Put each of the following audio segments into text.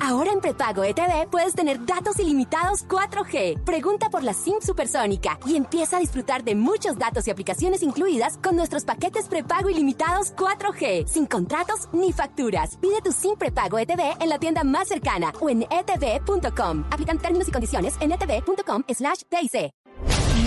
Ahora en prepago ETV puedes tener datos ilimitados 4G. Pregunta por la SIM supersónica y empieza a disfrutar de muchos datos y aplicaciones incluidas con nuestros paquetes prepago ilimitados 4G, sin contratos ni facturas. Pide tu SIM prepago ETV en la tienda más cercana o en etv.com. Aplican términos y condiciones en etv.com slash TIC.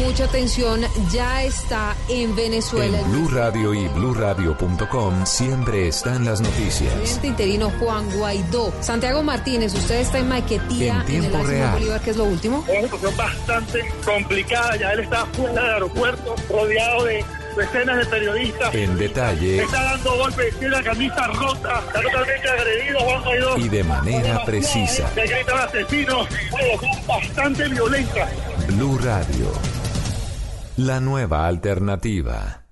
Mucha atención, ya está en Venezuela. En Blue Radio y BlueRadio.com siempre están las noticias. El presidente interino Juan Guaidó. Santiago Martínez, usted está en Maquetía, En tiempo el Álvaro real. Bolívar, que es lo último. Es una situación bastante complicada. Ya él está fuera del aeropuerto, rodeado de decenas de periodistas. En detalle Está dando golpes, tiene la camisa rota, está totalmente agredido Juan Guaidó. y de manera precisa. Se gritan asesinos, bastante violentas. Blue Radio. La nueva alternativa.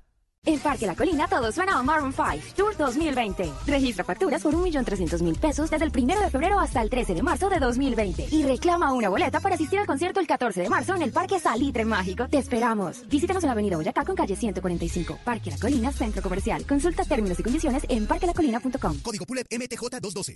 En Parque La Colina todo suena a Maroon 5 Tour 2020. Registra facturas por 1.300.000 pesos desde el 1 de febrero hasta el 13 de marzo de 2020 y reclama una boleta para asistir al concierto el 14 de marzo en el Parque Salitre Mágico. Te esperamos. Visítanos en la Avenida Boyacá con calle 145. Parque La Colina, Centro Comercial. Consulta términos y condiciones en parquelacolina.com. Código PULEP MTJ212.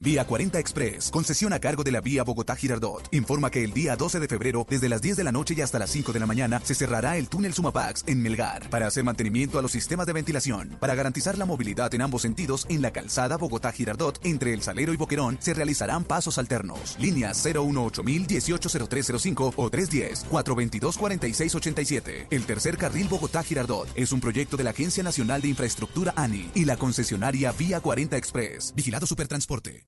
Vía 40 Express, concesión a cargo de la vía Bogotá-Girardot. Informa que el día 12 de febrero, desde las 10 de la noche y hasta las 5 de la mañana, se cerrará el túnel Sumapax en Melgar para hacer mantenimiento a los sistemas de ventilación. Para garantizar la movilidad en ambos sentidos, en la calzada Bogotá-Girardot, entre El Salero y Boquerón, se realizarán pasos alternos. Líneas 018-180305 o 310-422-4687. El tercer carril Bogotá-Girardot es un proyecto de la Agencia Nacional de Infraestructura ANI y la concesionaria Vía 40 Express. Vigilado Supertransporte.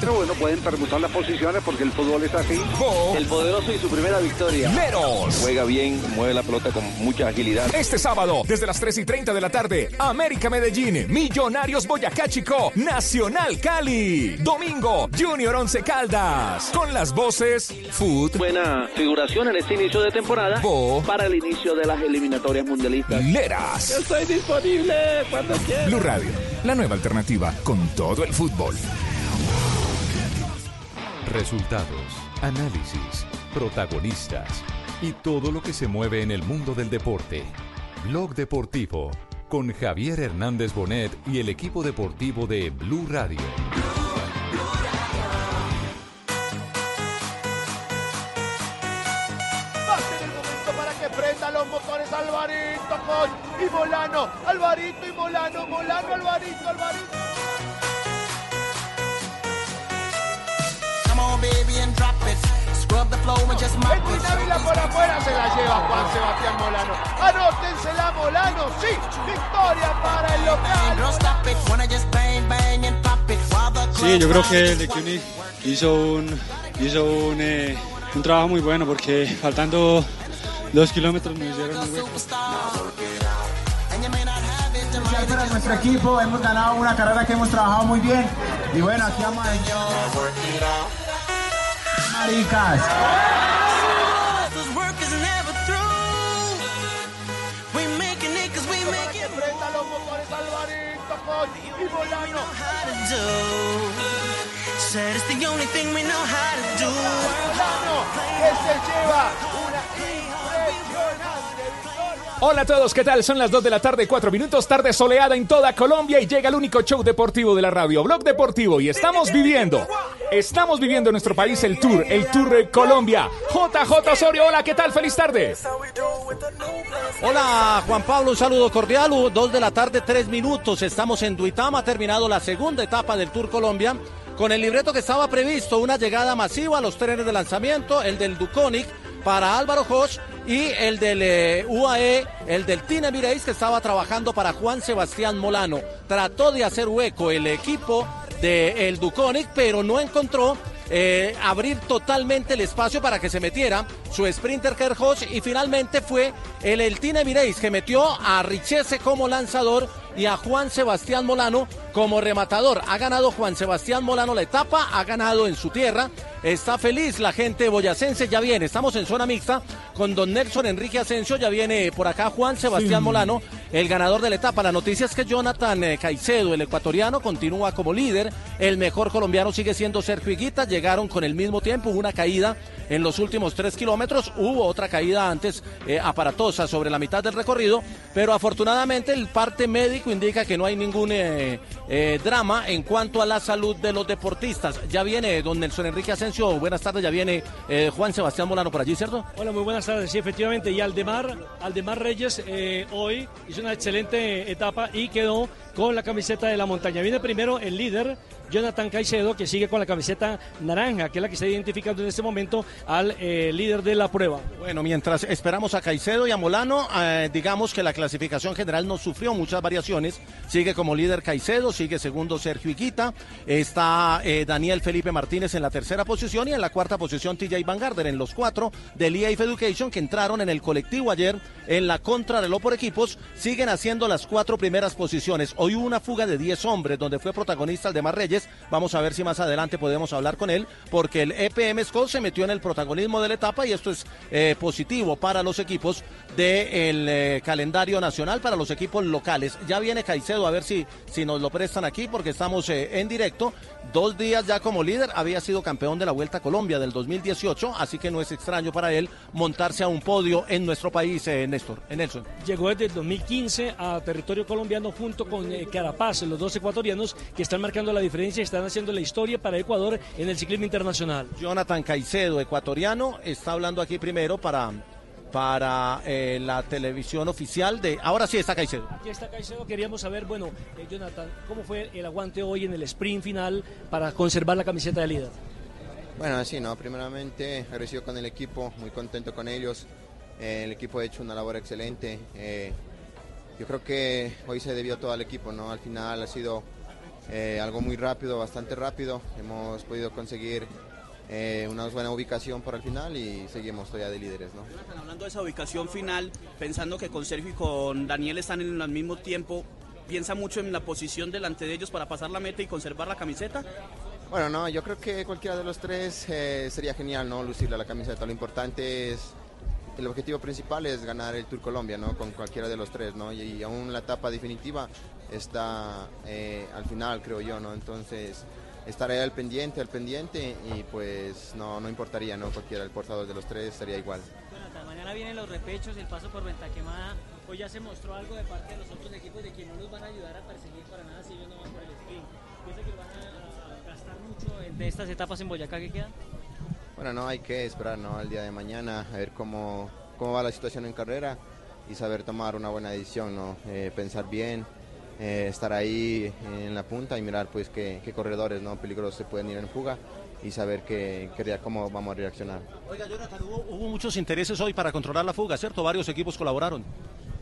Pero bueno, pueden permutar las posiciones porque el fútbol es así. El poderoso y su primera victoria. Meros. Juega bien, mueve la pelota con mucha agilidad. Este sábado, desde las 3 y 30 de la tarde, América Medellín, Millonarios Boyacá Chico, Nacional Cali. Domingo, Junior Once Caldas. Con las voces Food, Buena figuración en este inicio de temporada Bo. para el inicio de las eliminatorias mundialistas. Leras. Estoy disponible cuando quieras. Blue Radio, la nueva alternativa con todo el fútbol. Resultados, análisis, protagonistas y todo lo que se mueve en el mundo del deporte. Blog Deportivo con Javier Hernández Bonet y el equipo deportivo de Blue Radio. Alvarito con y Molano. Alvarito y Molano, Molano, Alvarito, Alvarito. El Tinávila por afuera se la lleva Juan Sebastián Molano. Anótensela Molano, sí, victoria para el local. Sí, yo creo que el Equinic hizo un, hizo un, eh, un trabajo muy bueno porque faltando dos kilómetros nos hicieron un hueco. Para nuestro equipo, hemos ganado una carrera que hemos trabajado muy bien. Y bueno, aquí vamos a Maricas. Que prenda los motores Alvarito con y Molano. Molano, que se lleva una impresionante victoria. Hola a todos, ¿qué tal? Son las 2 de la tarde, 4 minutos, tarde soleada en toda Colombia y llega el único show deportivo de la radio, Blog Deportivo, y estamos viviendo, estamos viviendo en nuestro país el tour, el Tour Colombia. JJ Osorio, hola, ¿qué tal? Feliz tarde. Hola Juan Pablo, un saludo cordial. U- Dos de la tarde, tres minutos. Estamos en Duitama, ha terminado la segunda etapa del Tour Colombia. Con el libreto que estaba previsto, una llegada masiva a los trenes de lanzamiento, el del Duconic para Álvaro Josh y el del eh, UAE, el del Tine Mireis que estaba trabajando para Juan Sebastián Molano. Trató de hacer hueco el equipo de el Duconic, pero no encontró eh, abrir totalmente el espacio para que se metiera su sprinter Kerhoff y finalmente fue el Eltine Mireis que metió a Richese como lanzador y a Juan Sebastián Molano como rematador. Ha ganado Juan Sebastián Molano la etapa, ha ganado en su tierra. Está feliz la gente boyacense, ya viene. Estamos en zona mixta con don Nelson Enrique Asensio, ya viene por acá Juan Sebastián Sí. Molano, el ganador de la etapa. La noticia es que Jonathan eh, Caicedo, el ecuatoriano, continúa como líder. El mejor colombiano sigue siendo Sergio Higuita. Llegaron con el mismo tiempo, hubo una caída en los últimos tres kilómetros. Hubo otra caída antes eh, aparatosa sobre la mitad del recorrido, pero afortunadamente el parte médico indica que no hay ningún eh, eh, drama en cuanto a la salud de los deportistas. Ya viene don Nelson Enrique Asensio. Buenas tardes, ya viene eh, Juan Sebastián Molano por allí, ¿cierto? Hola, muy buenas tardes. Sí, efectivamente. Y Aldemar, Aldemar Reyes eh, hoy hizo una excelente etapa y quedó con la camiseta de la montaña. Viene primero el líder, Jonathan Caicedo, que sigue con la camiseta naranja, que es la que está identificando en este momento al eh, líder de la prueba. Bueno, mientras esperamos a Caicedo y a Molano, eh, digamos que la clasificación general no sufrió muchas variaciones. Sigue como líder Caicedo, sigue segundo Sergio Higuita, está eh, Daniel Felipe Martínez en la tercera posición y en la cuarta posición TJ Van Gardner en los cuatro del EAF Education que entraron en el colectivo ayer en la contrarreloj por equipos, siguen haciendo las cuatro primeras posiciones. Hoy hubo una fuga de 10 hombres donde fue protagonista el de Reyes. Vamos a ver si más adelante podemos hablar con él porque el EPM Scott se metió en el protagonismo de la etapa y esto es eh, positivo para los equipos del eh, calendario nacional, para los equipos locales. Ya viene Caicedo a ver si, si nos lo prestan aquí porque estamos eh, en directo. Dos días ya como líder, había sido campeón de la Vuelta a Colombia del 2018, así que no es extraño para él montarse a un podio en nuestro país, eh, Néstor, en Nelson. Llegó desde el 2015 a territorio colombiano junto con eh, Carapaz, los dos ecuatorianos que están marcando la diferencia y están haciendo la historia para Ecuador en el ciclismo internacional. Jonathan Caicedo, ecuatoriano, está hablando aquí primero para, para eh, la televisión oficial de... Ahora sí está Caicedo. Aquí está Caicedo, queríamos saber, bueno, eh, Jonathan, ¿cómo fue el aguante hoy en el sprint final para conservar la camiseta de líder? Bueno, así, ¿no? Primeramente, agradecido con el equipo, muy contento con ellos. Eh, el equipo ha hecho una labor excelente. Eh, yo creo que hoy se debió todo al equipo, ¿no? Al final ha sido eh, algo muy rápido, bastante rápido. Hemos podido conseguir eh, una buena ubicación para el final y seguimos todavía de líderes, ¿no? Hablando de esa ubicación final, pensando que con Sergio y con Daniel están en el mismo tiempo, ¿piensa mucho en la posición delante de ellos para pasar la meta y conservar la camiseta? Bueno, no, yo creo que cualquiera de los tres eh, sería genial, ¿no? Lucirle la camiseta. Lo importante es, el objetivo principal es ganar el Tour Colombia, ¿no? Con cualquiera de los tres, ¿no? Y, y aún la etapa definitiva está eh, al final, creo yo, ¿no? Entonces, estaré al pendiente, al pendiente y pues no, no importaría, ¿no? Cualquiera, el portador de los tres estaría igual. Jonathan, mañana vienen los repechos, el paso por venta quemada. Hoy ya se mostró algo de parte de los otros equipos de que no los van a ayudar a perseguir para nada si ellos no van por el sprint. ¿Piensa que van a, gastar mucho en- de estas etapas en Boyacá que quedan? Bueno, no hay que esperar ¿no? al día de mañana a ver cómo, cómo va la situación en carrera y saber tomar una buena decisión, ¿no? Eh, pensar bien, eh, estar ahí en la punta y mirar pues qué, qué corredores ¿no? peligrosos se pueden ir en fuga y saber qué, qué- cómo vamos a reaccionar. Oiga, Jonathan, hubo, hubo muchos intereses hoy para controlar la fuga, ¿cierto? Varios equipos colaboraron.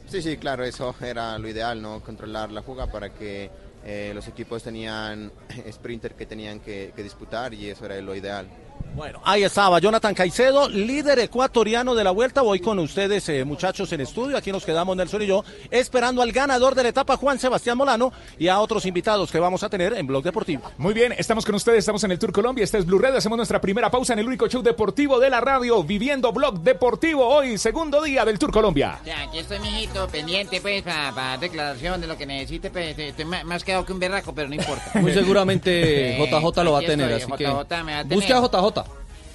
Sí, sí, claro, eso era lo ideal, ¿no? Controlar la fuga para que eh, los equipos tenían sprinter que tenían que, que disputar y eso era lo ideal. Bueno, ahí estaba Jonathan Caicedo, líder ecuatoriano de la vuelta. Voy con ustedes, eh, muchachos, en estudio. Aquí nos quedamos Nelson y yo, esperando al ganador de la etapa, Juan Sebastián Molano, y a otros invitados que vamos a tener en Blog Deportivo. Muy bien, estamos con ustedes, estamos en el Tour Colombia, este es Blue Red, hacemos nuestra primera pausa en el único show deportivo de la radio, viviendo Blog Deportivo, hoy segundo día del Tour Colombia. Ya, aquí estoy, mijito, pendiente, pues, para declaración de lo que necesite, pues, estoy ma- más quedado que un berraco, pero no importa. Muy seguramente Eh, JJ lo va a tener, estoy, así que JJ me va a tener. busque a JJ.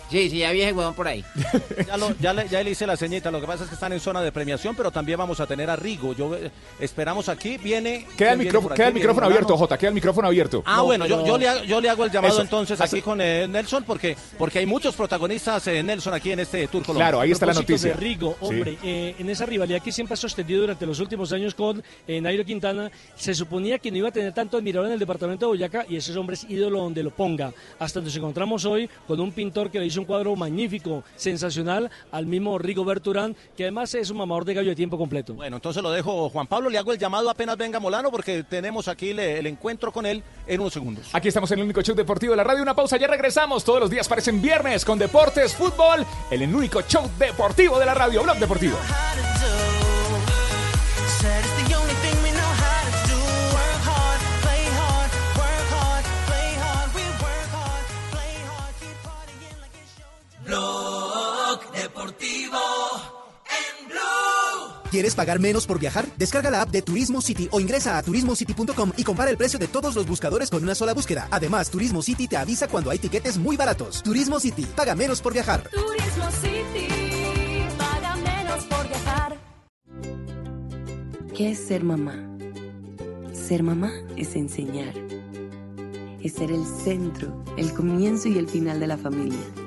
Sí, sí, ya vi ese huevón por ahí. Ya, lo- ya le, ya le hice la ceñita, lo que pasa es que están en zona de premiación, pero también vamos a tener a Rigo. Yo eh, esperamos aquí, viene... Queda el, ¿quién viene micrófono, queda el abierto. Jota, queda el micrófono abierto. Ah, bueno, yo, yo, le, hago- yo le hago el llamado Eso. entonces aquí con eh, Nelson, porque, porque hay muchos protagonistas, eh, Nelson, aquí en este Tour Colombia. Claro, ahí está la noticia. De Rigo, Sí. hombre, eh, en esa rivalidad que siempre ha sostenido durante los últimos años con eh, Nairo Quintana, se suponía que no iba a tener tanto admirador en el departamento de Boyacá y ese hombre es ídolo donde lo ponga. Hasta nos encontramos hoy con un pintor que le hizo un cuadro magnífico, sensacional, al mismo Rigo Berturán, que además es un mamador de gallo de tiempo completo. Bueno, entonces lo dejo, Juan Pablo, le hago el llamado apenas venga Molano porque tenemos aquí le- el encuentro con él en unos segundos. Aquí estamos en el único show deportivo de la radio. Una pausa, ya regresamos. Todos los días parecen viernes con deportes, fútbol, en el único show deportivo de la radio, Blog Deportivo. Blog Deportivo en Blue. ¿Quieres pagar menos por viajar? Descarga la app de Turismo City o ingresa a turismocity.com y compara el precio de todos los buscadores con una sola búsqueda. Además, Turismo City te avisa cuando hay tiquetes muy baratos. Turismo City, paga menos por viajar. Turismo City, paga menos por viajar. ¿Qué es ser mamá? Ser mamá es enseñar. Es ser el centro, el comienzo y el final de la familia.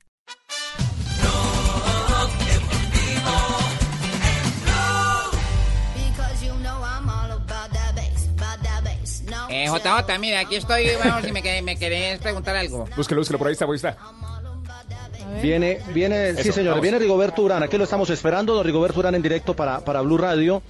Eh, JJ, mira, aquí estoy. Vamos, si me, que- me querés preguntar algo. Búsquelo, búsquelo, por ahí está, por ahí está. Viene, viene, sí Eso, señor, vamos. viene Rigoberto Urán, aquí lo estamos esperando, don Rigoberto Urán en directo para, para Blue Radio.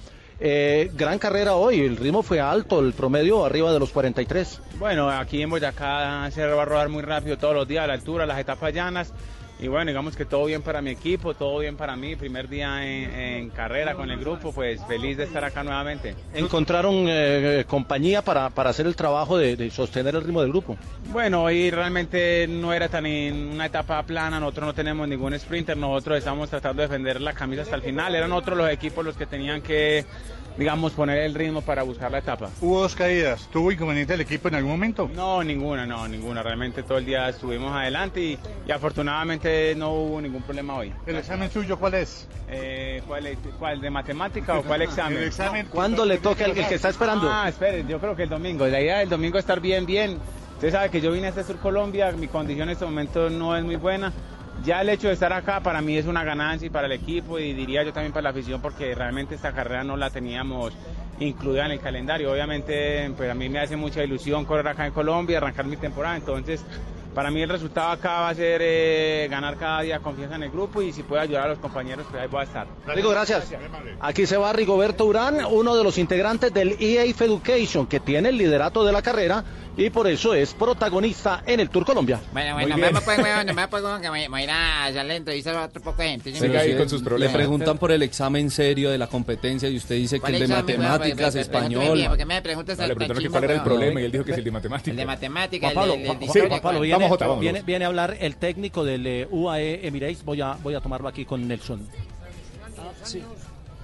Eh, gran carrera hoy, el ritmo fue alto, el promedio arriba de los 43. Bueno, aquí en Boyacá se va a rodar muy rápido todos los días, a la altura, las etapas llanas. Y bueno, digamos que todo bien para mi equipo, todo bien para mí. Primer día en, en carrera con el grupo, pues feliz de estar acá nuevamente. Encontraron eh, compañía para, para hacer el trabajo de, de sostener el ritmo del grupo. Bueno, hoy realmente no era tan en una etapa plana, nosotros no tenemos ningún sprinter, nosotros estamos tratando de defender la camisa hasta el final. Eran otros los equipos los que tenían que, digamos, poner el ritmo para buscar la etapa. Hubo dos caídas. ¿Tuvo inconveniente el equipo en algún momento? No, ninguna, no, ninguna. Realmente todo el día estuvimos adelante y, y afortunadamente no hubo ningún problema hoy. ¿El examen suyo cuál es? Eh, ¿cuál, es- cuál, de matemática o cuál examen? El examen. ¿Cuándo le toca el, el que está esperando? Ah, espere, yo creo que el domingo. La idea del domingo es estar bien, bien. Usted sabe que yo vine a este Sur Colombia, mi condición en este momento no es muy buena. Ya el hecho de estar acá para mí es una ganancia y para el equipo y diría yo también para la afición porque realmente esta carrera no la teníamos incluida en el calendario. Obviamente, pues a mí me hace mucha ilusión correr acá en Colombia, arrancar mi temporada. Entonces, para mí el resultado acá va a ser eh, ganar cada día confianza en el grupo y si puedo ayudar a los compañeros, pues ahí voy a estar. Rigo, gracias. Aquí se va Rigoberto Urán, uno de los integrantes del EAF Education, que tiene el liderato de la carrera y por eso es protagonista en el Tour Colombia. Bueno, bueno, vamos pues, weón, no me pues, weón, que me, me voy a ir a hacerle entrevistas a otro poco de gente. ¿sí? Pero si Le preguntan por el examen serio de la competencia y usted dice que ¿Cuál el de examen, matemáticas, Pues, pues, pregúntame español. bien, ¿Por qué me preguntas No, le preguntaron cuál era el problema y él dijo que es el de matemáticas. El de matemática, Juan Pablo, el de- el de Juan- Pablo, viene, Vamos, Jota, vamos, viene, viene a hablar el técnico del eh, UAE Emirates. Voy a, voy a tomarlo aquí con Nelson. Sí,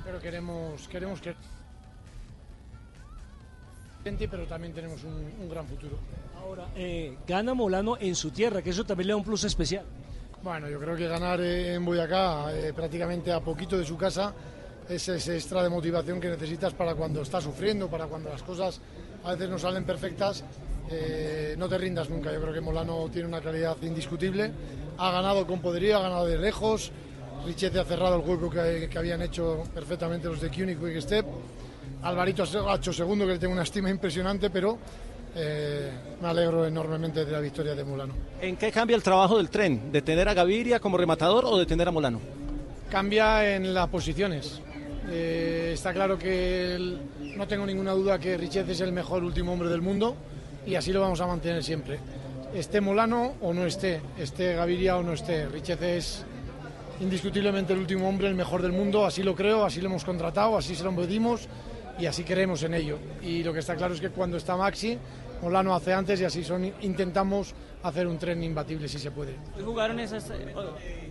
pero queremos, queremos que pero también tenemos un, un gran futuro. Ahora, eh, gana Molano en su tierra, que eso también le da un plus especial. Bueno, yo creo que ganar eh, en Boyacá, eh, prácticamente a poquito de su casa, es ese extra de motivación que necesitas para cuando estás sufriendo, para cuando las cosas a veces no salen perfectas. eh, no te rindas nunca. Yo creo que Molano tiene una calidad indiscutible. Ha ganado con poderío, ha ganado de lejos. Richete ha cerrado el hueco que, que habían hecho perfectamente los de CUNY Quick Step. Alvarito ha hecho segundo, que le tengo una estima impresionante, pero eh, me alegro enormemente de la victoria de Molano. ¿En qué cambia el trabajo del tren? ¿De tener a Gaviria como rematador o de tener a Molano? Cambia en las posiciones. Eh, está claro que el- no tengo ninguna duda que Richet es el mejor último hombre del mundo y así lo vamos a mantener siempre. Esté Molano o no esté, esté Gaviria o no esté. Richet es indiscutiblemente el último hombre, el mejor del mundo, así lo creo, así lo hemos contratado, así se lo pedimos y así creemos en ello. Y lo que está claro es que cuando está Maxi, Molano hace antes y así son, intentamos hacer un tren imbatible si se puede. Jugaron esas... eh,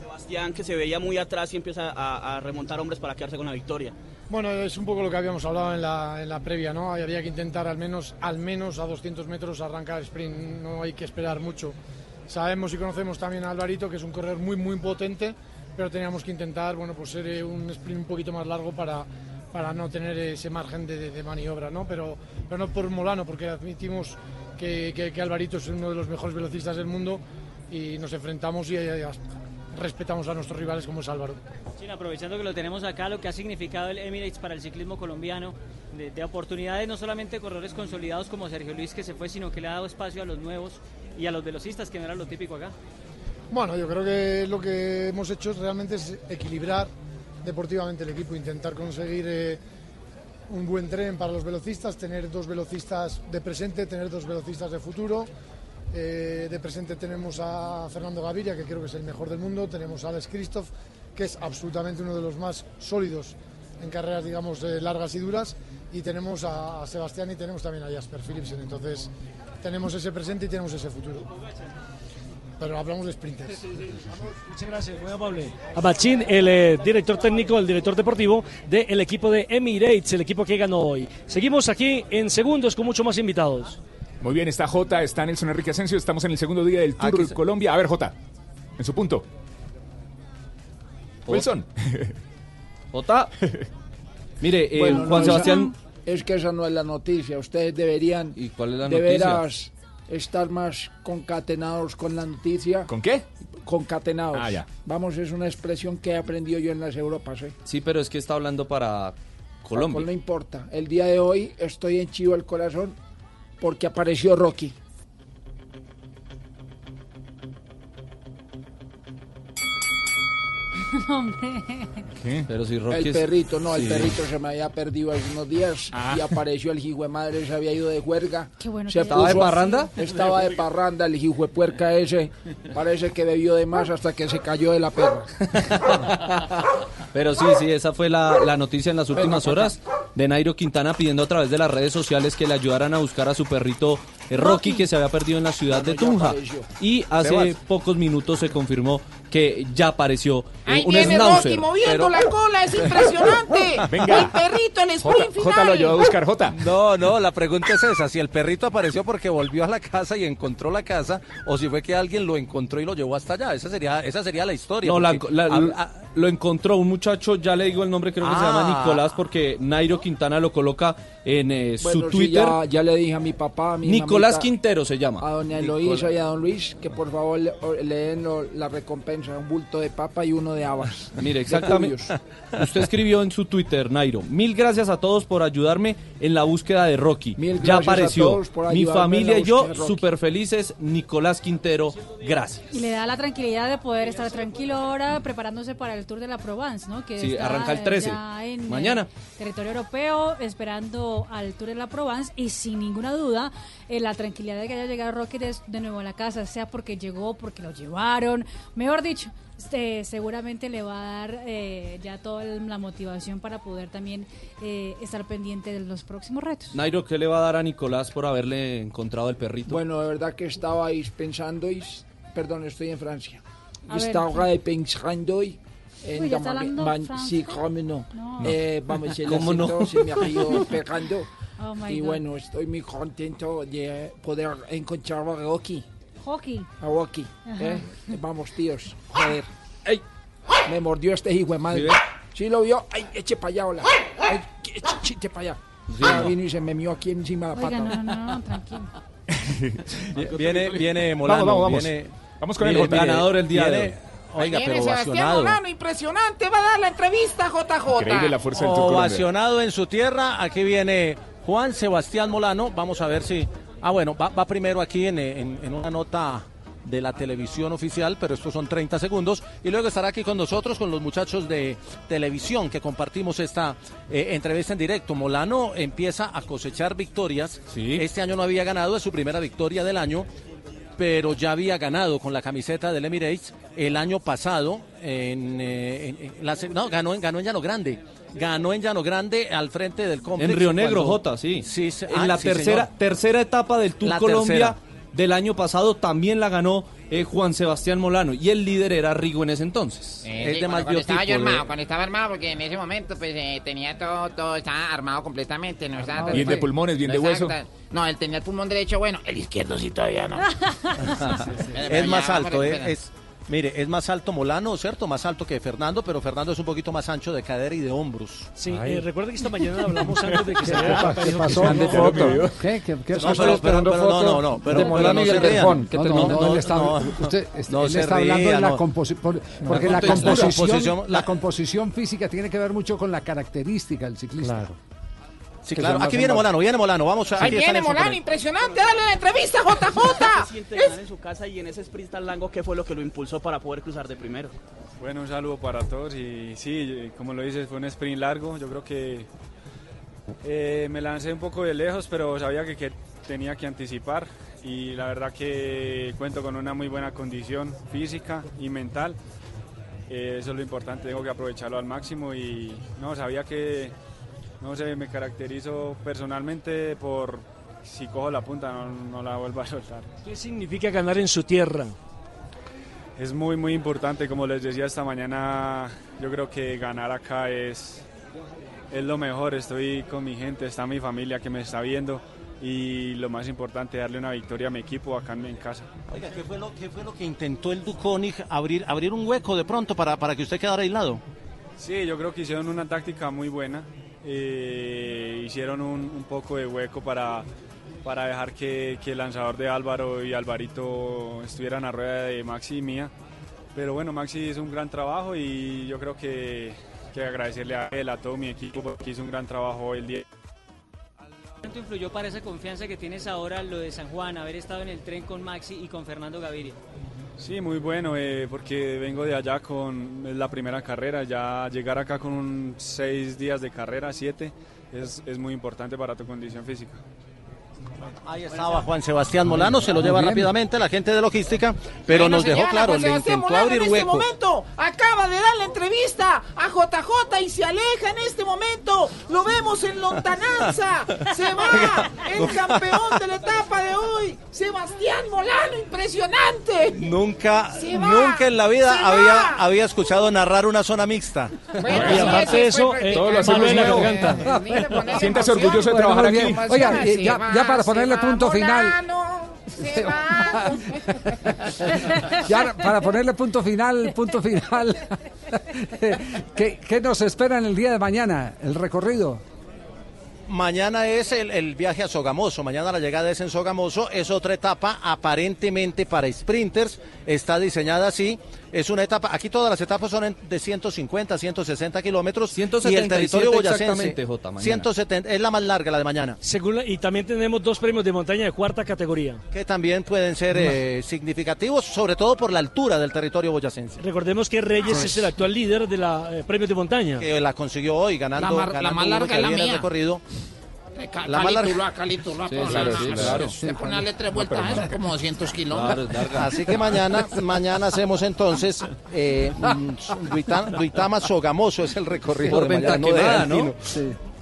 Sebastián, que se veía muy atrás y empieza a, a remontar hombres para quedarse con la victoria. Bueno, es un poco lo que habíamos hablado en la, en la previa, ¿no? Había que intentar al menos, al menos a 200 metros arrancar el sprint, no hay que esperar mucho. Sabemos y conocemos también a Alvarito, que es un corredor muy, muy potente, pero teníamos que intentar, bueno, pues ser eh, un sprint un poquito más largo para, para no tener ese margen de, maniobra, ¿no? Pero, pero no por Molano, porque admitimos que, que, que Alvarito es uno de los mejores velocistas del mundo y nos enfrentamos y, eh, respetamos a nuestros rivales como es Álvaro. Chino, aprovechando que lo tenemos acá, lo que ha significado el Emirates para el ciclismo colombiano, de, de oportunidades no solamente de corredores consolidados como Sergio Luis que se fue, sino que le ha dado espacio a los nuevos y a los velocistas, que no era lo típico acá. Bueno, yo creo que lo que hemos hecho realmente es equilibrar deportivamente el equipo, intentar conseguir eh, un buen tren para los velocistas, tener dos velocistas de presente, tener dos velocistas de futuro. Eh, de presente tenemos a Fernando Gaviria, que creo que es el mejor del mundo, tenemos a Alex Christoph, que es absolutamente uno de los más sólidos en carreras, digamos, eh, largas y duras, y tenemos a, a Sebastián y tenemos también a Jasper Philipsen. Entonces, tenemos ese presente y tenemos ese futuro. Pero hablamos de sprinters. Muchas gracias, muy amable. Abachín, el eh, director técnico, el director deportivo del equipo de Emirates, el equipo que ganó hoy. Seguimos aquí en segundos con mucho más invitados. Muy bien, está Jota, está Nelson Enrique Asensio, estamos en el segundo día del Tour Aquí se- Colombia. A ver, Jota, en su punto. Wilson. Jota. Mire, eh, Bueno, Juan Sebastián. Es que esa no es la noticia. Ustedes deberían ¿Y cuál es la de noticia? veras estar más concatenados con la noticia. ¿Con qué? Concatenados. Ah, ya. Vamos, es una expresión que he aprendido yo en las Europas. ¿eh? Sí, pero es que está hablando para Colombia. No importa. El día de hoy estoy en chivo el corazón porque apareció Rocky. Hombre. Pero si Rocky el es- perrito, no, el perrito se me había perdido hace unos días Ah. y apareció el hijo de madre, se había ido de juerga. Qué bueno Se que ¿Estaba de parranda? Estaba de parranda el hijo de puerca ese. Parece que bebió de más hasta que se cayó de la perra. Pero sí, sí, esa fue la, la noticia en las últimas horas de Nairo Quintana pidiendo a través de las redes sociales que le ayudaran a buscar a su perrito eh, Rocky que se había perdido en la ciudad de Tunja. Y hace pocos minutos se confirmó que ya apareció eh, Ahí un viene schnauzer. Rocky moviendo pero- la cola, es impresionante. Venga. El perrito, el Jota- sprint Jota final. lo ayudó a buscar Jota. No, no, la pregunta es esa, si el perrito apareció porque volvió a la casa y encontró la casa, o si fue que alguien lo encontró y lo llevó hasta allá. Esa sería, esa sería la historia. No, la- lo encontró un muchacho, ya le digo el nombre, creo que se llama Ah. Nicolás, porque Nairo Quintana lo coloca en eh, Bueno, su Twitter. ya, ya le dije a mi papá, a mi Nicolás mamita, Quintero se llama. A doña. Eloísa y a don Luis que por favor le, den lo- la recompensa, un bulto de papa y uno de habas. Mire, exactamente. Usted escribió en su Twitter, Nairo, mil gracias a todos por ayudarme en la búsqueda de Rocky. ya gracias a apareció. todos por Mi familia y yo, súper felices. Nicolás Quintero, gracias. Y le da la tranquilidad de poder estar tranquilo ahora preparándose para el Tour de la Provence, ¿no? Que Sí, está arranca el 13, ya en, eh, mañana. territorio europeo, esperando al Tour de la Provence y sin ninguna duda eh, la tranquilidad de que haya llegado Rocky de, de nuevo a la casa, sea porque llegó, porque lo llevaron, mejor dicho. este, seguramente le va a dar eh, ya toda la motivación para poder también eh, estar pendiente de los próximos retos. Nairo, ¿qué le va a dar a Nicolás por haberle encontrado el perrito? Bueno, de verdad que estabais pensando, y, perdón, estoy en Francia. A Estaba pensando y Uy, ¿ya está hablando francés? sí, cómo no. No. Eh, vamos, el ¿Cómo no? acento se me ha ido pegando. Oh, y God. bueno, estoy muy contento de poder encontrar a Rocky. Hockey. A Rocky. ¿eh? Vamos, tíos. Joder. ¡Ey! Me mordió este hijo de madre. ¿Sí? ¿Sí lo vio? ¡Ay, eche para allá, hola! ¡Ay, eche, eche para allá! Sí, Ya no. vino y se me mió aquí encima de la Oiga, pata. no, no, no, tranquilo. Viene, viene Molano. Vamos, vamos, vamos. Viene, Vamos con el viene- Jota. ganador el día de viene- hoy. Oiga, pero Sebastián ovacionado. Molano, impresionante, va a dar la entrevista, JJ. Increíble la fuerza del Tour Colombia. Ovacionado en su tierra. Aquí viene Juan Sebastián Molano. Vamos a ver si. Ah, bueno, va, va primero aquí en, en- en una nota de la televisión oficial, pero estos son 30 segundos. Y luego estará aquí con nosotros, con los muchachos de televisión que compartimos esta eh, entrevista en directo. Molano empieza a cosechar victorias. Este año no había ganado, es su primera victoria del año pero ya había ganado con la camiseta del Emirates el año pasado en, eh, en- en la no ganó en ganó en Llano Grande ganó en Llano Grande al frente del complejo En Río Negro, Jota, sí. sí en ah, la sí, tercera, señor. tercera etapa del Tour La Colombia tercera. del año pasado también la ganó eh, Juan Sebastián Molano y el líder era Rigo en ese entonces. Eh, sí, cuando, cuando estaba yo armado, cuando estaba armado, porque en ese momento pues eh, tenía todo, todo estaba armado completamente, no estaba Bien de pulmones, bien de no hueso. estaba- No, él tenía el pulmón derecho bueno, el izquierdo sí todavía no. es más alto, eh, es, Mire, es más alto Molano, ¿cierto? Más alto que Fernando, pero Fernando es un poquito más ancho de cadera y de hombros. Sí, eh, recuerda que esta mañana hablamos antes de que ¿Qué el papel, qué pasó? Mande sí. foto. ¿Qué? ¿Qué, qué No, pero- esperando pero- pero foto no, no, no, pero- de pero Molano no y se ría. Que No, no, no, no, no, él está, no. usted, No él se está hablando de ría, la no. composición, porque La composición, la la- composición física tiene que ver mucho con la característica del ciclista. Sí, claro. Aquí viene. Molano, viene Molano. Vamos a. Ahí viene Molano, impresionante. Dale la entrevista, JJ. Se siente ganar en su casa y en ese sprint tan largo, ¿qué fue lo que lo impulsó para poder cruzar de primero? Bueno, un saludo para todos y sí, como lo dices, fue un sprint largo. Yo creo que eh, me lancé un poco de lejos, pero sabía que, que tenía que anticipar y la verdad que cuento con una muy buena condición física y mental. Eh, eso es lo importante, tengo que aprovecharlo al máximo y no, sabía que, no sé, me caracterizo personalmente por si cojo la punta no, no la vuelvo a soltar. ¿Qué significa ganar en su tierra? Es muy, muy importante, como les decía esta mañana, yo creo que ganar acá es, es lo mejor, estoy con mi gente, está mi familia que me está viendo y lo más importante, darle una victoria a mi equipo acá en, en casa. Oiga, ¿qué fue lo, qué fue lo que intentó el Duconi abrir, abrir un hueco de pronto para, para que usted quedara aislado? Sí, yo creo que hicieron una táctica muy buena, eh, hicieron un, poco de hueco para, para dejar que, el lanzador de Álvaro y Alvarito estuvieran a rueda de Maxi y mía. Pero bueno, Maxi hizo un gran trabajo y yo creo que, que agradecerle a él, a todo mi equipo, porque hizo un gran trabajo el día. ¿Cuánto influyó para esa confianza que tienes ahora lo de San Juan, haber estado en el tren con Maxi y con Fernando Gaviria? Sí, muy bueno, eh, porque vengo de allá con la primera carrera, ya llegar acá con un seis días de carrera, siete, es, es muy importante para tu condición física. Ahí estaba Juan Sebastián Molano, se lo lleva Muy bien. rápidamente la gente de logística, pero Bueno, nos dejó claro, Juan le Sebastián intentó Molano abrir en este hueco. momento acaba de dar la entrevista a JJ y se aleja en este momento. Lo vemos en lontananza. Se va el campeón de la etapa de hoy, Sebastián Molano, impresionante. Nunca, nunca en la vida había, había escuchado narrar una zona mixta. Bueno, y aparte de eso, eh, Todo lo hacemos la nuevo. garganta. Siéntase orgulloso de trabajar aquí. Oiga, y ya, ya para ponerle punto final, ya para ponerle punto final, punto final, ¿qué, qué nos espera en el día de mañana? El recorrido. Mañana es el, el viaje a Sogamoso, mañana la llegada es en Sogamoso, es otra etapa aparentemente para sprinters, está diseñada así, es una etapa, aquí todas las etapas son en- de 150, 160 kilómetros y el 177 territorio boyacense, mañana. 170, es la más larga, la de mañana. Según la- y también tenemos dos premios de montaña de cuarta categoría. que también pueden ser eh, significativos, sobre todo por la altura del territorio boyacense. Recordemos que Reyes es el actual líder de la eh, premios de montaña. Que la consiguió hoy ganando, La mar- la ganando más larga la en el mía. recorrido. Ca- La más larga- Calítula, Calítula, Sí, claro, la- sí, claro. Se pone a darle tres vueltas a eso, como 200 kilómetros. Así que mañana, mañana hacemos entonces eh, Duitama, Sogamoso es el recorrido Por de mañana, venta no de ¿no? Gantino.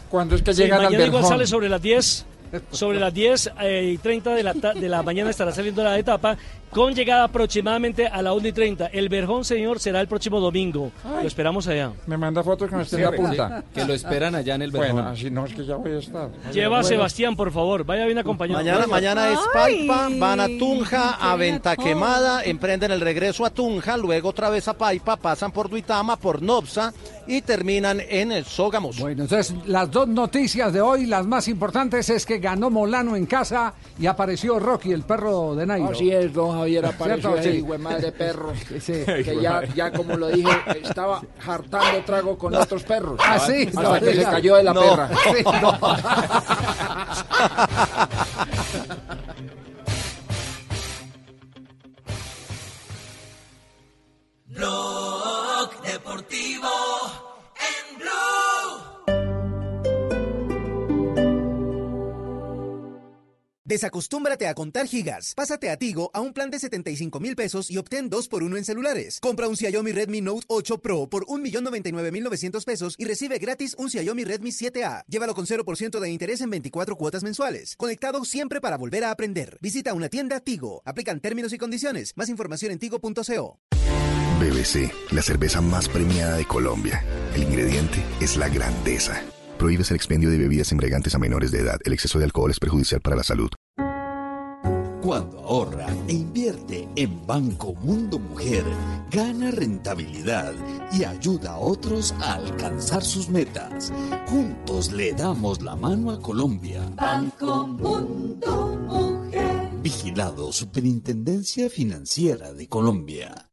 Cuando es que Sí, llegan al mañana igual Verjón. sale sobre las 10. Sobre las 10 eh, y 30 de la, ta- de la mañana estará saliendo la etapa con llegada aproximadamente a la 1 y 30. El Verjón, señor, será el próximo domingo. Lo esperamos allá. Me manda fotos que me esté en la punta. Que lo esperan allá en el Bueno, Verjón. así no es que ya voy a estar. Lleva a Bueno. Sebastián, por favor. Vaya bien acompañado. Mañana, mañana es Paipa, van a Tunja, a Venta Quemada, emprenden el regreso a Tunja, luego otra vez a Paipa, pasan por Duitama, por Nopsa y terminan en el Sogamoso. Bueno, entonces las dos noticias de hoy, las más importantes, es que ganó Molano en casa y apareció Rocky, el perro de Nairo. Así es, don Javier, apareció ¿Cierto? Sí. hijo de madre perro. Sí. Que ya, ya, como lo dije, estaba hartando trago con otros perros. Ah, sí. Hasta No, que se cayó de la No. perra. Sí, no. Blog Desacostúmbrate a contar gigas. Pásate a Tigo a un plan de 75 mil pesos y obtén 2 por 1 en celulares. Compra un Xiaomi Redmi Note 8 Pro por 1.099.900 pesos y recibe gratis un Xiaomi Redmi 7A. Llévalo con 0% de interés en 24 cuotas mensuales. Conectado siempre para volver a aprender. Visita una tienda Tigo. Aplican términos y condiciones. Más información en tigo.co. BBC, la cerveza más premiada de Colombia. El ingrediente es la grandeza. Prohíbes el expendio de bebidas embriagantes a menores de edad. El exceso de alcohol es perjudicial para la salud. Cuando ahorra e invierte en Banco Mundo Mujer, gana rentabilidad y ayuda a otros a alcanzar sus metas. Juntos le damos la mano a Colombia. Banco Mundo Mujer. Vigilado Superintendencia Financiera de Colombia.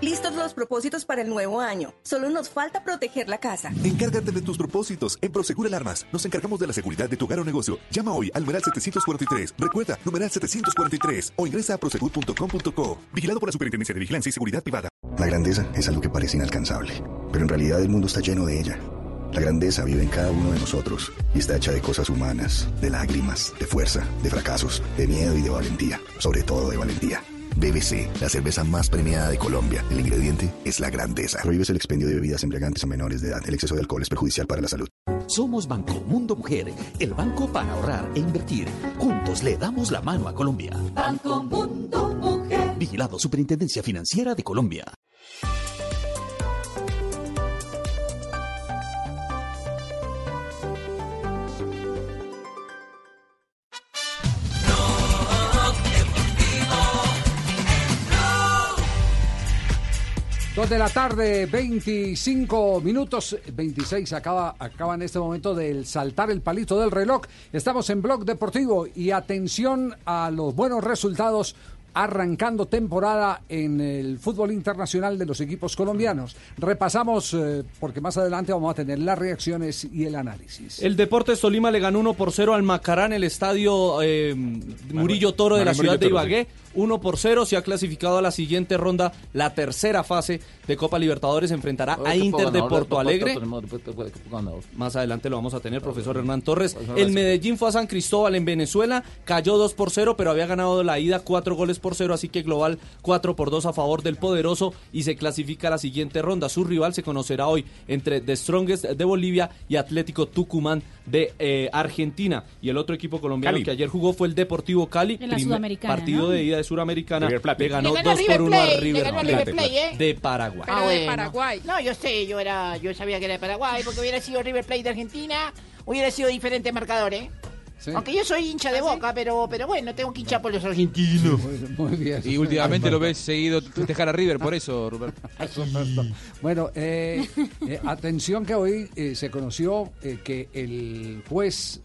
Listos los propósitos para el nuevo año. Solo nos falta proteger la casa. Encárgate de tus propósitos. En Prosegur Alarmas nos encargamos de la seguridad de tu hogar o negocio. Llama hoy al numeral 743. Recuerda, numeral 743 o ingresa a prosegur.com.co. Vigilado por la Superintendencia de Vigilancia y Seguridad Privada. La grandeza es algo que parece inalcanzable, pero en realidad el mundo está lleno de ella. La grandeza vive en cada uno de nosotros y está hecha de cosas humanas, de lágrimas, de fuerza, de fracasos, de miedo y de valentía, sobre todo de valentía. BBC, la cerveza más premiada de Colombia. El ingrediente es la grandeza. Prohíbes el expendio de bebidas embriagantes a menores de edad. El exceso de alcohol es perjudicial para la salud. Somos Banco Mundo Mujer, el banco para ahorrar e invertir. Juntos le damos la mano a Colombia. Banco Mundo Mujer. Vigilado Superintendencia Financiera de Colombia. Dos de la tarde, 25 minutos, 26, acaba, acaba en este momento de saltar el palito del reloj. Estamos en Blog Deportivo y atención a los buenos resultados arrancando temporada en el fútbol internacional de los equipos colombianos. Repasamos, eh, porque más adelante vamos a tener las reacciones y el análisis. El Deportes Tolima le ganó 1 por 0 al Macará en el estadio eh, Murillo Toro de la ciudad de Ibagué. 1 por 0 se ha clasificado a la siguiente ronda, la tercera fase de Copa Libertadores. Enfrentará a Inter de Porto Alegre. Más adelante lo vamos a tener, profesor Hernán Torres. El Medellín fue a San Cristóbal en Venezuela, cayó 2 por 0, pero había ganado la ida 4 goles por 0, así que global 4 por 2 a favor del poderoso y se clasifica a la siguiente ronda. Su rival se conocerá hoy entre The Strongest de Bolivia y Atlético Tucumán de eh, Argentina. Y el otro equipo colombiano Cali. que ayer jugó fue el Deportivo Cali. En la primer Sudamericana, partido ¿no? de ida de Suramericana. River Plate. Le ganó Le ganó 2 River por 1 a River Plate, River Plate, ¿eh? de Paraguay. Pero de bueno. Paraguay. No, yo sé, yo era, yo sabía que era de Paraguay, porque hubiera sido River Plate de Argentina, hubiera sido diferente marcador, ¿eh? Aunque yo soy hincha de boca, pero, pero bueno, tengo que hinchar por los argentinos. Muy bien. Y últimamente lo ves seguido festejar a River, por eso, Roberto. Roberto. Bueno, eh, eh, atención que hoy eh, se conoció eh, que el juez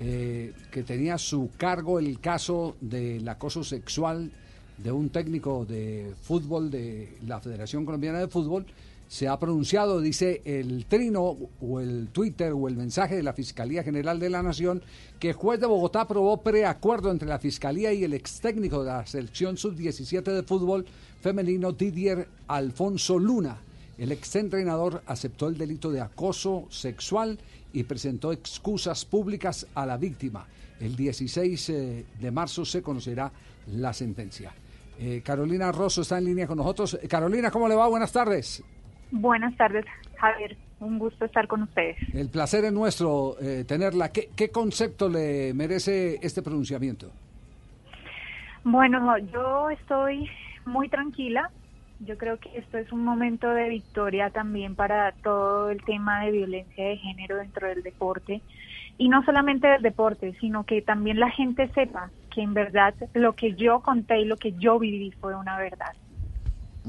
eh, que tenía su cargo el caso del acoso sexual de un técnico de fútbol de la Federación Colombiana de Fútbol se ha pronunciado, dice el trino o el Twitter o el mensaje de la Fiscalía General de la Nación, que el juez de Bogotá aprobó preacuerdo entre la Fiscalía y el ex técnico de la selección sub-17 de fútbol femenino Didier Alfonso Luna. El exentrenador aceptó el delito de acoso sexual y presentó excusas públicas a la víctima. El 16 eh, de marzo se conocerá la sentencia. Eh, Carolina Rosso está en línea con nosotros. Eh, Carolina, ¿cómo le va? Buenas tardes. Buenas tardes, Javier. Un gusto estar con ustedes. El placer es nuestro eh, tenerla. ¿Qué, ¿Qué concepto le merece este pronunciamiento? Bueno, yo estoy muy tranquila. Yo creo que esto es un momento de victoria también para todo el tema de violencia de género dentro del deporte. Y no solamente del deporte, sino que también la gente sepa que en verdad lo que yo conté y lo que yo viví fue una verdad.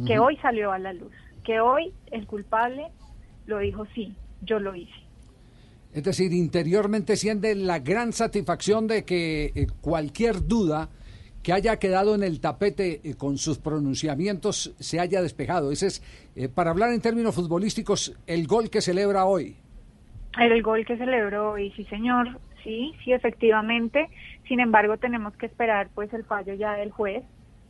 Que hoy salió a la luz. Que hoy el culpable lo dijo, sí, yo lo hice. Es decir, interiormente siente la gran satisfacción de que eh, cualquier duda que haya quedado en el tapete eh, con sus pronunciamientos se haya despejado. Ese es, eh, para hablar en términos futbolísticos, el gol que celebra hoy. El gol que celebró hoy, sí señor, sí, sí efectivamente. Sin embargo, tenemos que esperar pues el fallo ya del juez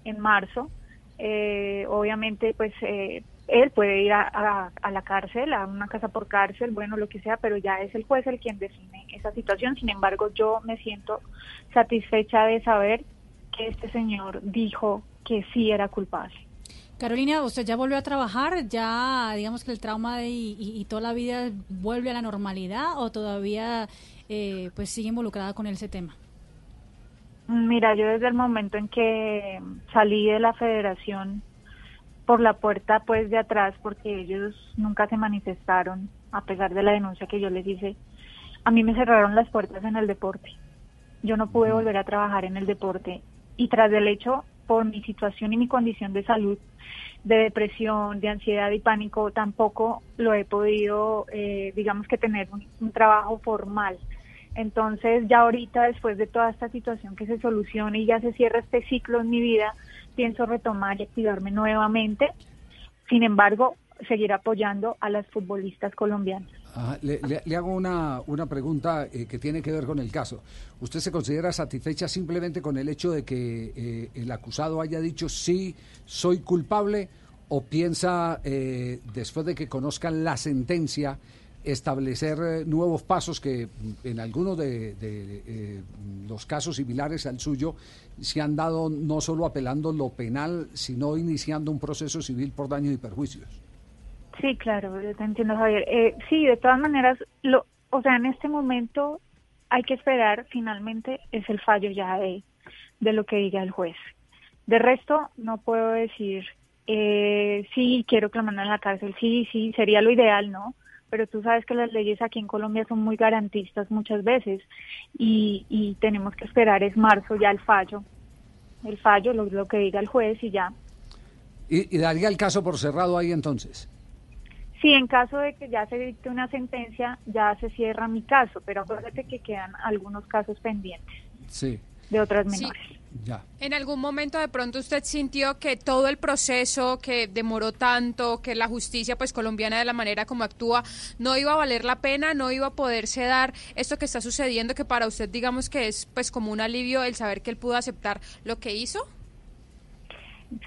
en marzo. Eh, obviamente, pues eh, él puede ir a, la cárcel, a una casa por cárcel, bueno, lo que sea, pero ya es el juez el quien define esa situación. Sin embargo, yo me siento satisfecha de saber que este señor dijo que sí era culpable. Carolina, ¿usted ya volvió a trabajar? ¿Ya, digamos que el trauma de- y, y- y toda la vida vuelve a la normalidad o todavía eh, pues sigue involucrada con ese tema? Mira, yo desde el momento en que salí de la federación por la puerta pues de atrás, porque ellos nunca se manifestaron, a pesar de la denuncia que yo les hice, a mí me cerraron las puertas en el deporte. Yo no pude volver a trabajar en el deporte y tras del hecho, por mi situación y mi condición de salud, de depresión, de ansiedad y pánico, tampoco lo he podido, eh, digamos que tener un, trabajo formal. Entonces, ya ahorita, después de toda esta situación que se solucione y ya se cierra este ciclo en mi vida, pienso retomar y activarme nuevamente. Sin embargo, seguir apoyando a las futbolistas colombianas. Ajá, le, hago una, una pregunta eh, que tiene que ver con el caso. ¿Usted se considera satisfecha simplemente con el hecho de que eh, el acusado haya dicho sí, soy culpable? ¿O piensa, eh, después de que conozcan la sentencia, establecer eh, nuevos pasos que mm, en algunos de, de, los casos similares al suyo se han dado no solo apelando lo penal, sino iniciando un proceso civil por daños y perjuicios? Sí, claro, te entiendo, Javier. Eh, sí, de todas maneras, lo, o sea, en este momento hay que esperar, finalmente, es el fallo ya de, de lo que diga el juez. De resto, no puedo decir, eh, sí, quiero que lo manden a la cárcel, sí, sí, sería lo ideal, ¿no? Pero tú sabes que las leyes aquí en Colombia son muy garantistas muchas veces y, y tenemos que esperar, es marzo ya el fallo, el fallo, lo, lo que diga el juez y ya. Y, y daría el caso por cerrado ahí entonces. Sí, en caso de que ya se dicte una sentencia, ya se cierra mi caso, pero acuérdate que quedan algunos casos pendientes Sí, de otras Sí. menores. ya. ¿En algún momento de pronto usted sintió que todo el proceso que demoró tanto, que la justicia pues colombiana de la manera como actúa no iba a valer la pena, no iba a poderse dar esto que está sucediendo que para usted digamos que es pues como un alivio el saber que él pudo aceptar lo que hizo?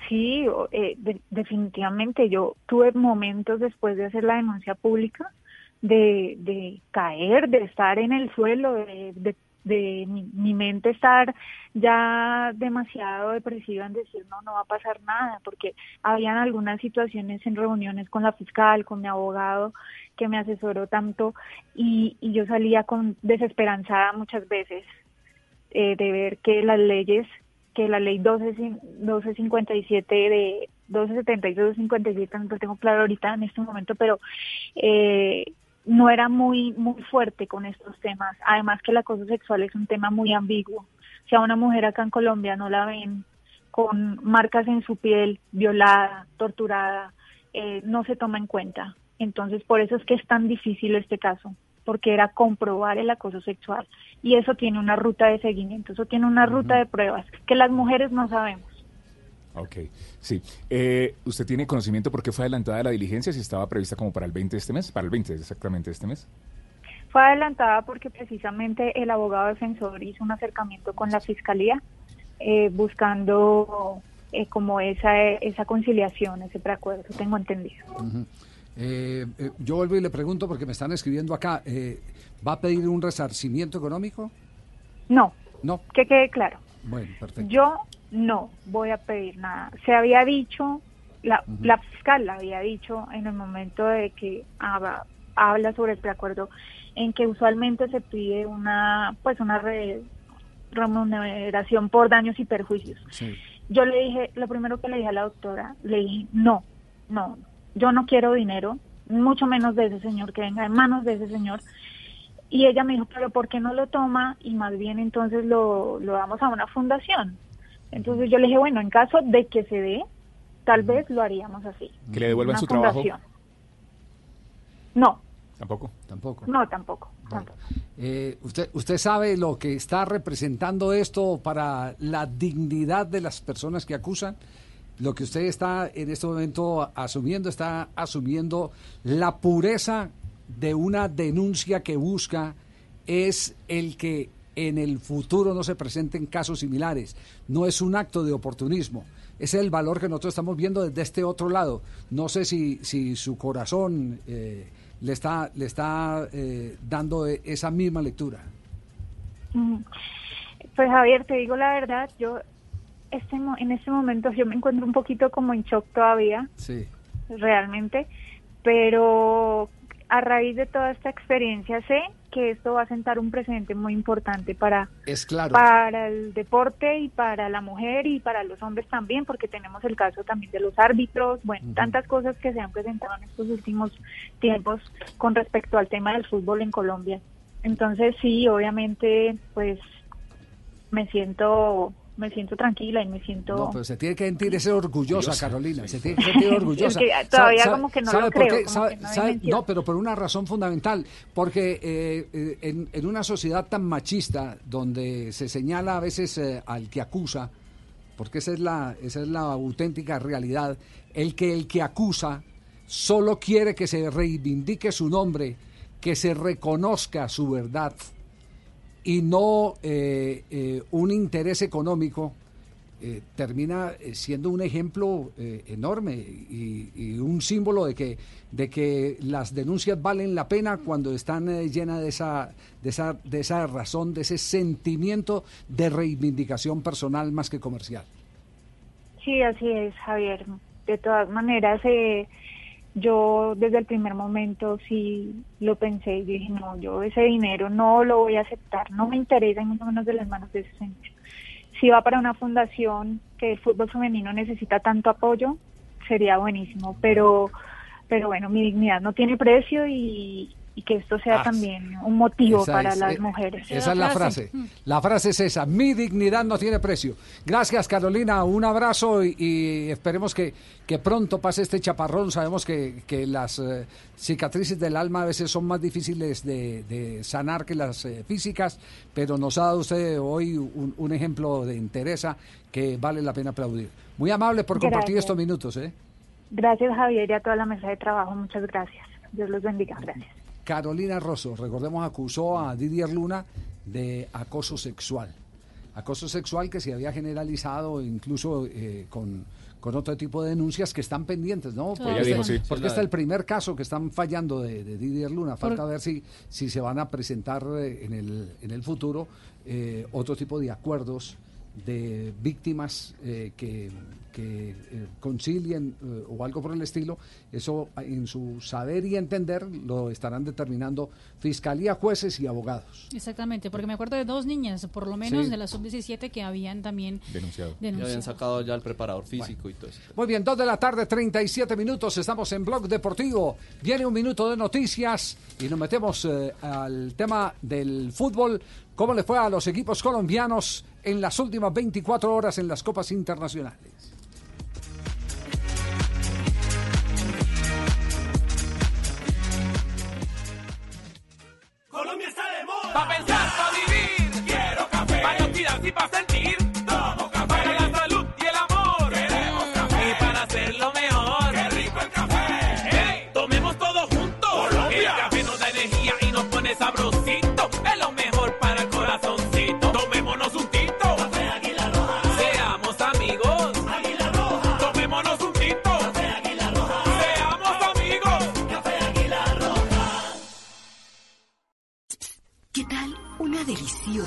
Sí, eh, de- definitivamente yo tuve momentos después de hacer la denuncia pública de, de caer, de estar en el suelo, de, de, de mi, mente estar ya demasiado depresiva en decir no, no va a pasar nada, porque habían algunas situaciones en reuniones con la fiscal, con mi abogado, que me asesoró tanto y, y yo salía con desesperanzada muchas veces eh, de ver que las leyes, que la ley 12, cin- 1257 de 1272, 57, no lo tengo claro ahorita en este momento, pero eh, no era muy muy fuerte con estos temas. Además que el acoso sexual es un tema muy ambiguo. Si a una mujer acá en Colombia no la ven con marcas en su piel, violada, torturada, eh, no se toma en cuenta. Entonces, por eso es que es tan difícil este caso, porque era comprobar el acoso sexual. Y eso tiene una ruta de seguimiento, eso tiene una ruta de pruebas que las mujeres no sabemos. Ok, sí. Eh, ¿Usted tiene conocimiento por qué fue adelantada la diligencia? Si estaba prevista como para el 20 de este mes, para el 20 exactamente de este mes. Fue adelantada porque precisamente el abogado defensor hizo un acercamiento con la fiscalía eh, buscando eh, como esa esa conciliación, ese preacuerdo, tengo entendido. Ujú. Eh, eh, yo vuelvo y le pregunto porque me están escribiendo acá. eh, ¿Va a pedir un resarcimiento económico? No, No. que quede claro. Bueno, perfecto. Yo no voy a pedir nada. Se había dicho, la, la fiscal había dicho en el momento de que habla, habla sobre el preacuerdo, en que usualmente se pide una, pues una re- remuneración por daños y perjuicios. Sí. Yo le dije, lo primero que le dije a la doctora, le dije, no, no, yo no quiero dinero, mucho menos de ese señor, que venga en manos de ese señor. Y ella me dijo, pero ¿por qué no lo toma y más bien entonces lo, lo damos a una fundación? Entonces yo le dije, bueno, en caso de que se dé, tal vez lo haríamos así. ¿Que le devuelvan Una su trabajo? No, Tampoco. Tampoco. no, tampoco. tampoco. Eh, usted, ¿Usted sabe lo que está representando esto para la dignidad de las personas que acusan? Lo que usted está en este momento asumiendo, está asumiendo la pureza de una denuncia que busca es el que en el futuro no se presenten casos similares. No es un acto de oportunismo. Es el valor que nosotros estamos viendo desde este otro lado. No sé si, si su corazón eh, le está, le está eh, dando esa misma lectura. Pues Javier, te digo la verdad, yo este en este momento yo me encuentro un poquito como en shock todavía, Sí. realmente, pero a raíz de toda esta experiencia sé que esto va a sentar un precedente muy importante para, Es claro. para el deporte y para la mujer y para los hombres también, porque tenemos el caso también de los árbitros, bueno, tantas cosas que se han presentado en estos últimos tiempos con respecto al tema del fútbol en Colombia. Entonces sí, obviamente, pues me siento me siento tranquila y me siento No, pero se tiene que sentir ese orgullosa, Carolina. Se tiene que sentir orgullosa. Es que todavía ¿Sabe- como que no sabe lo por creo, qué? como ¿Sabe- que no hay sabe- mención. no, pero por una razón fundamental. Porque eh, eh, en, en una sociedad tan machista, donde se señala a veces eh, al que acusa, porque esa es la, esa es la auténtica realidad, el que el que acusa solo quiere que se reivindique su nombre, que se reconozca su verdad y no eh, eh, un interés económico, eh, termina eh, siendo un ejemplo enorme y, y un símbolo de que, de que las denuncias valen la pena cuando están llenas de esa, de, esa, de esa razón, de ese sentimiento de reivindicación personal más que comercial. Sí, así es, Javier. De todas maneras, eh, yo desde el primer momento sí lo pensé y dije, no, yo ese dinero no lo voy a aceptar, no me interesa y mucho menos de las manos de ese señor. Si va para una fundación que el fútbol femenino necesita tanto apoyo, sería buenísimo, pero, pero bueno, mi dignidad no tiene precio y, y que esto sea Ah, también un motivo para es, las eh, mujeres. Esa es la frase. La frase es esa. Mi dignidad no tiene precio. Gracias, Carolina. Un abrazo y, y esperemos que, que pronto pase este chaparrón. Sabemos que, que las eh, cicatrices del alma a veces son más difíciles de, de sanar que las eh, físicas, pero nos ha dado usted hoy un, un ejemplo de entereza que vale la pena aplaudir. Muy amable por compartir Gracias. estos minutos. ¿eh? Gracias, Javier, y a toda la mesa de trabajo. Muchas gracias. Dios los bendiga. Gracias. Carolina Rosso, recordemos, acusó a Didier Luna de acoso sexual. Acoso sexual que se había generalizado incluso eh, con, con otro tipo de denuncias que están pendientes, ¿no? Ella dijo, sí. porque este es el primer caso que están fallando de, de Didier Luna. Falta Por- ver si, si se van a presentar eh, en el, en el futuro eh, otro tipo de acuerdos de víctimas eh, que, que, eh, concilien eh, o algo por el estilo, eso en su saber y entender lo estarán determinando fiscalía, jueces y abogados. Exactamente, porque me acuerdo de dos niñas, por lo menos Sí. de la sub-17, que habían también Denunciado. Ya habían sacado ya el preparador físico y todo eso. Muy bien, 2 de la tarde, 37 minutos, estamos en Blog Deportivo. Viene un minuto de noticias y nos metemos eh, al tema del fútbol. ¿Cómo le fue a los equipos colombianos en las últimas 24 horas en las copas internacionales? Pa' pensar, pa' vivir. Quiero café.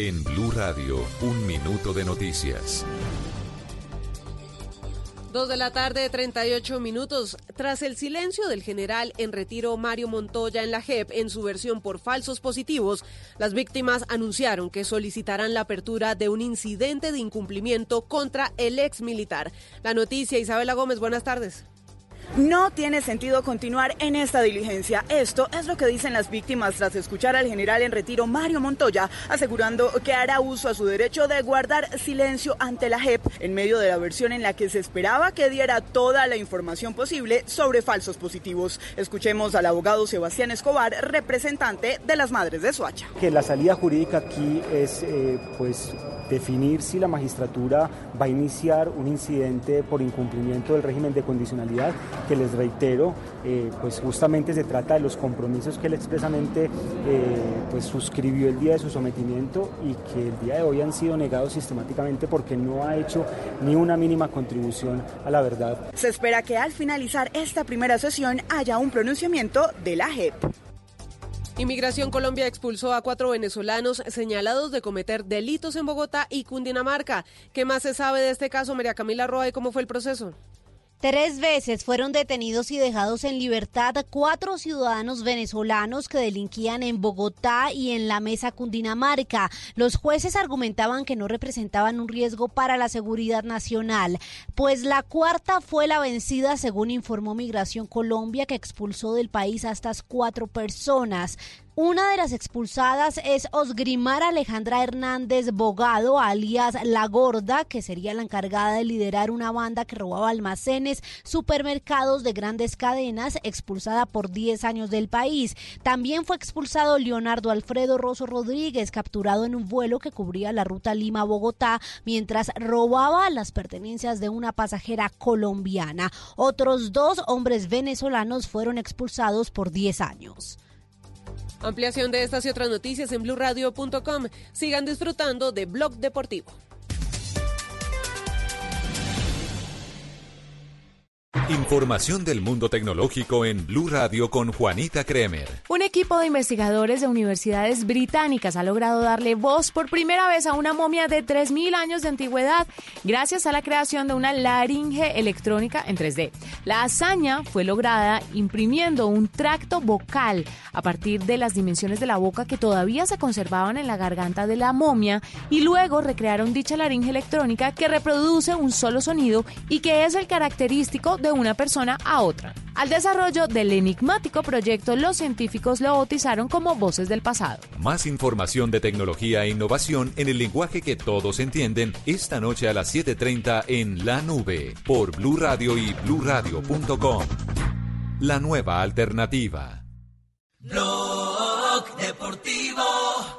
En Blue Radio, un minuto de noticias. Dos de la tarde, 38 minutos. Tras el silencio del general en retiro Mario Montoya en la JEP en su versión por falsos positivos, las víctimas anunciaron que solicitarán la apertura de un incidente de incumplimiento contra el ex militar. La noticia, Isabela Gómez, buenas tardes. No tiene sentido continuar en esta diligencia. Esto es lo que dicen las víctimas tras escuchar al general en retiro Mario Montoya asegurando que hará uso a su derecho de guardar silencio ante la JEP en medio de la versión en la que se esperaba que diera toda la información posible sobre falsos positivos. Escuchemos al abogado Sebastián Escobar, representante de las Madres de Soacha. que la salida jurídica aquí es eh, pues definir si la magistratura va a iniciar un incidente por incumplimiento del régimen de condicionalidad, que les reitero, eh, pues justamente se trata de los compromisos que él expresamente eh, pues suscribió el día de su sometimiento y que el día de hoy han sido negados sistemáticamente porque no ha hecho ni una mínima contribución a la verdad. Se espera que al finalizar esta primera sesión haya un pronunciamiento de la JEP. Inmigración Colombia expulsó a cuatro venezolanos señalados de cometer delitos en Bogotá y Cundinamarca. ¿Qué más se sabe de este caso, María Camila Roa, y cómo fue el proceso? Tres veces fueron detenidos y dejados en libertad cuatro ciudadanos venezolanos que delinquían en Bogotá y en la mesa Cundinamarca. Los jueces argumentaban que no representaban un riesgo para la seguridad nacional, pues la cuarta fue la vencida, según informó Migración Colombia, que expulsó del país a estas cuatro personas. Una de las expulsadas es Osgrimar Alejandra Hernández Bogado, alias La Gorda, que sería la encargada de liderar una banda que robaba almacenes, supermercados de grandes cadenas, expulsada por 10 años del país. También fue expulsado Leonardo Alfredo Rosso Rodríguez, capturado en un vuelo que cubría la ruta Lima-Bogotá, mientras robaba las pertenencias de una pasajera colombiana. Otros dos hombres venezolanos fueron expulsados por 10 años. Ampliación de estas y otras noticias en blurradio.com. Sigan disfrutando de Blog Deportivo. Información del mundo tecnológico en Blue Radio con Juanita Kremer. Un equipo de investigadores de universidades británicas ha logrado darle voz por primera vez a una momia de 3.000 años de antigüedad gracias a la creación de una laringe electrónica en 3D. La hazaña fue lograda imprimiendo un tracto vocal a partir de las dimensiones de la boca que todavía se conservaban en la garganta de la momia y luego recrearon dicha laringe electrónica que reproduce un solo sonido y que es el característico de una persona a otra. Al desarrollo del enigmático proyecto, los científicos lo bautizaron como Voces del Pasado. Más información de tecnología e innovación en el lenguaje que todos entienden esta noche a las 7:30 en La Nube por Blue Radio y bluradio.com. La nueva alternativa. Blog Deportivo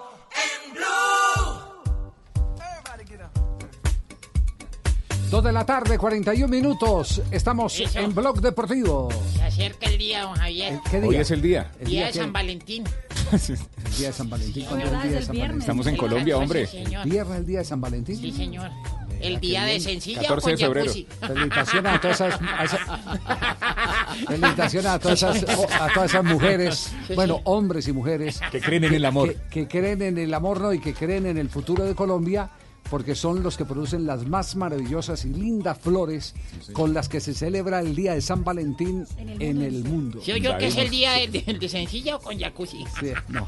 Dos de la tarde, 41 minutos. Estamos Eso. en Blog Deportivo. Se acerca el día, don Javier. ¿Qué día? Hoy es el día. El día día de San Valentín. El día de San Valentín. ¿Cuándo es ¿verdad? el día de San viernes. Valentín? Estamos en Colombia, hombre. Sí, señor. ¿Viernes el día de San Valentín? Sí, señor. El día de sencilla 14 o de con febrero. Felicitaciones a todas esas, a esa- felicitaciones a todas esas, a todas esas mujeres, Sí, bueno, sí. hombres y mujeres Que creen en el amor. que, que creen en el amor ¿no? y que creen en el futuro de Colombia, porque son los que producen las más maravillosas y lindas flores con las que se celebra el día de San Valentín en el mundo. ¿Sí yo que es el día de, de- de sencilla o con jacuzzi? Sí, no,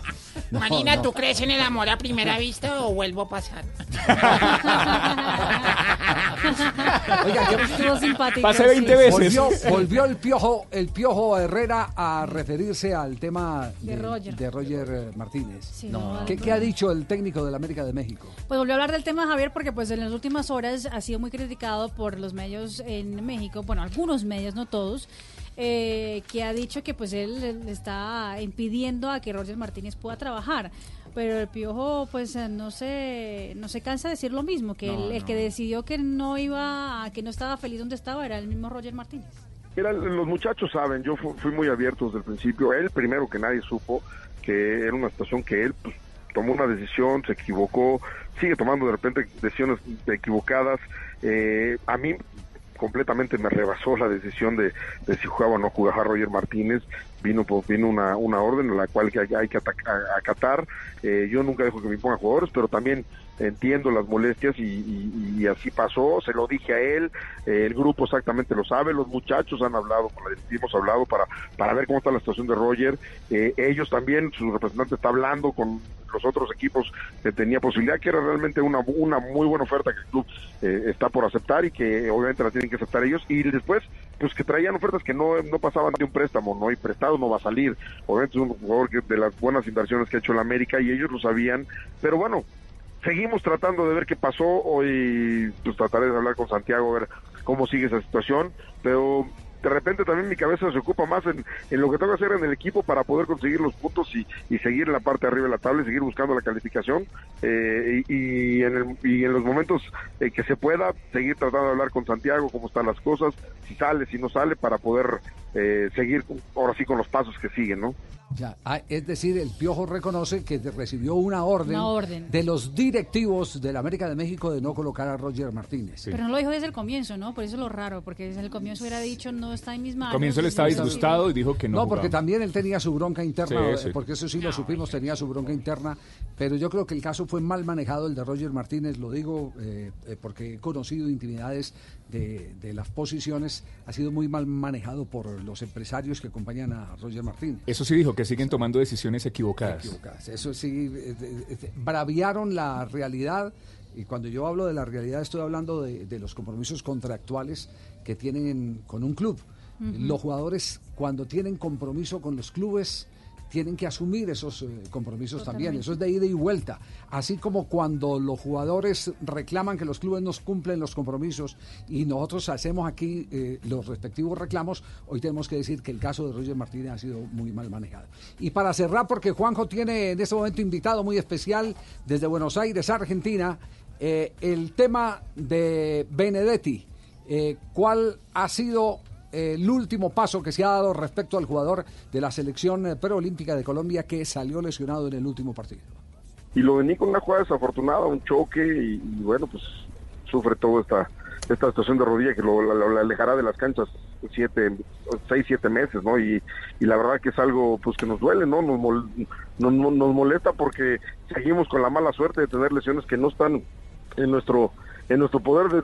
no, Marina, no. ¿tú crees en el amor a primera vista o vuelvo a pasar? Oiga, yo- Estuvo simpático. Pasé sí. 20 veces. Volvió, volvió el piojo, el piojo Herrera a referirse al tema De Roger. de Roger, Martínez. Sí, no, ¿Qué, no. qué ha dicho el técnico del América de México? Pues volvió a hablar del tema Javier porque pues en las últimas horas ha sido muy criticado por los medios en México, bueno, algunos medios, no todos, eh, que ha dicho que pues él le está impidiendo a que Roger Martínez pueda trabajar. Pero el Piojo pues no se no se cansa de decir lo mismo, que el, el que decidió que no iba, que no estaba feliz donde estaba era el mismo Roger Martínez. Mira, los muchachos saben, yo fu- fui muy abierto desde el principio. Él primero que nadie supo que era una situación que él pues, tomó una decisión, se equivocó, sigue tomando de repente decisiones equivocadas. Eh, a mí completamente me rebasó la decisión de, de si jugaba o no jugaba Roger Martínez. Vino pues, vino una, una orden en la cual hay, hay que ataca- acatar. Eh, yo nunca dejo que me pongan jugadores, pero también entiendo las molestias y, y- y así pasó. Se lo dije a él, eh, el grupo exactamente lo sabe, los muchachos han hablado la hemos hablado para, para ver cómo está la situación de Roger. Eh, ellos también, su representante está hablando con los otros equipos que tenía posibilidad, que era realmente una, una muy buena oferta que el club eh, está por aceptar y que obviamente la tienen que aceptar ellos. Y después, pues que traían ofertas que no, no pasaban de un préstamo, no hay prestado, no va a salir. Obviamente es un jugador de las buenas inversiones que ha hecho el América y ellos lo sabían, pero bueno, seguimos tratando de ver qué pasó. Hoy pues trataré de hablar con Santiago, ver cómo sigue esa situación, pero de repente también mi cabeza se ocupa más en, en lo que tengo que hacer en el equipo para poder conseguir los puntos y, y seguir en la parte de arriba de la tabla y seguir buscando la calificación eh, y, y en el- y en los momentos eh, que se pueda seguir tratando de hablar con Santiago cómo están las cosas, si sale, si no sale, para poder eh, seguir ahora sí con los pasos que siguen, ¿no? Ya, ah, es decir, el Piojo reconoce que recibió una orden, Una orden. de los directivos de la América de México de no colocar a Roger Martínez. Pero no lo dijo desde el comienzo, ¿no? Por eso es lo raro, porque desde el comienzo hubiera dicho no está en mis manos. comienzo él estaba disgustado y dijo que no. No, porque jugaba. también él tenía su bronca interna, Sí, sí. porque eso sí lo supimos, tenía su bronca interna, pero yo creo que el caso fue mal manejado, el de Roger Martínez, lo digo eh, eh, porque he conocido intimidades de, de las posiciones, ha sido muy mal manejado por los empresarios que acompañan a Roger Martínez. Eso sí dijo, que siguen tomando decisiones equivocadas. equivocadas. Eso sí, eh, braviaron la realidad. Y cuando yo hablo de la realidad, estoy hablando de, de los compromisos contractuales que tienen con un club. Los jugadores, cuando tienen compromiso con los clubes, tienen que asumir esos eh, compromisos también. Eso es de ida y vuelta. Así como cuando los jugadores reclaman que los clubes nos cumplen los compromisos y nosotros hacemos aquí eh, los respectivos reclamos, hoy tenemos que decir que el caso de Roger Martínez ha sido muy mal manejado. Y para cerrar, porque Juanjo tiene en este momento invitado muy especial desde Buenos Aires, Argentina, eh, el tema de Benedetti. ¿Cuál ha sido el último paso que se ha dado respecto al jugador de la selección eh, preolímpica de Colombia que salió lesionado en el último partido? y lo vení con una jugada desafortunada, un choque y, bueno, pues sufre toda esta esta situación de rodilla que lo, alejará de las canchas siete, seis, siete meses, ¿no? Y, y la verdad que es algo pues que nos duele, ¿no? Nos, mol- no- no- nos molesta porque seguimos con la mala suerte de tener lesiones que no están en nuestro en nuestro poder de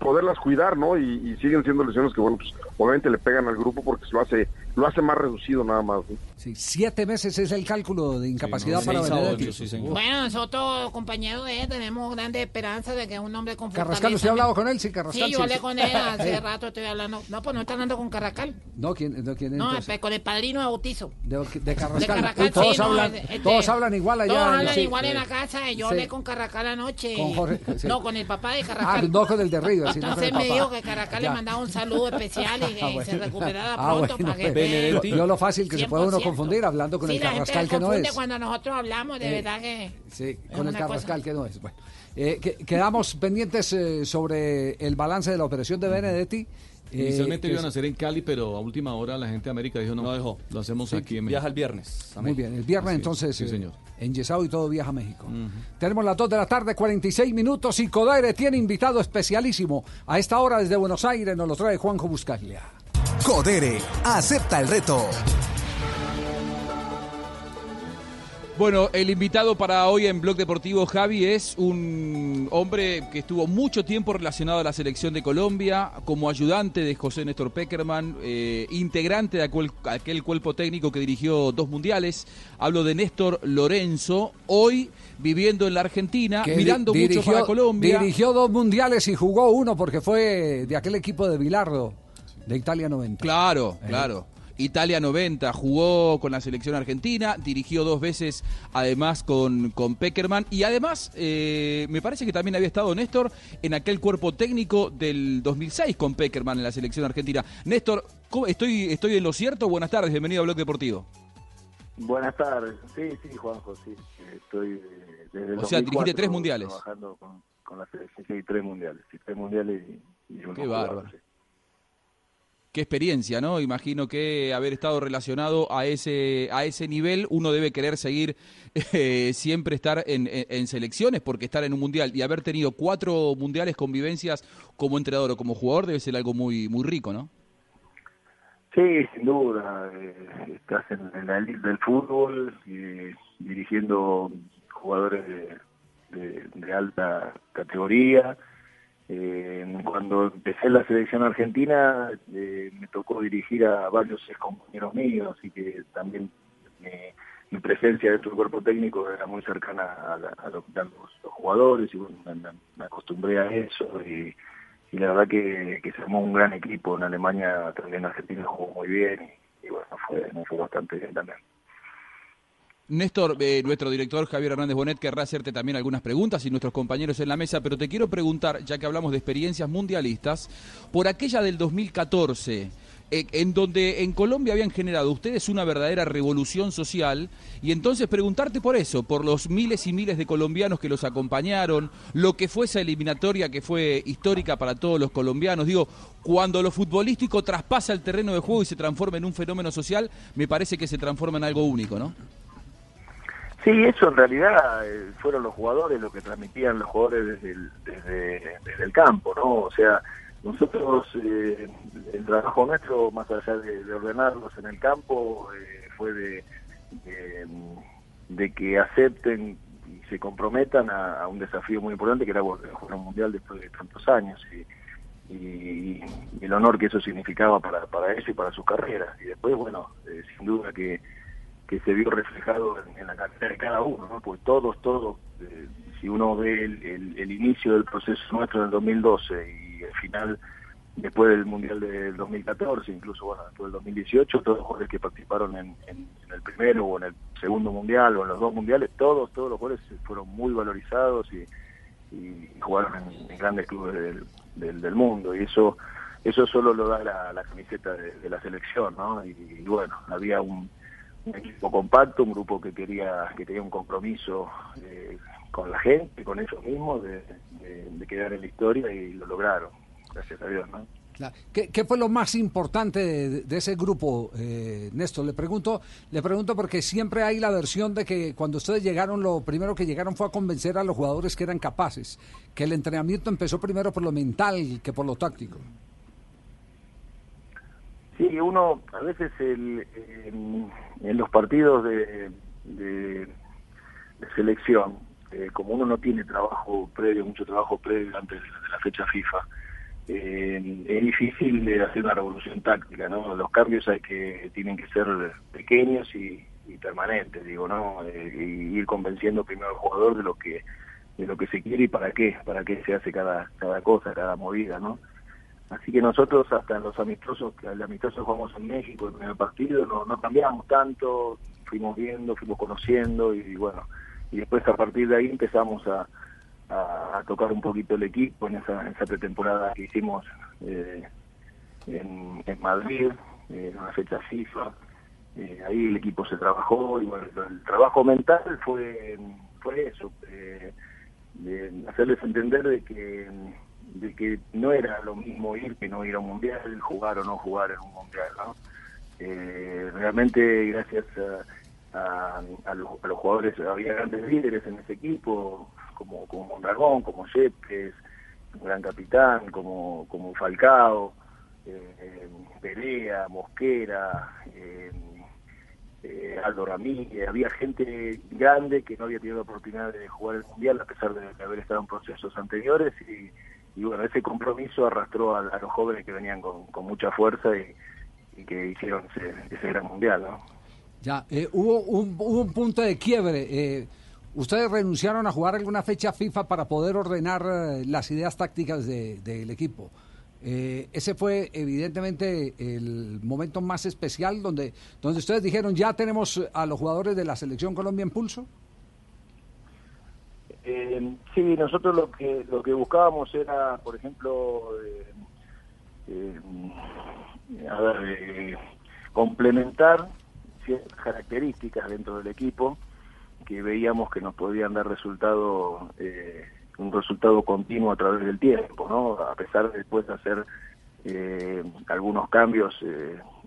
poderlas cuidar, ¿no? Y, y siguen siendo lesiones que, bueno, pues obviamente le pegan al grupo porque lo hace lo hace más reducido nada más, ¿no? Sí, siete meses es el cálculo de incapacidad no, para Benedetti. sí. Bueno, nosotros, compañeros de él, tenemos grandes esperanzas de que un hombre con Carrascal, ¿usted ha hablado con él? Sí, Carrascal. Sí, yo hablé con él hace Eh, rato, estoy hablando. No, pues no está hablando con Carrascal. No, ¿quién, no, quién No, entonces? pues, con el padrino de bautizo. De, de De Carrascal. Carrascal, Uy, todos sí, no, hablan, este- todos hablan igual allá. Todos hablan sí, igual en sí. la casa. Yo Sí. hablé con Carrascal anoche. Con Jorge, sí. No, con el papá de Ah, Carrascal. no con el de River, Entonces me papá. dijo que Carrascal Ya. le mandaba un saludo especial y que Ah, bueno. se recuperara Ah, pronto bueno, para que pues, Yo lo fácil que se puede uno 100%. confundir hablando con Sí, el Carrascal que no es. cuando nosotros hablamos, de Eh, verdad que... Sí, con el Carrascal que no es. Bueno, eh, que- quedamos pendientes eh, sobre el balance de la operación de Benedetti. Inicialmente que lo iban a hacer en Cali, pero a última hora la gente de América dijo no, dejó. Lo hacemos Sí, aquí en viaja México. el viernes. Muy bien, el viernes Así entonces sí, eh, señor. enyesado y todo viaja a México. Tenemos las 2 de la tarde, 46 minutos y Codaire tiene invitado especialísimo. A esta hora desde Buenos Aires nos lo trae Juanjo Buscaglia. Codere, acepta el reto. Bueno, el invitado para hoy en Blog Deportivo, Javi, es un hombre que estuvo mucho tiempo relacionado a la selección de Colombia, como ayudante de José Néstor Peckerman, eh, integrante de aquel, aquel cuerpo técnico que dirigió dos mundiales. Hablo de Néstor Lorenzo, hoy viviendo en la Argentina, Que mirando di- mucho para Colombia. Dirigió dos mundiales y jugó uno porque fue de aquel equipo de Bilardo, de Italia 90. Claro, Eh. claro. Italia 90, jugó con la selección argentina, dirigió dos veces además con, con Peckerman y además eh, me parece que también había estado Néstor en aquel cuerpo técnico del 2006 con Peckerman en la selección argentina. Néstor, ¿cómo- ¿estoy, estoy en lo cierto? Buenas tardes, bienvenido a Blog Deportivo. Buenas tardes. Sí, sí, Juanjo, sí. Estoy eh, desde O sea, dirigiste 2004 tres mundiales. Trabajando con, con la selección, sí, tres mundiales. Sí, tres mundiales y, y Qué bárbaro. sí. Qué experiencia, ¿no? Imagino que haber estado relacionado a ese, a ese nivel, uno debe querer seguir eh, siempre estar en, en- selecciones, porque estar en un mundial y haber tenido cuatro mundiales con vivencias como entrenador o como jugador debe ser algo muy, muy rico, ¿no? Sí, sin duda. eh, estás en, la elite del fútbol, eh, dirigiendo jugadores de- de alta categoría. Eh, cuando empecé la selección argentina, eh, me tocó dirigir a varios compañeros míos, así que también mi, presencia dentro del cuerpo técnico era muy cercana a, la- los, jugadores y bueno, me, acostumbré a eso y, la verdad que, que se armó un gran equipo en Alemania, también Argentina jugó muy bien y, bueno, fue, fue bastante bien también. Néstor, eh, nuestro director Javier Hernández Bonet querrá hacerte también algunas preguntas y nuestros compañeros en la mesa, pero te quiero preguntar, ya que hablamos de experiencias mundialistas, por aquella del 2014, eh, en donde en Colombia habían generado ustedes una verdadera revolución social y entonces preguntarte por eso, por los miles y miles de colombianos que los acompañaron, lo que fue esa eliminatoria que fue histórica para todos los colombianos. Digo, cuando lo futbolístico traspasa el terreno de juego y se transforma en un fenómeno social, me parece que se transforma en algo único, ¿no? Sí, eso en realidad eh, fueron los jugadores lo que transmitían los jugadores desde el, desde, el campo, ¿no? O sea, nosotros, eh, el trabajo nuestro, más allá de, de ordenarlos en el campo, eh, fue de, de, que acepten y se comprometan a, un desafío muy importante que era volver jugar un mundial después de tantos años y, y- y el honor que eso significaba para, para ellos y para sus carreras. Y después, bueno, eh, sin duda que, que se vio reflejado en, la carrera de cada uno, ¿no? Pues todos, todos, eh, si uno ve el, el- el inicio del proceso nuestro en el 2012 y el final después del Mundial del 2014, incluso bueno, después del 2018, todos los jugadores que participaron en, el primero o en el segundo Mundial o en los dos Mundiales, todos, todos los jugadores fueron muy valorizados y, y jugaron en, grandes clubes del, del, del mundo y eso eso solo lo da la, camiseta de, la selección, ¿no? Y bueno, había un, un equipo compacto, un grupo que quería que tenía un compromiso eh, con la gente, con ellos mismos, de, quedar en la historia y lo lograron, gracias a Dios, ¿no? ¿Qué, qué fue lo más importante de, de ese grupo, eh, Néstor? Le pregunto, le pregunto porque siempre hay la versión de que cuando ustedes llegaron, lo primero que llegaron fue a convencer a los jugadores que eran capaces, que el entrenamiento empezó primero por lo mental que por lo táctico. Sí, uno, a veces el, en, los partidos de, de- de selección, eh, como uno no tiene trabajo previo, mucho trabajo previo antes de la fecha FIFA, eh, es difícil de hacer una revolución táctica, ¿no? Los cambios hay que tienen que ser pequeños y, y permanentes, digo, ¿no? Eh, y ir convenciendo primero al jugador de lo que de lo que se quiere y para qué, para qué se hace cada cada cosa, cada movida, ¿no? Así que nosotros hasta los amistosos, que el amistoso jugamos en México, el primer partido, no, no cambiamos tanto, fuimos viendo, fuimos conociendo y, bueno, y después a partir de ahí empezamos a, a, tocar un poquito el equipo en esa, pretemporada que hicimos eh, en, en Madrid, en una fecha FIFA. Eh, ahí el equipo se trabajó y bueno, el trabajo mental fue, fue eso, eh, de hacerles entender de que de que no era lo mismo ir que no ir a un mundial, jugar o no jugar en un mundial, ¿no? Eh, realmente gracias a, a- los, a los jugadores, había grandes líderes en ese equipo, como, como Mondragón, como Yepes, un gran capitán, como, como Falcao, eh, Mosquera, eh, eh, Aldo Ramírez, había gente grande que no había tenido la oportunidad de jugar el Mundial a pesar de haber estado en procesos anteriores y, y bueno, ese compromiso arrastró a, los jóvenes que venían con, mucha fuerza y, que hicieron ese, gran Mundial, ¿no? Ya, eh, hubo, un, punto de quiebre. eh, ¿Ustedes renunciaron a jugar alguna fecha FIFA para poder ordenar eh, las ideas tácticas de- del equipo? Ese fue evidentemente el momento más especial donde, donde ustedes dijeron ya tenemos a los jugadores de la selección Colombia en pulso. Eh, sí, nosotros lo que lo que buscábamos era, por ejemplo, eh, eh, a ver, eh, complementar ciertas características dentro del equipo que veíamos que nos podían dar resultado un resultado continuo a través del tiempo, ¿no? A pesar de después de hacer algunos cambios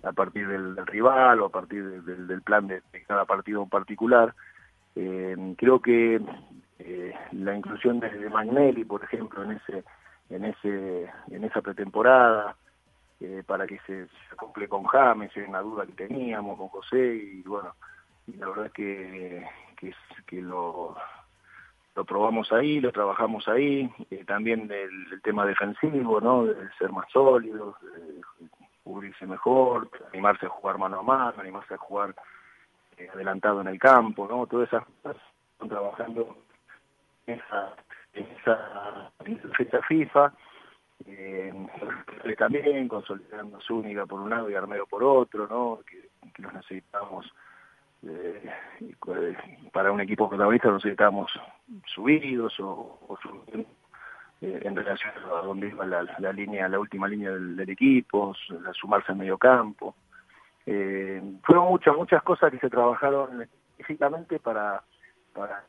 a partir del, rival o a partir del- plan de, de cada partido en particular. Creo que eh, la inclusión de, Magnelli, por ejemplo, en ese en ese en esa pretemporada eh, para que se, se acople con James, era una duda que teníamos con José y bueno, y la verdad que que, que lo lo probamos ahí, lo trabajamos ahí, eh, también el, el tema defensivo, ¿no? De ser más sólidos, cubrirse mejor, animarse a jugar mano a mano, animarse a jugar adelantado en el campo, ¿no? Todas esas cosas están trabajando esa, en esa, fecha FIFA, eh, también consolidando Zúñiga por un lado y Armero por otro, ¿no? Que, los necesitamos eh, cu- para un equipo protagonista los necesitamos subidos o, o subiendo eh, en relación a dónde iba la, la línea, la última línea del, del equipo, a sumarse al medio campo. Eh, fueron muchas, muchas cosas que se trabajaron específicamente para, para,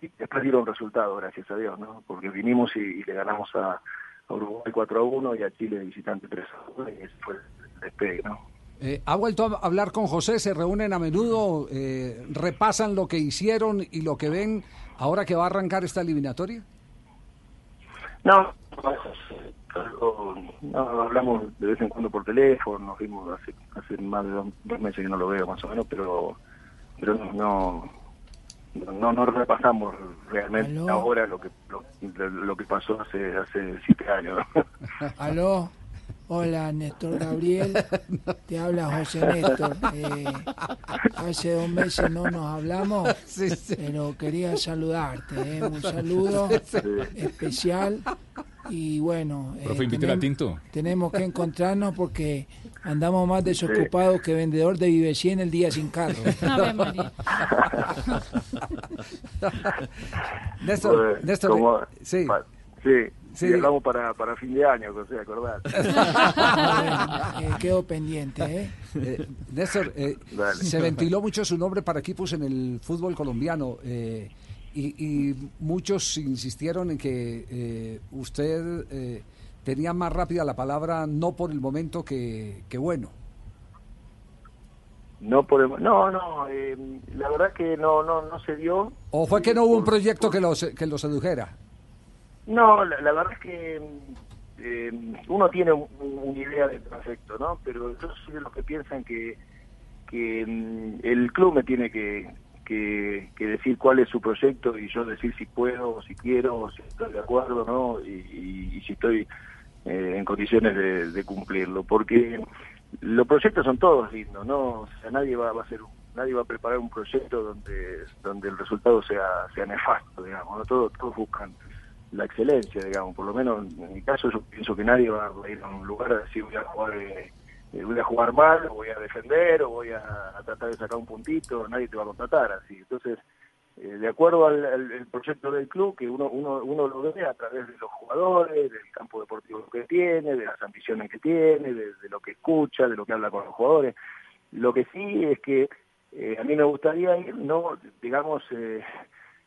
y después dieron resultado, gracias a Dios, ¿no? Porque vinimos y, y le ganamos a, a Uruguay 4 a 1 y a Chile visitante 3 a 1 y ese fue el despegue, ¿no? Eh, ¿Ha vuelto a hablar con José? ¿Se reúnen a menudo? Eh, ¿Repasan lo que hicieron y lo que ven ahora que va a arrancar esta eliminatoria? No, no, hablamos de vez en cuando por teléfono, nos vimos hace, hace más de dos, dos meses que no lo veo más o menos, pero pero no no, no, no repasamos realmente ¿Aló? ahora lo que lo, lo que pasó hace hace siete años. Aló, hola Néstor Gabriel, te habla José Néstor. Eh, hace dos meses no nos hablamos, pero quería saludarte, eh, un saludo especial y bueno, eh, Profe, invítela a tenem- tinto. tenemos que encontrarnos porque andamos más desocupados que vendedor de Vivecí en el día sin carro. Néstor, Néstor, eh, sí. sí, Sí. sí, hablamos para, para fin de año, José, acordate. Eh, quedo pendiente, ¿eh? Eh, Néstor, eh, se ventiló mucho su nombre para equipos en el fútbol colombiano eh, y, y muchos insistieron en que eh, usted eh, tenía más rápida la palabra no por el momento que, que bueno. No podemos, no, no, eh, la verdad que no, no, no se dio. ¿O fue que no hubo un proyecto que lo, que lo sedujera? No, la, la verdad es que eh, uno tiene un- una idea del proyecto, ¿no? Pero yo soy de los que piensan que, que mm, el club me tiene que, que, que decir cuál es su proyecto y yo decir si puedo si quiero si estoy de acuerdo, ¿no? Y, si estoy eh, en condiciones de, de cumplirlo. Porque los proyectos son todos lindos, ¿no? O sea, nadie va, va a un- nadie va a preparar un proyecto donde donde el resultado sea sea nefasto, digamos, ¿no? Todos todos buscan la excelencia, digamos, por lo menos en mi caso yo pienso que nadie va a ir a un lugar a decir voy a jugar eh, eh, voy a jugar mal, o voy a defender, o voy a, tratar de sacar un puntito, nadie te va a contratar así. Entonces, eh, de acuerdo al, proyecto del club, que uno, uno, uno lo ve a través de los jugadores, del campo deportivo que tiene, de las ambiciones que tiene, de, de lo que escucha, de lo que habla con los jugadores. Lo que sí es que eh, a mí me gustaría ir, no, digamos, eh,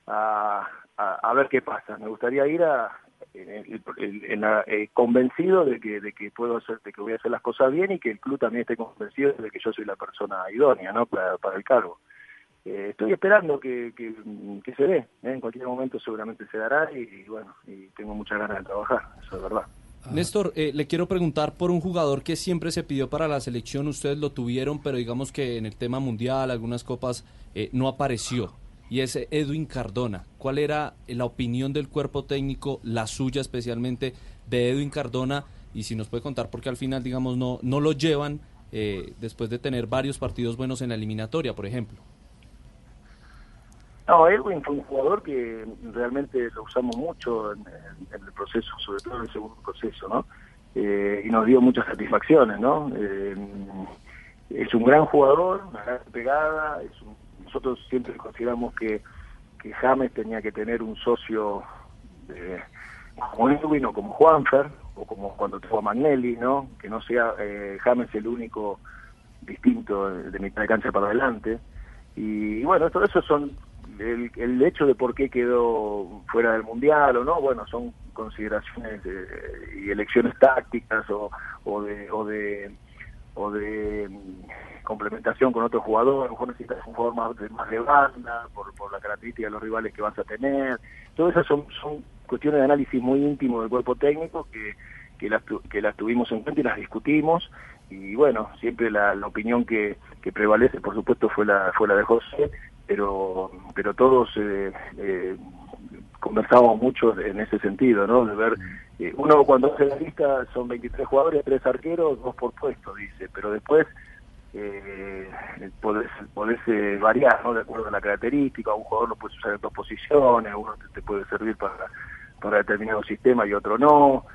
a ver qué pasa. Me gustaría ir a, en- en- en la- eh, convencido de que, de que puedo hacer, de que voy a hacer las cosas bien y que el club también esté convencido de que yo soy la persona idónea, ¿no? Para, para el cargo. Eh, estoy esperando que, que, se dé, ¿eh? en cualquier momento seguramente se dará y, bueno, y tengo muchas ganas de trabajar, eso es verdad. Néstor, eh, le quiero preguntar por un jugador que siempre se pidió para la selección, ustedes lo tuvieron, pero digamos que en el tema mundial, algunas copas, eh, no apareció, y es Edwin Cardona. ¿Cuál era eh, la opinión del cuerpo técnico, la suya especialmente, de Edwin Cardona? Y si nos puede contar, porque al final, digamos, no, no lo llevan eh, después de tener varios partidos buenos en la eliminatoria, por ejemplo. No, Edwin fue un jugador que realmente lo usamos mucho en el proceso, sobre todo en el segundo proceso, ¿no? Eh, y nos dio muchas satisfacciones, ¿no? Eh, es un gran jugador, una gran pegada, es un- nosotros siempre consideramos que, que James tenía que tener un socio eh, como Edwin o como Juanfer, o como cuando tuvo a Magnelli, ¿no? Que no sea eh, James el único distinto de, de mitad de cancha para adelante. Y bueno, todo eso son el, el hecho de por qué quedó fuera del mundial o no, bueno, son consideraciones eh, y elecciones tácticas o, o de o de o de mm, complementación con otro jugador, a lo mejor necesitas un jugador más de, más de banda por, por la característica de los rivales que vas a tener. Todo eso son, son cuestiones de análisis muy íntimo del cuerpo técnico que, que, las, que las tuvimos en cuenta y las discutimos. Y bueno, siempre la, la opinión que, que prevalece, por supuesto, fue la, fue la de José, pero, pero todos eh, eh, conversamos mucho en ese sentido, ¿no? De ver, eh, uno cuando hace la lista son 23 jugadores, tres arqueros, dos por puesto, dice, pero después eh, podés, podés eh, variar, ¿no? De acuerdo a la característica, un jugador lo puedes usar en dos posiciones, uno te, puede servir para, para determinado sistema y otro no.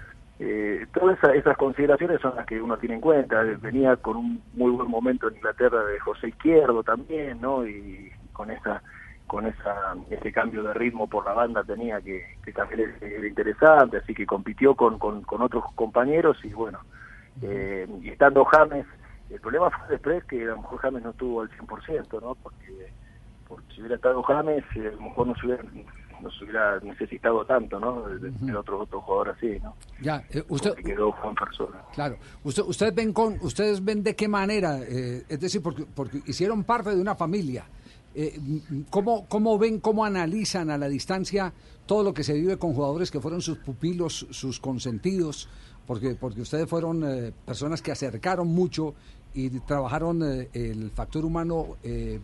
Eh, todas esa- esas consideraciones son las que uno tiene en cuenta. Eh, Venía con un muy buen momento en Inglaterra de José Izquierdo también, ¿no? Y con esa con esa ese cambio de ritmo por la banda tenía que, que también era interesante, así que compitió con, con, con otros compañeros y bueno, eh, y estando James, el problema fue después que a lo mejor James no estuvo al 100%, ¿no? Porque, porque si hubiera estado James, eh, a lo mejor no se hubiera, no se hubiera necesitado tanto, ¿no? Tener otro, otro jugador así, ¿no? Ya, eh, usted, Porque quedó Juan Persona. Claro. Usted, ustedes ven con, ustedes ven de qué manera, eh, es decir, porque, porque hicieron parte de una familia. Eh, m- ¿cómo, ¿Cómo ven, cómo analizan a la distancia todo lo que se vive con jugadores que fueron sus pupilos, sus consentidos? Porque, porque ustedes fueron eh, personas que acercaron mucho y trabajaron eh, el factor humano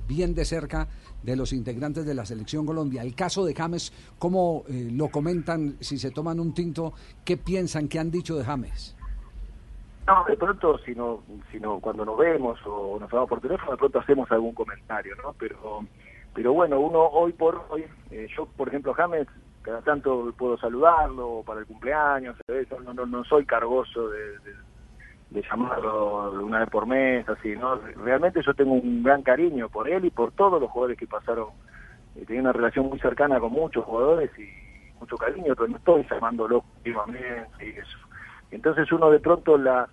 bien de cerca de los integrantes de la selección Colombia. El caso de James, ¿cómo lo comentan si se toman un tinto? ¿Qué piensan, qué han dicho de James? No, de pronto, si no, si no, cuando nos vemos o nos hablamos por teléfono, de pronto hacemos algún comentario, ¿no? Pero, pero bueno, uno hoy por hoy, eh, yo, por ejemplo, James, cada tanto puedo saludarlo para el cumpleaños, no, no, no soy cargoso de, de, llamarlo una vez por mes, así, ¿no? Realmente yo tengo un gran cariño por él y por todos los jugadores que pasaron. Eh, tenía una relación muy cercana con muchos jugadores y mucho cariño, pero no estoy llamándolo últimamente y. Entonces uno de pronto la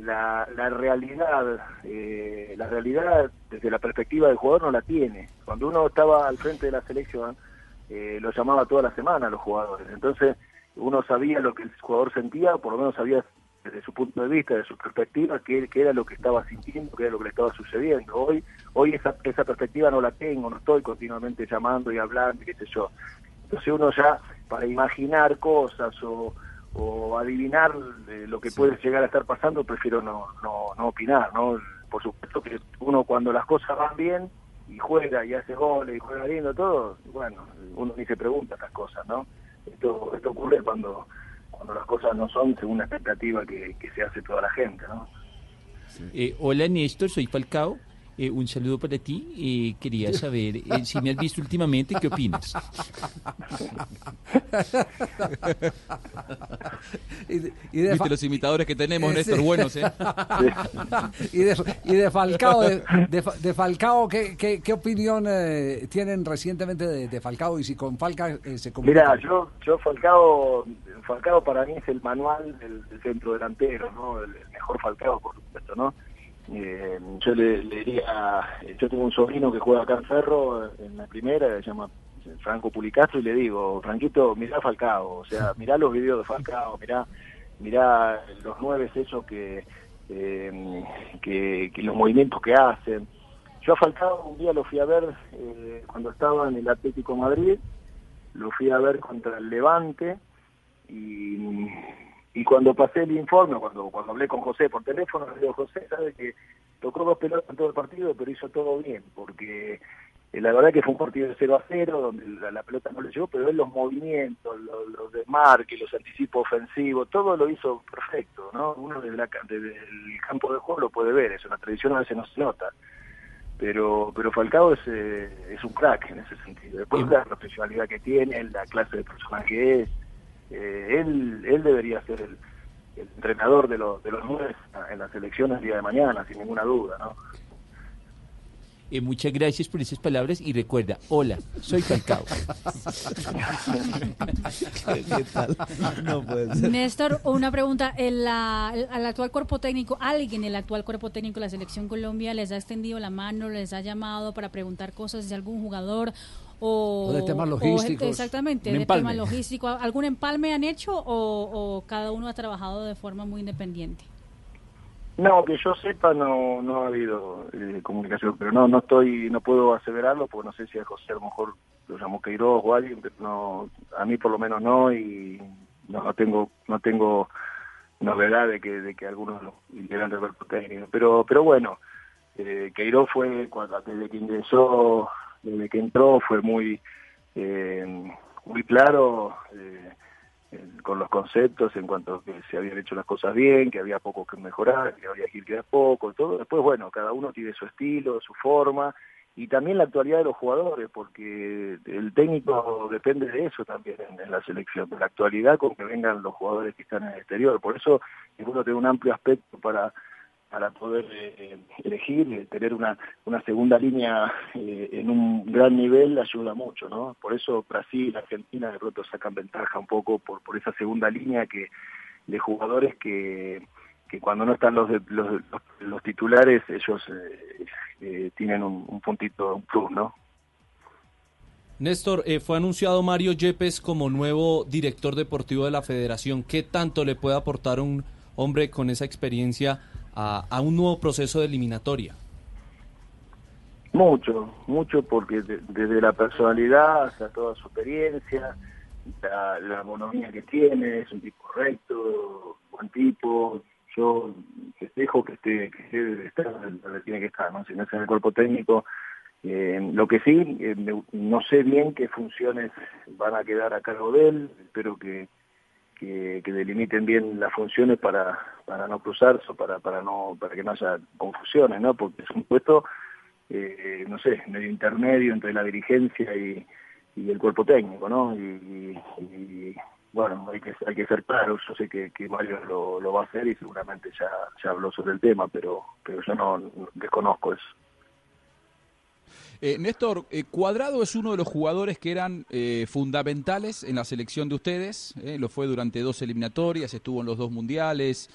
la, la realidad eh, la realidad desde la perspectiva del jugador no la tiene. Cuando uno estaba al frente de la selección eh, lo llamaba toda la semana a los jugadores. Entonces uno sabía lo que el jugador sentía, por lo menos sabía desde su punto de vista, de su perspectiva, qué, qué era lo que estaba sintiendo, qué era lo que le estaba sucediendo. Hoy hoy esa, esa perspectiva no la tengo, no estoy continuamente llamando y hablando, qué sé yo. Entonces uno ya, para imaginar cosas o, o adivinar eh, lo que puede llegar a estar pasando, prefiero no, no, no opinar, ¿no? Por supuesto que uno cuando las cosas van bien y juega y hace goles y juega lindo todo, bueno, uno ni se pregunta estas cosas, ¿no? Esto, esto ocurre cuando cuando las cosas no son según la expectativa que, que se hace toda la gente, ¿no? Eh, hola Néstor, soy Falcao. Eh, un saludo para ti. Eh, quería saber eh, si me has visto últimamente, ¿qué opinas? y de, y de Viste los imitadores que tenemos, Eh, Néstor, buenos, ¿eh? y, de, y de Falcao, de, de Fa- de Falcao ¿qué, qué, qué opinión eh, tienen recientemente de, de Falcao y si con Falca eh, se comunica? Mira, yo, yo Falcao, Falcao para mí es el manual del, del centro delantero, ¿no? El, el mejor Falcao, por supuesto, ¿no? Eh, yo le, le diría, yo tengo un sobrino que juega acá en Ferro, en la primera, se llama Franco Pulicastro, y le digo, Franquito, mirá Falcao, o sea, mirá los videos de Falcao, mirá, mirá los nueve esos que, eh, que, que los movimientos que hacen. Yo a Falcao un día lo fui a ver eh, cuando estaba en el Atlético de Madrid, lo fui a ver contra el Levante y, y cuando pasé el informe, cuando cuando hablé con José por teléfono, le digo, José, sabe que tocó dos pelotas en todo el partido, pero hizo todo bien, porque eh, la verdad que fue un partido de 0 a 0, donde la, la pelota no le llegó, pero él los movimientos, los, los desmarques, los anticipos ofensivos, todo lo hizo perfecto, ¿no? Uno desde, la, desde el campo de juego lo puede ver, eso, la tradición a veces no se nota pero pero Falcao es, eh, es un crack en ese sentido. Después la profesionalidad que tiene, la clase de persona que es, eh, él él debería ser el, el entrenador de los de los nueve en la selección el día de mañana, sin ninguna duda, ¿no? Eh, muchas gracias por esas palabras y recuerda, hola, soy Falcao. ¿Qué tal? No puede ser. Néstor, una pregunta. El, la- el- al actual cuerpo técnico, alguien del actual cuerpo técnico de la Selección Colombia les ha extendido la mano, les ha llamado para preguntar cosas de algún jugador o, O de temas o- logísticos. exactamente, de empalme. temas logísticos. ¿Algún empalme han hecho o, o cada uno ha trabajado de forma muy independiente? No, que yo sepa no no ha habido eh, comunicación, pero no no estoy no puedo aseverarlo porque no sé si a José a lo mejor lo llamó Queiroz o alguien, pero no a mí por lo menos no y no, no tengo no tengo novedad de que de que algunos del cuerpo técnico, pero pero bueno, eh, Queiroz fue cuando desde que ingresó, desde que entró fue muy eh, muy claro eh, con los conceptos en cuanto a que se habían hecho las cosas bien, que había poco que mejorar, que había que ir a poco, todo. Después, bueno, cada uno tiene su estilo, su forma, y también la actualidad de los jugadores, porque el técnico depende de eso también en, la selección, de la actualidad con que vengan los jugadores que están en el exterior. Por eso es bueno tener un amplio aspecto para para poder eh, elegir, eh, tener una, una segunda línea eh, en un gran nivel ayuda mucho, ¿no? Por eso Brasil, Argentina de pronto sacan ventaja un poco por, por esa segunda línea que de jugadores que, que cuando no están los, de- los, los, los titulares ellos tienen un, un puntito, un plus, ¿no? Néstor, fue anunciado Mario Yepes como nuevo director deportivo de la federación. ¿Qué tanto le puede aportar un hombre con esa experiencia a, a un nuevo proceso de eliminatoria? Mucho, mucho porque de- desde la personalidad hasta toda su experiencia, la, la bonomía que tiene, es un tipo recto, buen tipo, yo festejo que esté, que esté donde tiene que estar, ¿no? Si no es en el cuerpo técnico. Eh, lo que sí, eh, no sé bien qué funciones van a quedar a cargo de él, espero que, que delimiten bien las funciones para, para no cruzarse para, para, no, para que no haya confusiones, ¿no? Porque es un puesto eh, no sé, medio intermedio entre la dirigencia y, y el cuerpo técnico, ¿no? Y, bueno, hay que, hay que ser claro, yo sé que, que Mario lo, lo va a hacer y seguramente ya, ya habló sobre el tema, pero, pero yo no desconozco eso. Eh, Néstor, eh, Cuadrado es uno de los jugadores que eran eh, fundamentales en la selección de ustedes. lo fue durante dos eliminatorias, estuvo en los dos mundiales,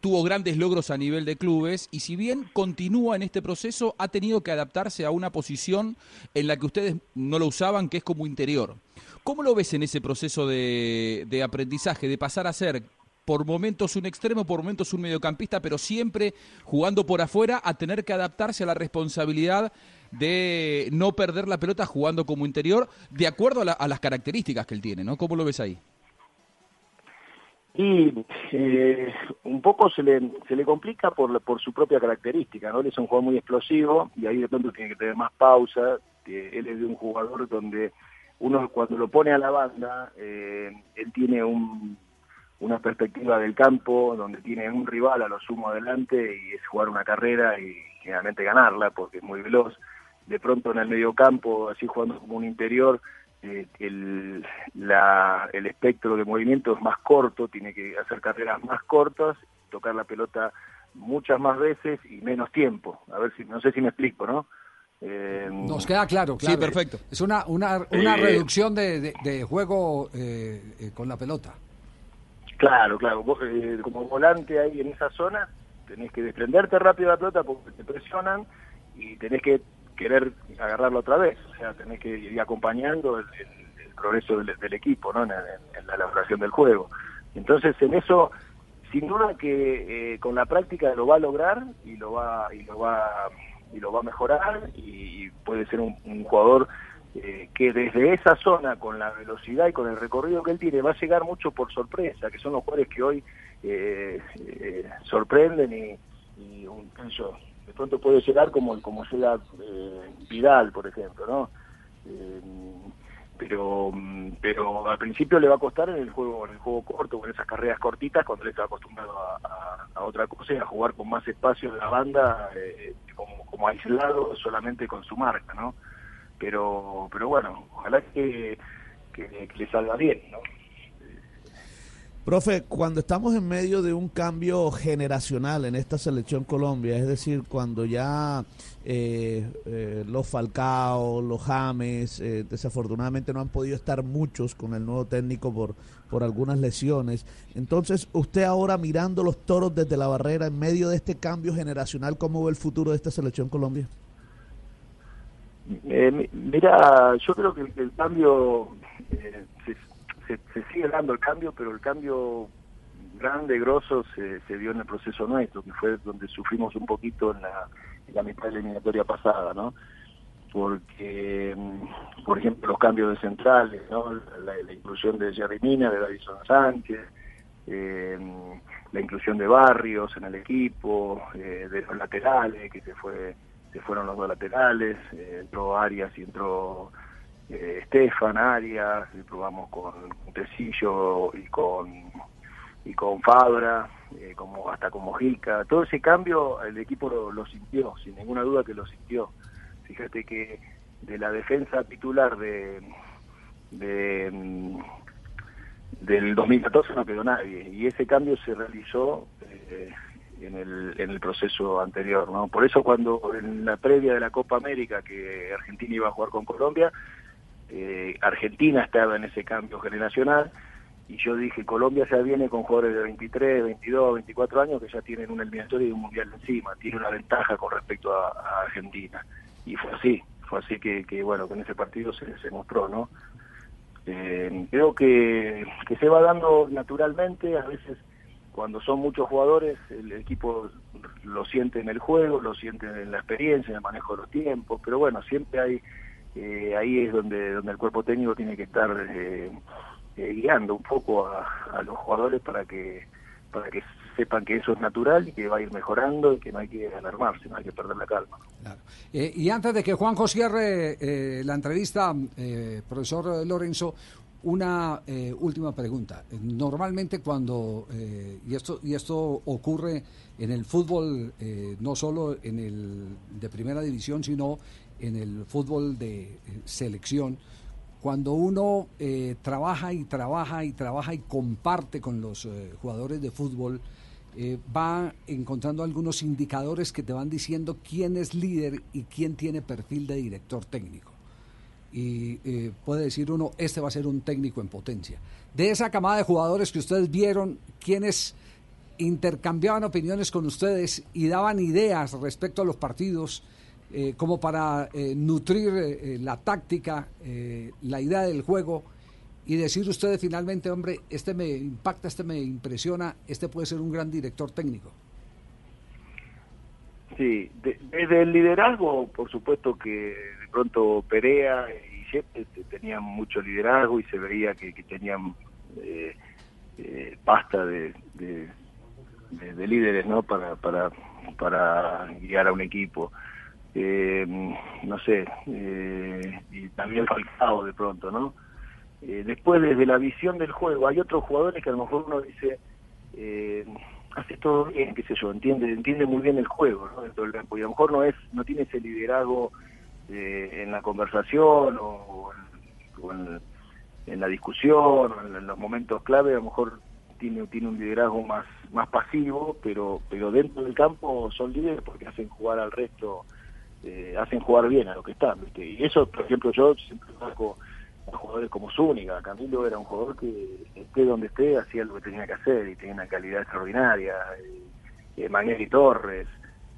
tuvo grandes logros a nivel de clubes y si bien continúa en este proceso, ha tenido que adaptarse a una posición en la que ustedes no lo usaban, que es como interior. ¿Cómo lo ves en ese proceso de, de aprendizaje, de pasar a ser por momentos un extremo, por momentos un mediocampista, pero siempre jugando por afuera, a tener que adaptarse a la responsabilidad de no perder la pelota jugando como interior, de acuerdo a, la- a las características que él tiene, ¿no? ¿Cómo lo ves ahí? Y eh, un poco se le, se le complica por, por su propia característica, ¿no? Él es un jugador muy explosivo y ahí de pronto tiene que tener más pausa. Él es de un jugador donde uno cuando lo pone a la banda, eh, él tiene un, una perspectiva del campo donde tiene un rival a lo sumo adelante y es jugar una carrera y generalmente ganarla porque es muy veloz. De pronto en el medio campo, así jugando como un interior, eh, el, la, el espectro de movimiento es más corto, tiene que hacer carreras más cortas, tocar la pelota muchas más veces y menos tiempo. A ver si, no sé si me explico, ¿no? Eh, Nos queda claro, Sí, claro. perfecto. Es una, una, una Eh, reducción de, de- de juego eh, eh, con la pelota. Claro, claro. Vos, eh, como volante ahí en esa zona, tenés que desprenderte rápido de la pelota porque te presionan y tenés que querer agarrarlo otra vez. O sea, tenés que ir acompañando el, el- el progreso del, equipo, ¿no? En, en- en la elaboración del juego. Entonces, en eso, sin duda que eh, con la práctica lo va a lograr y lo va y lo va y lo va a mejorar y, puede ser un, un jugador eh, que desde esa zona, con la velocidad y con el recorrido que él tiene, va a llegar mucho por sorpresa, que son los jugadores que hoy eh, eh, sorprenden y, y un, yo, de pronto puede llegar como como llega eh, Vidal, por ejemplo, ¿no? Eh, pero pero al principio le va a costar en el juego en el juego corto, con esas carreras cortitas, cuando él está acostumbrado a, otra cosa y a jugar con más espacio en la banda, eh, como, como aislado solamente con su marca, ¿no? Pero pero bueno, ojalá que, que le salga bien, ¿no? Profe, cuando estamos en medio de un cambio generacional en esta selección Colombia, es decir, cuando ya eh, eh, los Falcao, los James, eh, desafortunadamente no han podido estar muchos con el nuevo técnico por, por algunas lesiones, entonces usted ahora mirando los toros desde la barrera, en medio de este cambio generacional, ¿cómo ve el futuro de esta selección Colombia? Eh, mi- mira, yo creo que el, el cambio, eh, se, se- sigue dando el cambio, pero el cambio grande, grosso, se, se dio en el proceso nuestro, que fue donde sufrimos un poquito en la, la mitad de la eliminatoria pasada, ¿no? Porque, mm, por ejemplo, los cambios de centrales, ¿no? La, la inclusión de Jerry Mina, de Davison Sánchez, eh, la inclusión de Barrios en el equipo, eh, de los laterales, que se fue se fueron los dos laterales, eh, entró Arias y entró eh, Estefan Arias, probamos con Tecillo y con y con Fabra, eh, hasta con Mojica, todo ese cambio el equipo lo, lo sintió, sin ninguna duda que lo sintió. Fíjate que de la defensa titular de, de mm, del 2014 no quedó nadie y ese cambio se realizó eh, en el, en el proceso anterior, ¿no? Por eso cuando en la previa de la Copa América que Argentina iba a jugar con Colombia, eh, Argentina estaba en ese cambio generacional y yo dije, Colombia ya viene con jugadores de 23, 22, 24 años que ya tienen una eliminatoria y un mundial encima, tiene una ventaja con respecto a, Argentina. Y fue así, fue así que, que, bueno, que en ese partido se, se mostró, ¿no? Eh, creo que, que se va dando naturalmente, a veces cuando son muchos jugadores, el equipo lo siente en el juego, lo siente en la experiencia, en el manejo de los tiempos, pero bueno, siempre hay, eh, ahí es donde, donde el cuerpo técnico tiene que estar eh, eh, guiando un poco a, los jugadores para que para que sepan que eso es natural y que va a ir mejorando y que no hay que alarmarse, no hay que perder la calma. Eh, y antes de que Juanjo cierre eh, la entrevista, profesor Lorenzo, una eh, última pregunta. Normalmente cuando, y, esto, y esto ocurre en el fútbol, eh, no solo en el de primera división, sino en el fútbol de eh, selección, cuando uno eh, trabaja y trabaja y trabaja y comparte con los eh, jugadores de fútbol, eh, va encontrando algunos indicadores que te van diciendo quién es líder y quién tiene perfil de director técnico. Y puede decir uno, este va a ser un técnico en potencia. De esa camada de jugadores que ustedes vieron, quienes intercambiaban opiniones con ustedes y daban ideas respecto a los partidos, eh, como para eh, nutrir eh, la táctica, eh, la idea del juego y decir ustedes finalmente, hombre, este me impacta, este me impresiona, este puede ser un gran director técnico. Sí, de- desde el liderazgo, por supuesto que de pronto Perea y Yepes tenían mucho liderazgo y se veía que, que tenían eh, eh, pasta de, de, de- de líderes, ¿no? Para, para, para guiar a un equipo. Eh, no sé, eh, y también Falcao de pronto, ¿no? Eh, después, desde la visión del juego, hay otros jugadores que a lo mejor uno dice, eh, hace todo bien, qué sé yo, entiende, entiende muy bien el juego, ¿no? Dentro del campo. Y a lo mejor no es, no tiene ese liderazgo en la conversación o, en, la discusión o en, en los momentos clave, a lo mejor tiene, tiene un liderazgo más, más pasivo, pero, pero dentro del campo son líderes porque hacen jugar al resto, eh, hacen jugar bien a lo que están, ¿viste? Y eso, por ejemplo, yo siempre saco a jugadores como Zúñiga, Camilo era un jugador que esté donde esté hacía lo que tenía que hacer y tenía una calidad extraordinaria, eh, eh, Magnelli Torres,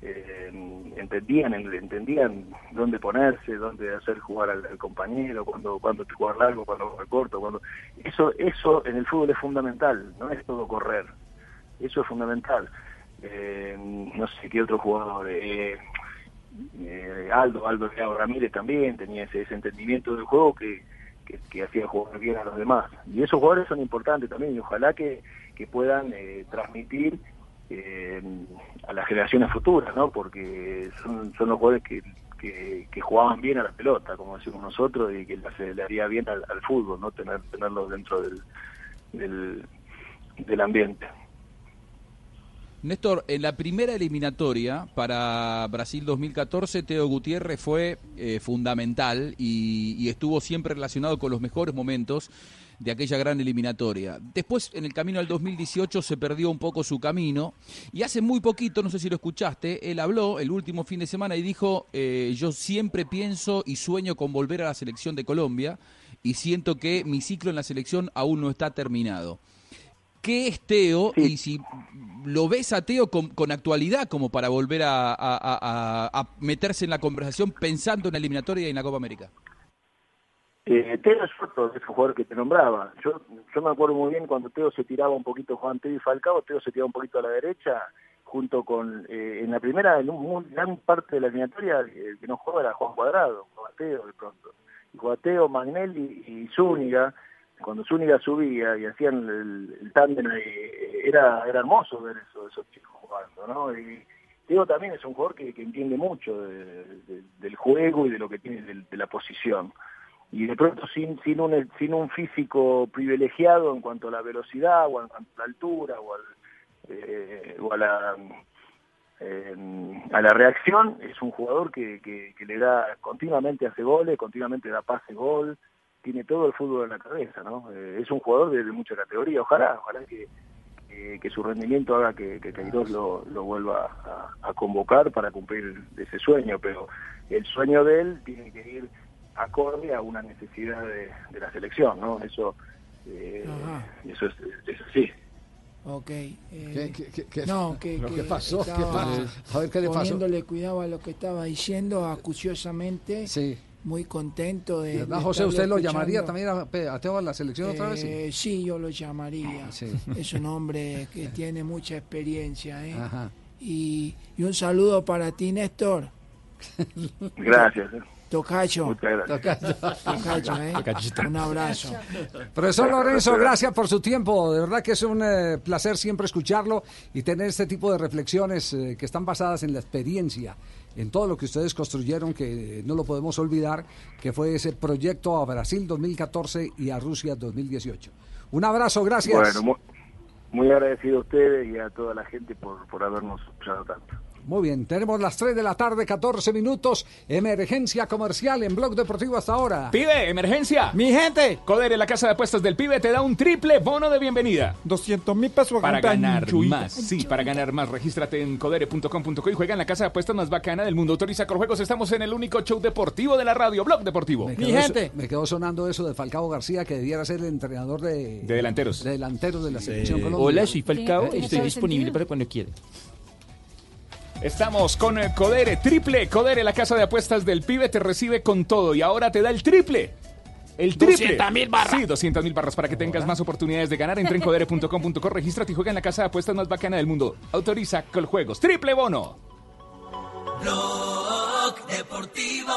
eh, entendían entendían dónde ponerse, dónde hacer jugar al, compañero, cuando cuando jugar largo, cuando jugar corto, cuando eso eso en el fútbol es fundamental, no es todo correr, eso es fundamental. Eh, no sé qué otro jugador, eh, eh, Aldo, Aldo Leao Ramírez también tenía ese, ese entendimiento del juego que, hacía jugar bien a los demás. Y esos jugadores son importantes también y ojalá que, puedan eh, transmitir eh, a las generaciones futuras, ¿no? Porque son, son los jugadores que, jugaban bien a la pelota, como decimos nosotros, y que le, haría bien al, al fútbol, ¿no? Tener, tenerlos dentro del, del ambiente. Néstor, en la primera eliminatoria para Brasil 2014, Teo Gutiérrez fue eh, fundamental y, estuvo siempre relacionado con los mejores momentos de aquella gran eliminatoria. Después, en el camino al 2018, se perdió un poco su camino y hace muy poquito, no sé si lo escuchaste, él habló el último fin de semana y dijo, eh, yo siempre pienso y sueño con volver a la selección de Colombia y siento que mi ciclo en la selección aún no está terminado. ¿Qué es Teo? Y si lo ves a Teo con, con actualidad como para volver a, a- a- a- a meterse en la conversación pensando en la eliminatoria y en la Copa América. Eh, Teo es otro de esos jugadores que te nombraba. Yo, yo me acuerdo muy bien cuando Teo se tiraba un poquito Juan Teo y Falcao, Teo se tiraba un poquito a la derecha, junto con, eh, en la primera, en un, gran parte de la eliminatoria, el que no jugaba era Juan Cuadrado, jugaba Teo de pronto. Y jugaba Teo, Magnelli y Zúñiga, cuando Zúñiga subía y hacían el, tándem, eh, era, era hermoso ver eso, esos chicos jugando, ¿no? Y Teo también es un jugador que, entiende mucho de- del juego y de lo que tiene de, de la posición y de pronto sin sin un sin un físico privilegiado en cuanto a la velocidad o en cuanto a la altura o, al, eh, o a la eh, a la reacción es un jugador que, que, que le da continuamente hace goles continuamente da pase gol tiene todo el fútbol en la cabeza no Eh, es un jugador de, de mucha categoría ojalá ojalá que, que que su rendimiento haga que, que Queiroz lo, lo vuelva a, a convocar para cumplir ese sueño, pero el sueño de él tiene que ir acorde a una necesidad de, de la selección, ¿no? Eso, eh, eso es, es así. Ok. eh, ¿Qué- qué- qué- qué- no, que, ¿Pero que qué pasó? ¿Qué pasó? A ver, ¿qué le pasó? Poniéndole cuidado a lo que estaba diciendo acuciosamente. Sí. Muy contento de. ¿Verdad, de José? ¿Usted lo escuchando. llamaría también a, a Teo a la selección otra vez? Eh, sí, yo lo llamaría. Sí. Es un hombre que tiene mucha experiencia. ¿eh? Ajá. Y, y un saludo para ti, Néstor. Gracias. Eh. Tocayo. Muchas gracias. Tocayo, ¿eh? Un abrazo. Profesor Lorenzo, gracias por su tiempo. De verdad que es un eh, placer siempre escucharlo y tener este tipo de reflexiones eh, que están basadas en la experiencia, en todo lo que ustedes construyeron, que no lo podemos olvidar, que fue ese proyecto a Brasil 2014 y a Rusia 2018. Un abrazo, gracias. Bueno, muy, muy agradecido a ustedes y a toda la gente por, por habernos escuchado tanto. Muy bien, tenemos las 3 de la tarde, 14 minutos, emergencia comercial en Blog Deportivo hasta ahora. Pibe, emergencia. Mi gente. Codere, la casa de apuestas del pibe, te da un triple bono de bienvenida. 200 mil pesos Para ganar chuita. más, sí, para ganar más, regístrate en codere.com.co y juega en la casa de apuestas más bacana del mundo. Autoriza Corjuegos, estamos en el único show deportivo de la radio, Blog Deportivo. Quedó so- me quedó sonando eso de Falcao García, que debiera ser el entrenador de, De delanteros. de delanteros de la selección Colombia. Hola, soy Falcao, Sí, estoy disponible sentido. para cuando quiera. Estamos con eh, Codere, triple. Codere, la casa de apuestas del pibe, te recibe con todo y ahora te da el triple. El triple. 200.000 barras. Sí, 200 mil barras para que tengas más oportunidades de ganar. Entra en codere.com.co, regístrate y juega en la casa de apuestas más bacana del mundo. Autoriza Coljuegos. Triple bono. Blog Deportivo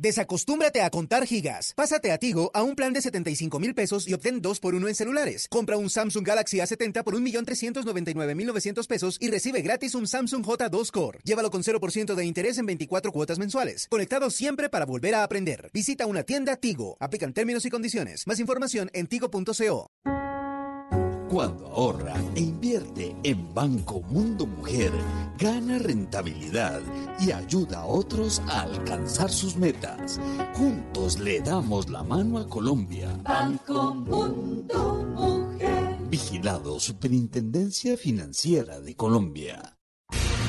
Desacostúmbrate a contar gigas. Pásate a Tigo a un plan de 75 mil pesos y obtén 2 por 1 en celulares. Compra un Samsung Galaxy A70 por 1.399.900 pesos y recibe gratis un Samsung J2 Core. Llévalo con 0% de interés en 24 cuotas mensuales. Conectado siempre para volver a aprender. Visita una tienda Tigo. Aplican términos y condiciones. Más información en tigo.co. Cuando ahorra e invierte en Banco Mundo Mujer, gana rentabilidad y ayuda a otros a alcanzar sus metas. Juntos le damos la mano a Colombia. Banco Mundo Mujer. Vigilado Superintendencia Financiera de Colombia.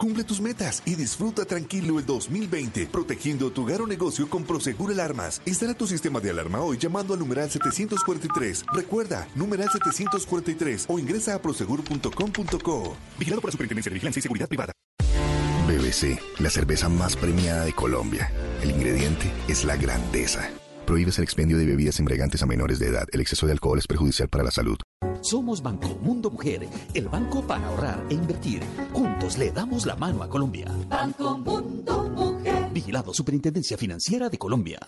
Cumple tus metas y disfruta tranquilo el 2020, protegiendo tu hogar o negocio con Prosegur Alarmas. Instala tu sistema de alarma hoy llamando al numeral 743. Recuerda, numeral 743 o ingresa a prosegur.com.co. Vigilado por la Superintendencia de Vigilancia y Seguridad Privada. BBC, la cerveza más premiada de Colombia. El ingrediente es la grandeza. Prohíbes el expendio de bebidas embriagantes a menores de edad. El exceso de alcohol es perjudicial para la salud. Somos Banco Mundo Mujer, el banco para ahorrar e invertir. Juntos le damos la mano a Colombia. Banco Mundo Mujer. Vigilado Superintendencia Financiera de Colombia.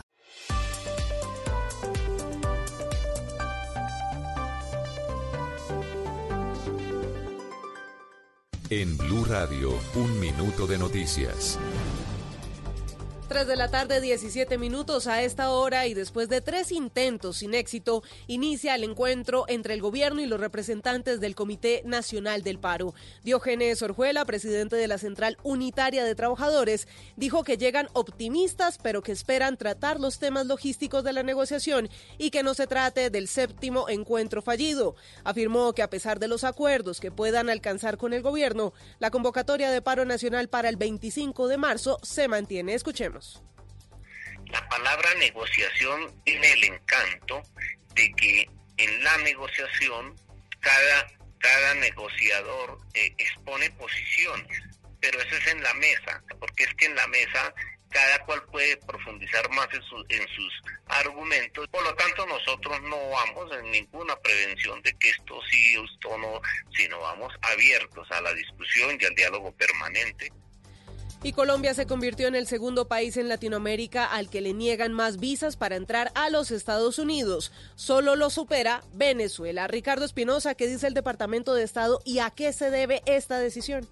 En Blue Radio, un minuto de noticias. 3 de la tarde, 17 minutos a esta hora y después de tres intentos sin éxito, inicia el encuentro entre el gobierno y los representantes del Comité Nacional del Paro. Diógenes Orjuela, presidente de la Central Unitaria de Trabajadores, dijo que llegan optimistas, pero que esperan tratar los temas logísticos de la negociación y que no se trate del séptimo encuentro fallido. Afirmó que a pesar de los acuerdos que puedan alcanzar con el gobierno, la convocatoria de paro nacional para el 25 de marzo se mantiene. Escuchemos. La palabra negociación tiene el encanto de que en la negociación cada, cada negociador eh, expone posiciones, pero eso es en la mesa, porque es que en la mesa cada cual puede profundizar más en, su- en sus argumentos. Por lo tanto, nosotros no vamos en ninguna prevención de que esto sí esto no, sino vamos abiertos a la discusión y al diálogo permanente. Y Colombia se convirtió en el segundo país en Latinoamérica al que le niegan más visas para entrar a los Estados Unidos. Solo lo supera Venezuela. Ricardo Espinosa, ¿qué dice el Departamento de Estado y a qué se debe esta decisión?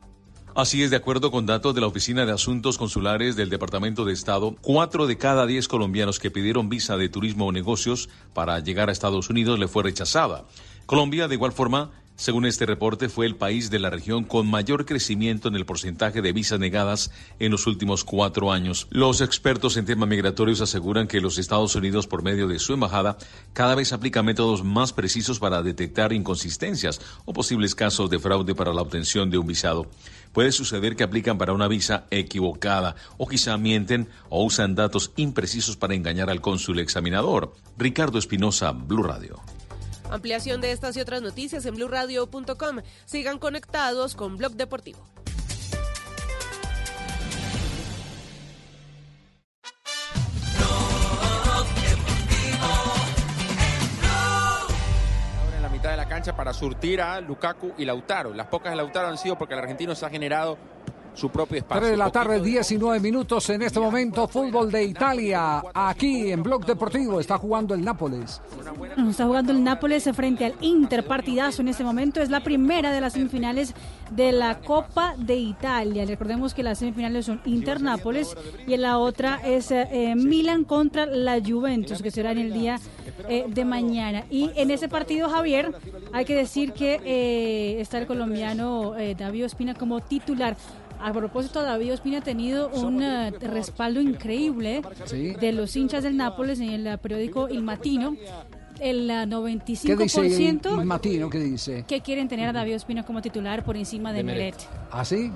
Así es, de acuerdo con datos de la Oficina de Asuntos Consulares del Departamento de Estado, cuatro de cada diez colombianos que pidieron visa de turismo o negocios para llegar a Estados Unidos le fue rechazada. Colombia, de igual forma, según este reporte, fue el país de la región con mayor crecimiento en el porcentaje de visas negadas en los últimos cuatro años. Los expertos en temas migratorios aseguran que los Estados Unidos, por medio de su embajada, cada vez aplica métodos más precisos para detectar inconsistencias o posibles casos de fraude para la obtención de un visado. Puede suceder que aplican para una visa equivocada o quizá mienten o usan datos imprecisos para engañar al cónsul examinador. Ricardo Espinosa, Blue Radio. Ampliación de estas y otras noticias en blurradio.com. Sigan conectados con Blog Deportivo. ahora en la mitad de la cancha para surtir a Lukaku y Lautaro. Las pocas de Lautaro han sido porque el argentino se ha generado su propio espacio. 3 de la tarde, 19 minutos en este momento. Fútbol de Italia. Aquí en Blog Deportivo está jugando el Nápoles. Está jugando el Nápoles frente al Inter partidazo en este momento. Es la primera de las semifinales de la Copa de Italia. Recordemos que las semifinales son Inter-Nápoles y en la otra es eh, Milan contra la Juventus, que será en el día eh, de mañana. Y en ese partido, Javier, hay que decir que eh, está el colombiano eh, David Ospina como titular. A propósito, David Ospina ha tenido un eh, respaldo increíble de los hinchas del Nápoles en el periódico Il Matino. El eh, ¿Qué dice el, 95% el Matino? ¿Qué dice? que quieren tener a David Ospina como titular por encima de, De. Meret. ¿Ah, sí?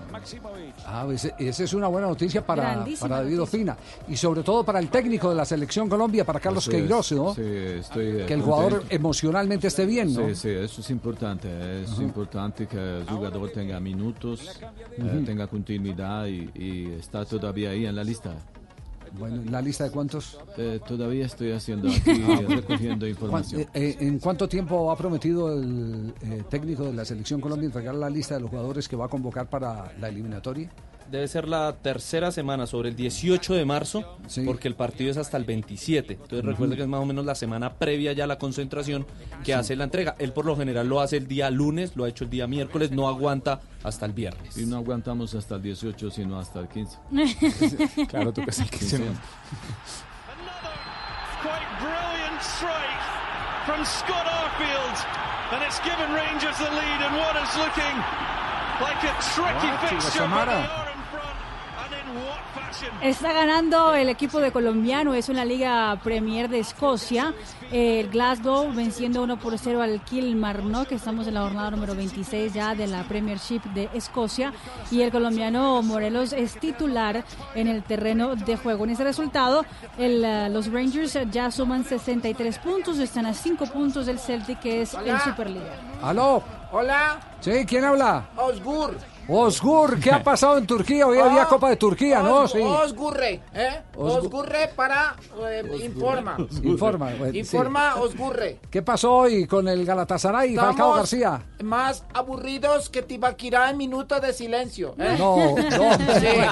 Ah, ese- esa es una buena noticia para, para David noticia. Ospina. Y sobre todo para el técnico de la Selección Colombia, para Carlos. Queiroz, ¿no? Sí, estoy, que el jugador emocionalmente esté bien, ¿no? Sí, sí, eso es importante. Es importante que el jugador tenga minutos, eh, tenga continuidad y, y está todavía ahí en la lista. Bueno, ¿la lista de cuántos? Eh, todavía estoy haciendo aquí, eh, recogiendo información. ¿Cuán- eh, eh, ¿En cuánto tiempo ha prometido el eh, técnico de la Selección Colombia entregar la lista de los jugadores que va a convocar para la eliminatoria? Debe ser la tercera semana, sobre el 18 de marzo, Sí. porque el partido es hasta el 27. Entonces Ujú. recuerde que es más o menos la semana previa ya a la concentración que Sí. hace la entrega. Él por lo general lo hace el día lunes, lo ha hecho el día miércoles, no aguanta hasta el viernes. Y no aguantamos hasta el 18, sino hasta el 15. Claro, tú que es el 15. Quite brilliant strike from Scott Arfield. And it's given Rangers the lead in what is looking like a tricky fixture. But Samara. they are in front. And in what fashion? Está ganando el equipo de colombiano, es en la Liga Premier de Escocia. El Glasgow venciendo 1 por 0 al Kilmarnock, que estamos en la jornada número 26 ya de la Premiership de Escocia. Y el colombiano Morelos es titular en el terreno de juego. En ese resultado, el, eh, los Rangers ya suman 63 puntos, están a 5 puntos del Celtic, que es el Hola. Superliga. ¿Aló? Hola, Sí, ¿quién habla? Osgur. Osgur, ¿qué ha pasado en Turquía? Hoy había Oh, Copa de Turquía, ¿no? Os- Sí. Osgurre, ¿eh? Osgu- Osgurre para eh, informa. Informa. bueno, sí. Informa Osgurre. ¿Qué pasó hoy con el Galatasaray y Falcao García? más aburridos que Tibaquirá en minuto de silencio. ¿eh? No, no. Sí, ¿eh?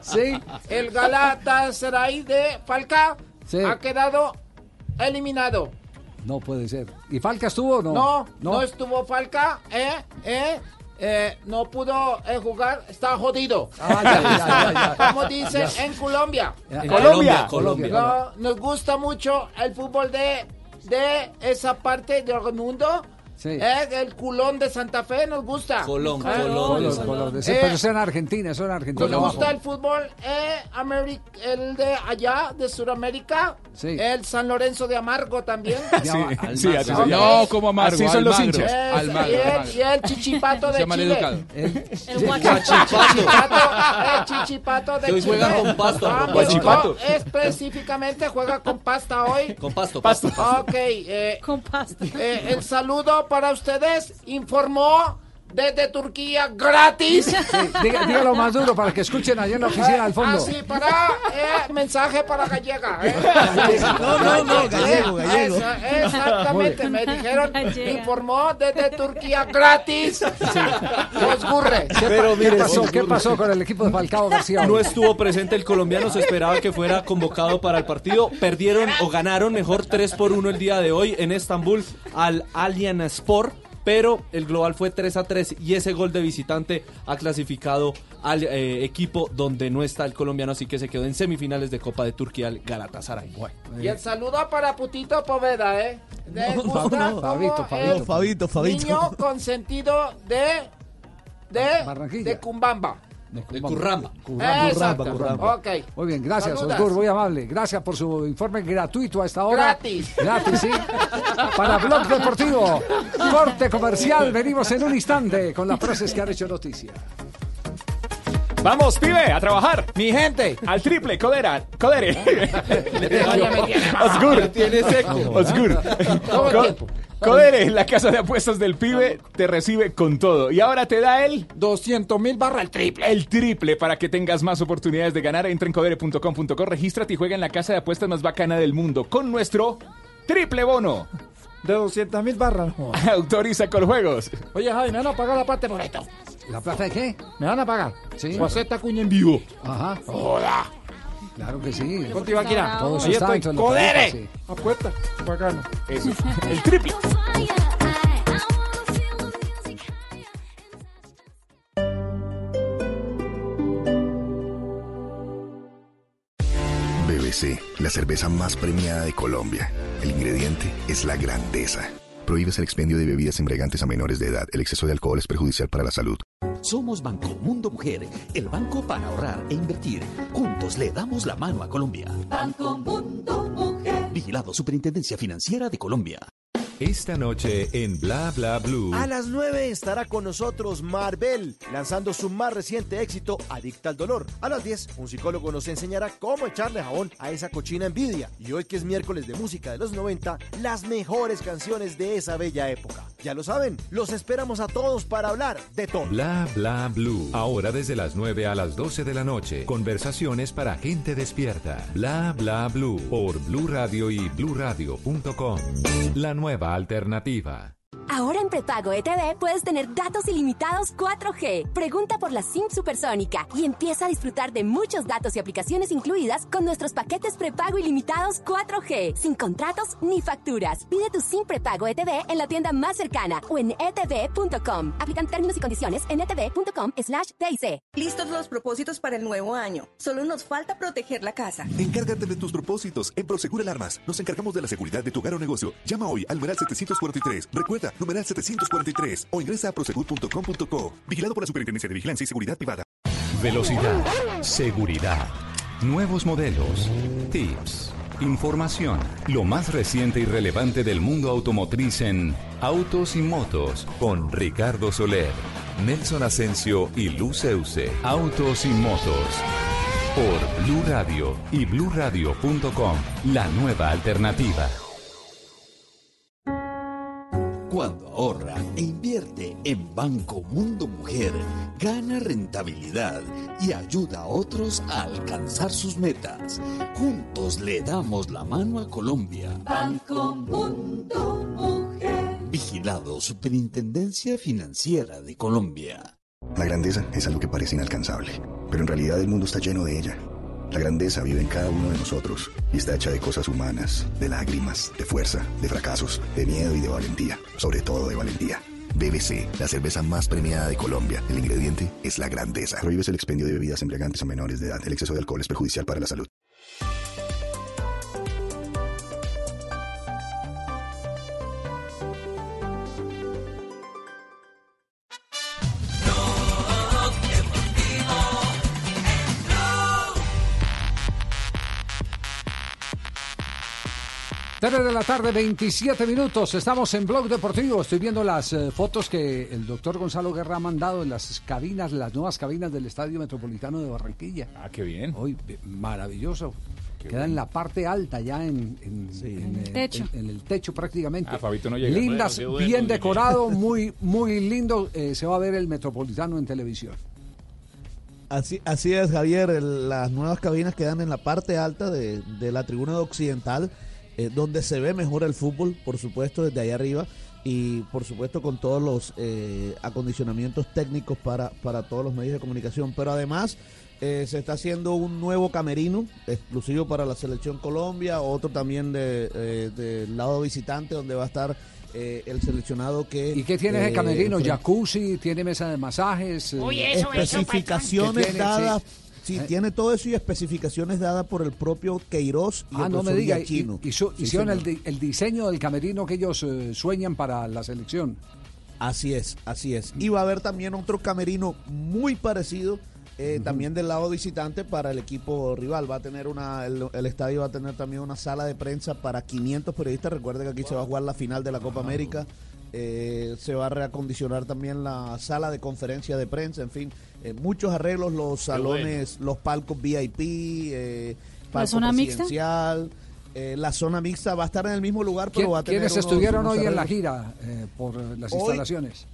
Sí. El Galatasaray de Falcao Sí. ha quedado eliminado. No puede ser. ¿Y Falca estuvo o no? No, no, estuvo Falca, ¿eh? ¿eh? Eh, no pudo eh, jugar, está jodido. Ah, ya, ya, ya, ya. Como dicen Ya. en Colombia. En Colombia, Colombia. No, nos gusta mucho el fútbol de, de esa parte del mundo. Sí. Eh, el culón de Santa Fe nos gusta. Colón, Eh, Colón, Colón. Ese- Eh, pero eso en Argentina, eso en Argentina. nos gusta el fútbol eh, el de allá, de Sudamérica. Sí. El San Lorenzo de Amargo también. Sí, así se. No, como amargo. Así son los hinchas. Es- Almagro, y, el, Almagro. y el chichipato Se de llama Chile. educado. El Chichipato, el chichipato de hoy Chile. juega con pasto, Ah, guachipato. no, específicamente juega con pasta hoy. Con pasto, Pasto. pasto. Ok, eh, Con pasta. eh, el saludo para ustedes. Informó desde Turquía gratis. Sí, diga- dígalo más duro para que escuchen allá en la oficina al fondo. Así, para eh, mensaje para gallega. eh. No, no, no, gallego, gallego. Esa- exactamente, me dijeron, Gallega. informó desde Turquía gratis. Osgurre. ¿Qué, Pero mire, ¿qué pasó? ¿Qué pasó con el equipo de Falcao García? No estuvo presente el colombiano, se esperaba que fuera convocado para el partido. Perdieron o ganaron mejor 3 por 1 el día de hoy en Estambul al Alien Sport. Pero el global fue 3 a 3 y ese gol de visitante ha clasificado al eh, equipo donde no está el colombiano, así que se quedó en semifinales de Copa de Turquía el Galatasaray. Y el saludo para Putito Poveda, ¿eh? ¿Le No, gusta no, como Fabito, Fabito. Fabito, Fabito. Niño consentido de... De... De Cumbamba. De Curramba. Exacto. Ok. Muy bien, gracias, Saludas. Osgur, muy amable. Gracias por su informe gratuito a esta hora. Gratis. Gratis, sí. Para Blog Deportivo. Corte comercial. Venimos en un instante con las frases que han hecho noticia. Vamos, pibe, a trabajar. Mi gente. Al triple, Codera, Codere. Osgur. Osgur. Codere, la casa de apuestas del pibe, te recibe con todo. Y ahora te da el 200 mil barra el triple. el triple para que tengas más oportunidades de ganar. Entra en codere.com.co, regístrate y juega en la casa de apuestas más bacana del mundo con nuestro triple bono. De 200 mil barras. Autoriza con juegos. Oye, Javi, me van a pagar la parte por esto. ¿La plata de qué? ¿Me van a pagar? Sí. O hacer esta cuña en vivo. Ajá. Joda. Claro que sí. Contigo, Akira. Todo eso Ahí está estoy. dentro de la ¡Codere! sí. Apuesta. Bacano. Eso. El triple. BBC, la cerveza más premiada de Colombia. El ingrediente es la grandeza. Prohíbes el expendio de bebidas embriagantes a menores de edad. El exceso de alcohol es perjudicial para la salud. Somos Banco Mundo Mujer, el banco para ahorrar e invertir. Juntos le damos la mano a Colombia. Banco Mundo Mujer. Vigilado Superintendencia Financiera de Colombia. Esta noche en Bla Bla Blue. A las 9 estará con nosotros Marvel, lanzando su más reciente éxito, Adicta al Dolor. A las 10, un psicólogo nos enseñará cómo echarle jabón a esa cochina envidia. Y hoy que es miércoles de música de los 90, las mejores canciones de esa bella época. Ya lo saben, los esperamos a todos para hablar de todo. Bla Bla Blue. Ahora desde las 9 a las 12 de la noche. Conversaciones para gente despierta. Bla Bla Blue. Por Blue Radio y bluradio.com. La nueva alternativa. Ahora en prepago ETV puedes tener datos ilimitados 4G. Pregunta por la SIM supersónica y empieza a disfrutar de muchos datos y aplicaciones incluidas con nuestros paquetes prepago ilimitados 4G, sin contratos ni facturas. Pide tu SIM prepago ETV en la tienda más cercana o en etv.com. Aplican términos y condiciones en etv.com slash TIC. Listos los propósitos para el nuevo año. Solo nos falta proteger la casa. Encárgate de tus propósitos. En Prosegur Alarmas nos encargamos de la seguridad de tu hogar o negocio. Llama hoy al numeral 743. Recuerda, numeral 743 o ingresa a prosegur.com.co. Vigilado por la Superintendencia de Vigilancia y Seguridad Privada. Velocidad, seguridad, nuevos modelos, tips, información, lo más reciente y relevante del mundo automotriz en Autos y Motos con Ricardo Soler, Nelson Asensio y Luceuse. Autos y Motos por Blue Radio y bluradio.com, la nueva alternativa. Cuando ahorra e invierte en Banco Mundo Mujer, gana rentabilidad y ayuda a otros a alcanzar sus metas. Juntos le damos la mano a Colombia. Banco Mundo Mujer. Vigilado Superintendencia Financiera de Colombia. La grandeza es algo que parece inalcanzable, pero en realidad el mundo está lleno de ella. La grandeza vive en cada uno de nosotros y está hecha de cosas humanas, de lágrimas, de fuerza, de fracasos, de miedo y de valentía, sobre todo de valentía. BBC, la cerveza más premiada de Colombia. El ingrediente es la grandeza. Prohíbes el expendio de bebidas embriagantes a menores de edad. El exceso de alcohol es perjudicial para la salud. Tres de la tarde, 27 minutos. Estamos en Blog Deportivo. Estoy viendo las eh, fotos que el doctor Gonzalo Guerra ha mandado en las cabinas, las nuevas cabinas del Estadio Metropolitano de Barranquilla. Ah, qué bien. Hoy, maravilloso. Queda en la parte alta, ya en, en- en, el eh, techo. En, en el techo prácticamente. Ah, Fabito no llega. Lindas, Bueno, qué bueno, bien decorado, muy, muy lindo. eh, se va a ver el Metropolitano en televisión. Así, así es, Javier. el- las nuevas cabinas quedan en la parte alta de, de la tribuna occidental, eh, donde se ve mejor el fútbol, por supuesto, desde ahí arriba. Y por supuesto con todos los eh, acondicionamientos técnicos para, para todos los medios de comunicación. Pero además eh, se está haciendo un nuevo camerino exclusivo para la selección Colombia, otro también de, eh, del lado visitante donde va a estar eh, el seleccionado que... ¿Y qué tiene ese eh, camerino? enfrenta- ¿Jacuzzi? ¿Tiene mesa de masajes? eh, especificaciones ¿Qué tiene? dadas. Sí. Sí, Eh. tiene todo eso y especificaciones dadas por el propio Queiroz y Ah, el no me diga. Y, y Sí, hicieron el, señor. di- el diseño del camerino que ellos eh, sueñan para la selección. Así es, así es. Y va a haber también otro camerino muy parecido, eh, también del lado visitante para el equipo rival. Va a tener una, el, el estadio va a tener también una sala de prensa para 500 periodistas. Recuerde que aquí se va a jugar la final de la Copa América. Eh, se va a reacondicionar también la sala de conferencia de prensa, en fin, eh, muchos arreglos, los salones, los palcos VIP, eh, palco zona mixta? eh, la zona mixta va a estar en el mismo lugar, pero ¿Quién- va a tener ¿Quiénes unos- estuvieron unos hoy en la gira eh, por las Hoy- instalaciones?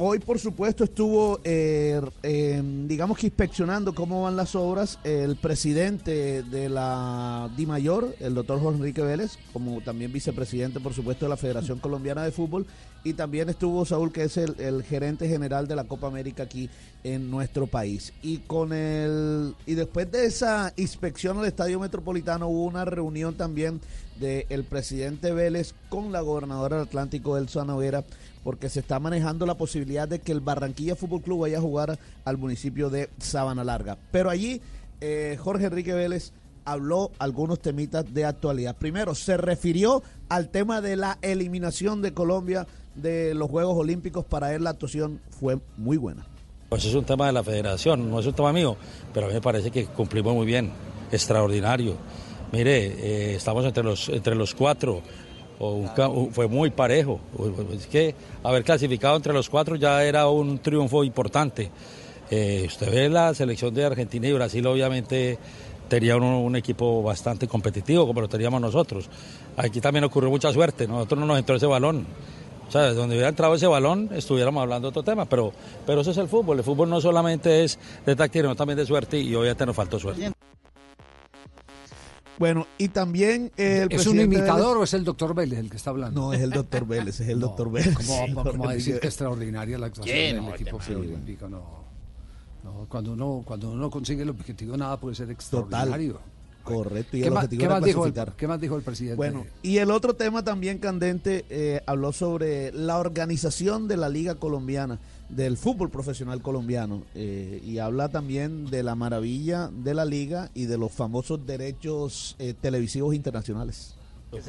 Hoy, por supuesto, estuvo, eh, eh, digamos que inspeccionando cómo van las obras el presidente de la DIMAYOR, el doctor Jorge Enrique Vélez, como también vicepresidente, por supuesto, de la Federación Colombiana de Fútbol, y también estuvo Saúl, que es el, gerente general de la Copa América aquí en nuestro país. Y con el y después de esa inspección al Estadio Metropolitano hubo una reunión también del presidente Vélez con la gobernadora del Atlántico, Elsa Noguera, porque se está manejando la posibilidad de que el Barranquilla Fútbol Club vaya a jugar al municipio de Sabana Larga. Pero allí eh, Jorge Enrique Vélez habló algunos temitas de actualidad. Primero, se refirió al tema de la eliminación de Colombia de los Juegos Olímpicos. Para él la actuación fue muy buena. Pues es un tema de la federación, no es un tema mío, pero a mí me parece que cumplimos muy bien, extraordinario. Mire, eh, estamos entre los, entre los cuatro, fue muy parejo. Es que haber clasificado entre los cuatro ya era un triunfo importante. Eh, usted ve la selección de Argentina y Brasil, obviamente tenía un, un equipo bastante competitivo, como lo teníamos nosotros. Aquí también ocurrió mucha suerte, nosotros no nos entró ese balón. O sea, donde hubiera entrado ese balón, estuviéramos hablando de otro tema, pero, pero eso es el fútbol. El fútbol no solamente es de táctica, sino también de suerte y obviamente nos faltó suerte. Bueno, y también el ¿Es un presidente imitador Vélez- o es el doctor Vélez el que está hablando? No, es el doctor Vélez, es el doctor Vélez. ¿Cómo, Sí, cómo va a decir que extraordinaria la actuación ¿Quién? del No, equipo olímpico? No, no, cuando uno cuando uno consigue el objetivo nada puede ser extraordinario. Correcto, y ¿Qué, el más, objetivo qué más dijo el, clasificar. qué más dijo el presidente? Bueno, y el otro tema también candente eh, habló sobre la organización de la Liga Colombiana, del fútbol profesional colombiano, eh, y habla también de la maravilla de la liga y de los famosos derechos eh, televisivos internacionales.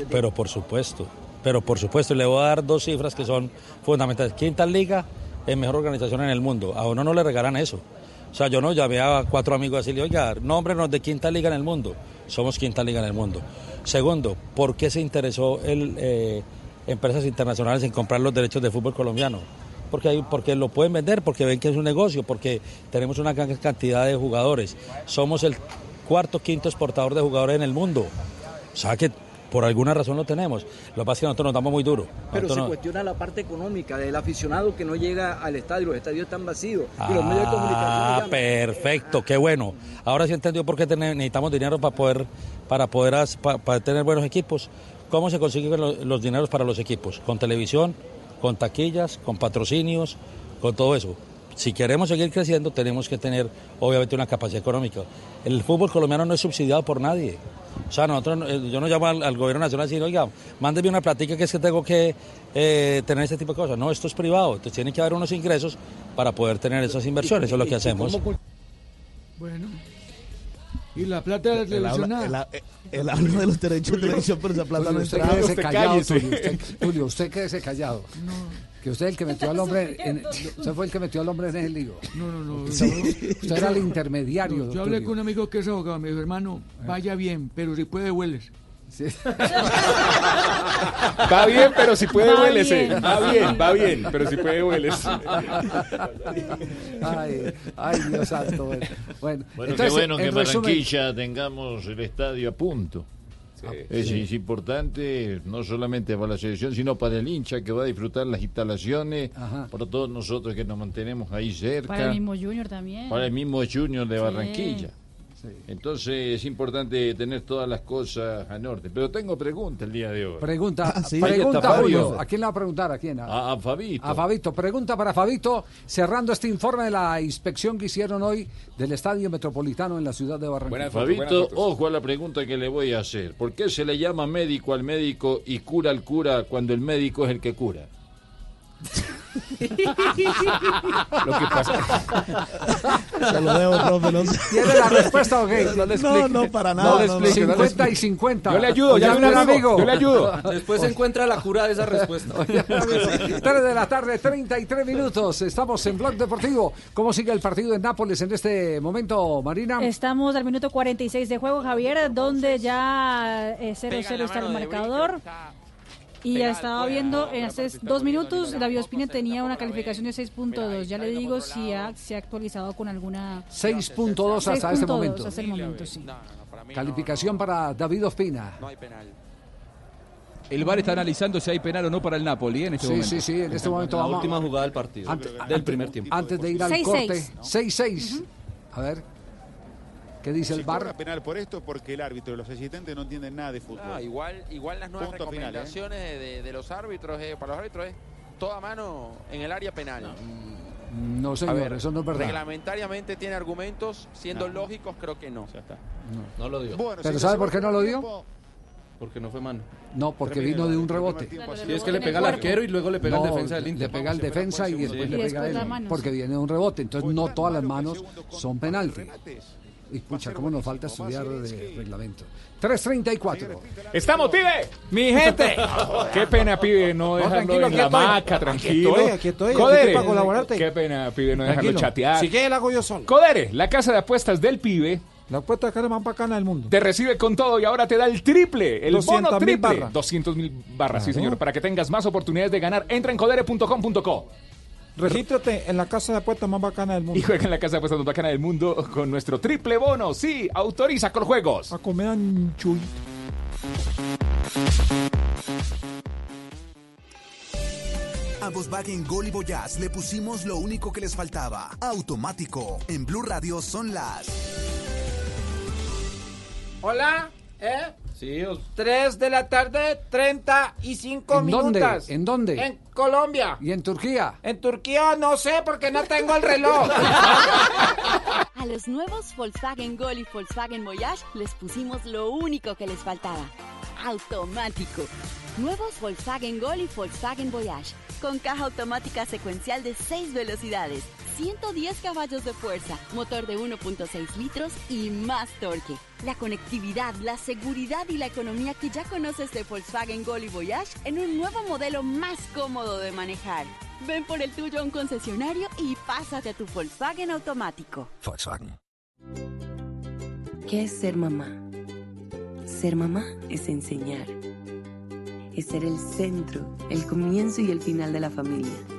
Pero por supuesto, pero por supuesto, le voy a dar dos cifras que son fundamentales. Quinta liga es mejor organización en el mundo. A uno no le regalan eso. O sea, yo no llamé a cuatro amigos a decirle, oiga, nómbrenos de quinta liga en el mundo. Somos quinta liga en el mundo. Segundo, ¿por qué se interesó el, eh, empresas internacionales en comprar los derechos de fútbol colombiano? Porque, hay, porque lo pueden vender, porque ven que es un negocio, porque tenemos una gran cantidad de jugadores. Somos el cuarto, quinto exportador de jugadores en el mundo. O sea que por alguna razón lo tenemos. Lo que pasa es que nosotros nos damos muy duro. Pero se no- cuestiona la parte económica del aficionado que no llega al estadio, los estadios están vacíos y los medios de comunicación Ah, llaman. perfecto, qué bueno. Ahora sí entendió por qué necesitamos dinero para poder, para poder para tener buenos equipos. ¿Cómo se consiguen los, los dineros para los equipos? Con televisión, con taquillas, con patrocinios, con todo eso. Si queremos seguir creciendo, tenemos que tener, obviamente, una capacidad económica. El fútbol colombiano no es subsidiado por nadie. O sea, nosotros, eh, yo no llamo al, al gobierno nacional y decir, oiga, mándeme una platica que es que tengo que eh, tener este tipo de cosas. No, esto es privado. Entonces tiene que haber unos ingresos para poder tener esas inversiones. Eso es lo que hacemos. Bueno. ¿Y la plata de la El televisión? el, el habla de los derechos de televisión, pero esa plata no usted entra. quédese callado, Tulio. Usted, Tulio, usted quédese callado. Que usted es el que metió al hombre, en, usted fue el que metió al hombre en el lío. No, no, no. Usted, usted era el intermediario. No, yo hablé con un amigo que es abogado, me dijo, hermano, vaya bien, pero si puede, hueles. Va bien, pero si puede, Va huélese. bien. Va bien, va bien, pero si puede, huélese. Ay, ay, Dios santo. Bueno, bueno, Bueno, entonces, qué bueno que en resumen- Barranquilla tengamos el estadio a punto. Es, sí. es importante no solamente para la selección, sino para el hincha que va a disfrutar las instalaciones, para todos nosotros que nos mantenemos ahí cerca, Para el mismo Junior también. para el mismo Junior de Sí. Barranquilla. Entonces es importante tener todas las cosas en orden. Pero tengo pregunta el día de hoy. Pregunta, Ah, sí. pregunta. Julio. ¿A quién le va a preguntar? ¿A quién? A, a Fabito. A Fabito. Pregunta para Fabito, cerrando este informe de la inspección que hicieron hoy del Estadio Metropolitano en la ciudad de Barranquilla. Fabito, ojo a la pregunta que le voy a hacer. ¿Por qué se le llama médico al médico y cura al cura cuando el médico es el que cura? Lo que pasa. Se lo debo, profe. No, sé. ¿Tiene la respuesta o qué? No, no, no, para nada. No le no, no. explique, 50 y 50. Yo le ayudo, ya al ayudo, yo le ayudo. Después se encuentra la cura de esa respuesta. 3 de la tarde, 33 minutos. Estamos en Blog Deportivo. ¿Cómo sigue el partido en Nápoles en este momento, Marina? Estamos al minuto 46 de juego, Javier, donde ya eh, 0-0 está el marcador. Y ya estaba viendo en hace dos minutos, la Biospina tenía una calificación de 6.2. Ya le digo si ha- se ha actualizado con alguna... 6.2 hasta este 6.2 momento. hasta el momento, sí. Calificación para David Ospina. No hay penal. El VAR está analizando si hay penal o no para el Napoli ¿eh? en este Sí, momento. sí, sí, en este momento La vamos. última jugada del partido. Ante- del primer tiempo. Antes de ir al 6-6. corte, 6-6. A ver, ¿qué dice el Se cobra VAR? penal por esto porque el árbitro y los asistentes no entienden nada de fútbol. Ah, igual, igual las nuevas Punto final, ¿eh? recomendaciones de- de, los árbitros, eh, para los árbitros es toda mano en el área penal. No, A señor, ver, eso no es verdad. Reglamentariamente tiene argumentos, siendo lógicos, creo que no. No lo dio. ¿Pero sabe por qué no lo dio? Porque no fue mano. No, porque vino de un rebote. Sí, es que le pega al arquero y luego le pega al No, defensa del Inter. Le pega al defensa y después Sí. le pega a después la él. mano, Porque viene de un rebote. Entonces no todas las manos son penalti. Y pucha, cómo nos falta estudiar de reglamento. 334. ¡Estamos, pibe! ¡Mi gente! Qué pena, pibe, no dejarlo tranquilo, en aquí la estoy. maca, Aquí tranquilo. estoy, aquí estoy, aquí Codere. estoy para colaborarte. Qué pena, pibe, no dejarlo Tranquilo. chatear. Si quiere, la hago yo solo. Codere, la casa de apuestas del pibe. La apuesta de cara más bacana del mundo. Te recibe con todo y ahora te da el triple, el 200.000 bono triple. barras. 200 mil barras, sí Claro. señor. Para que tengas más oportunidades de ganar, entra en codere.com.co. Regístrate en la casa de apuestas más bacana del mundo. Y juega en la casa de apuestas más bacana del mundo con nuestro triple bono. Sí, autoriza con juegos. A comer anchuy. A Volkswagen Gol y Voyage le pusimos lo único que les faltaba. Automático. En Blue Radio son las. Hola, ¿eh? Sí, os- 3 de la tarde, 35 ¿En minutos. dónde? ¿En dónde? En Colombia. ¿Y en Turquía? En Turquía no sé porque no tengo el reloj. A los nuevos Volkswagen Gol y Volkswagen Voyage les pusimos lo único que les faltaba. Automático. Nuevos Volkswagen Gol y Volkswagen Voyage. Con caja automática secuencial de 6 velocidades, 110 caballos de fuerza, motor de 1.6 litros y más torque. La conectividad, la seguridad y la economía que ya conoces de Volkswagen Gol y Voyage en un nuevo modelo más cómodo de manejar. Ven por el tuyo a un concesionario y pásate a tu Volkswagen automático. Volkswagen. ¿Qué es ser mamá? Ser mamá es enseñar. Es ser el centro, el comienzo y el final de la familia.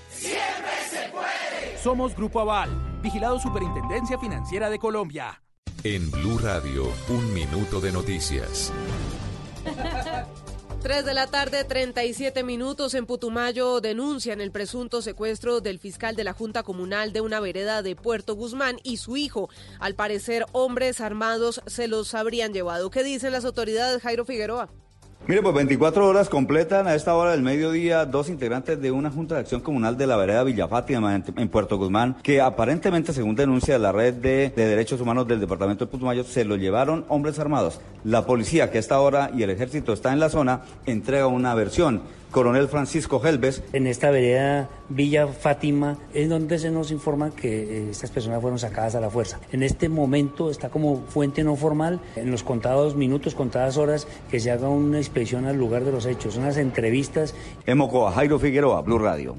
Siempre se puede. Somos Grupo Aval, vigilado Superintendencia Financiera de Colombia. En Blue Radio, un minuto de noticias. 3 de la tarde, 37 minutos en Putumayo denuncian el presunto secuestro del fiscal de la Junta Comunal de una vereda de Puerto Guzmán y su hijo. Al parecer, hombres armados se los habrían llevado. ¿Qué dicen las autoridades, Jairo Figueroa? Mire, pues 24 horas completan a esta hora del mediodía dos integrantes de una Junta de Acción Comunal de la Vereda Villa Fátima en, Puerto Guzmán, que aparentemente, según denuncia la red de, de derechos humanos del Departamento de Putumayo, se lo llevaron hombres armados. La policía, que a esta hora y el ejército está en la zona, entrega una versión. Coronel Francisco Helves. En esta vereda Villa Fátima es donde se nos informa que eh, estas personas fueron sacadas a la fuerza. En este momento está como fuente no formal, en los contados minutos, contadas horas, que se haga una inspección al lugar de los hechos, unas entrevistas. En Mocoa, Jairo Figueroa, Blue Radio.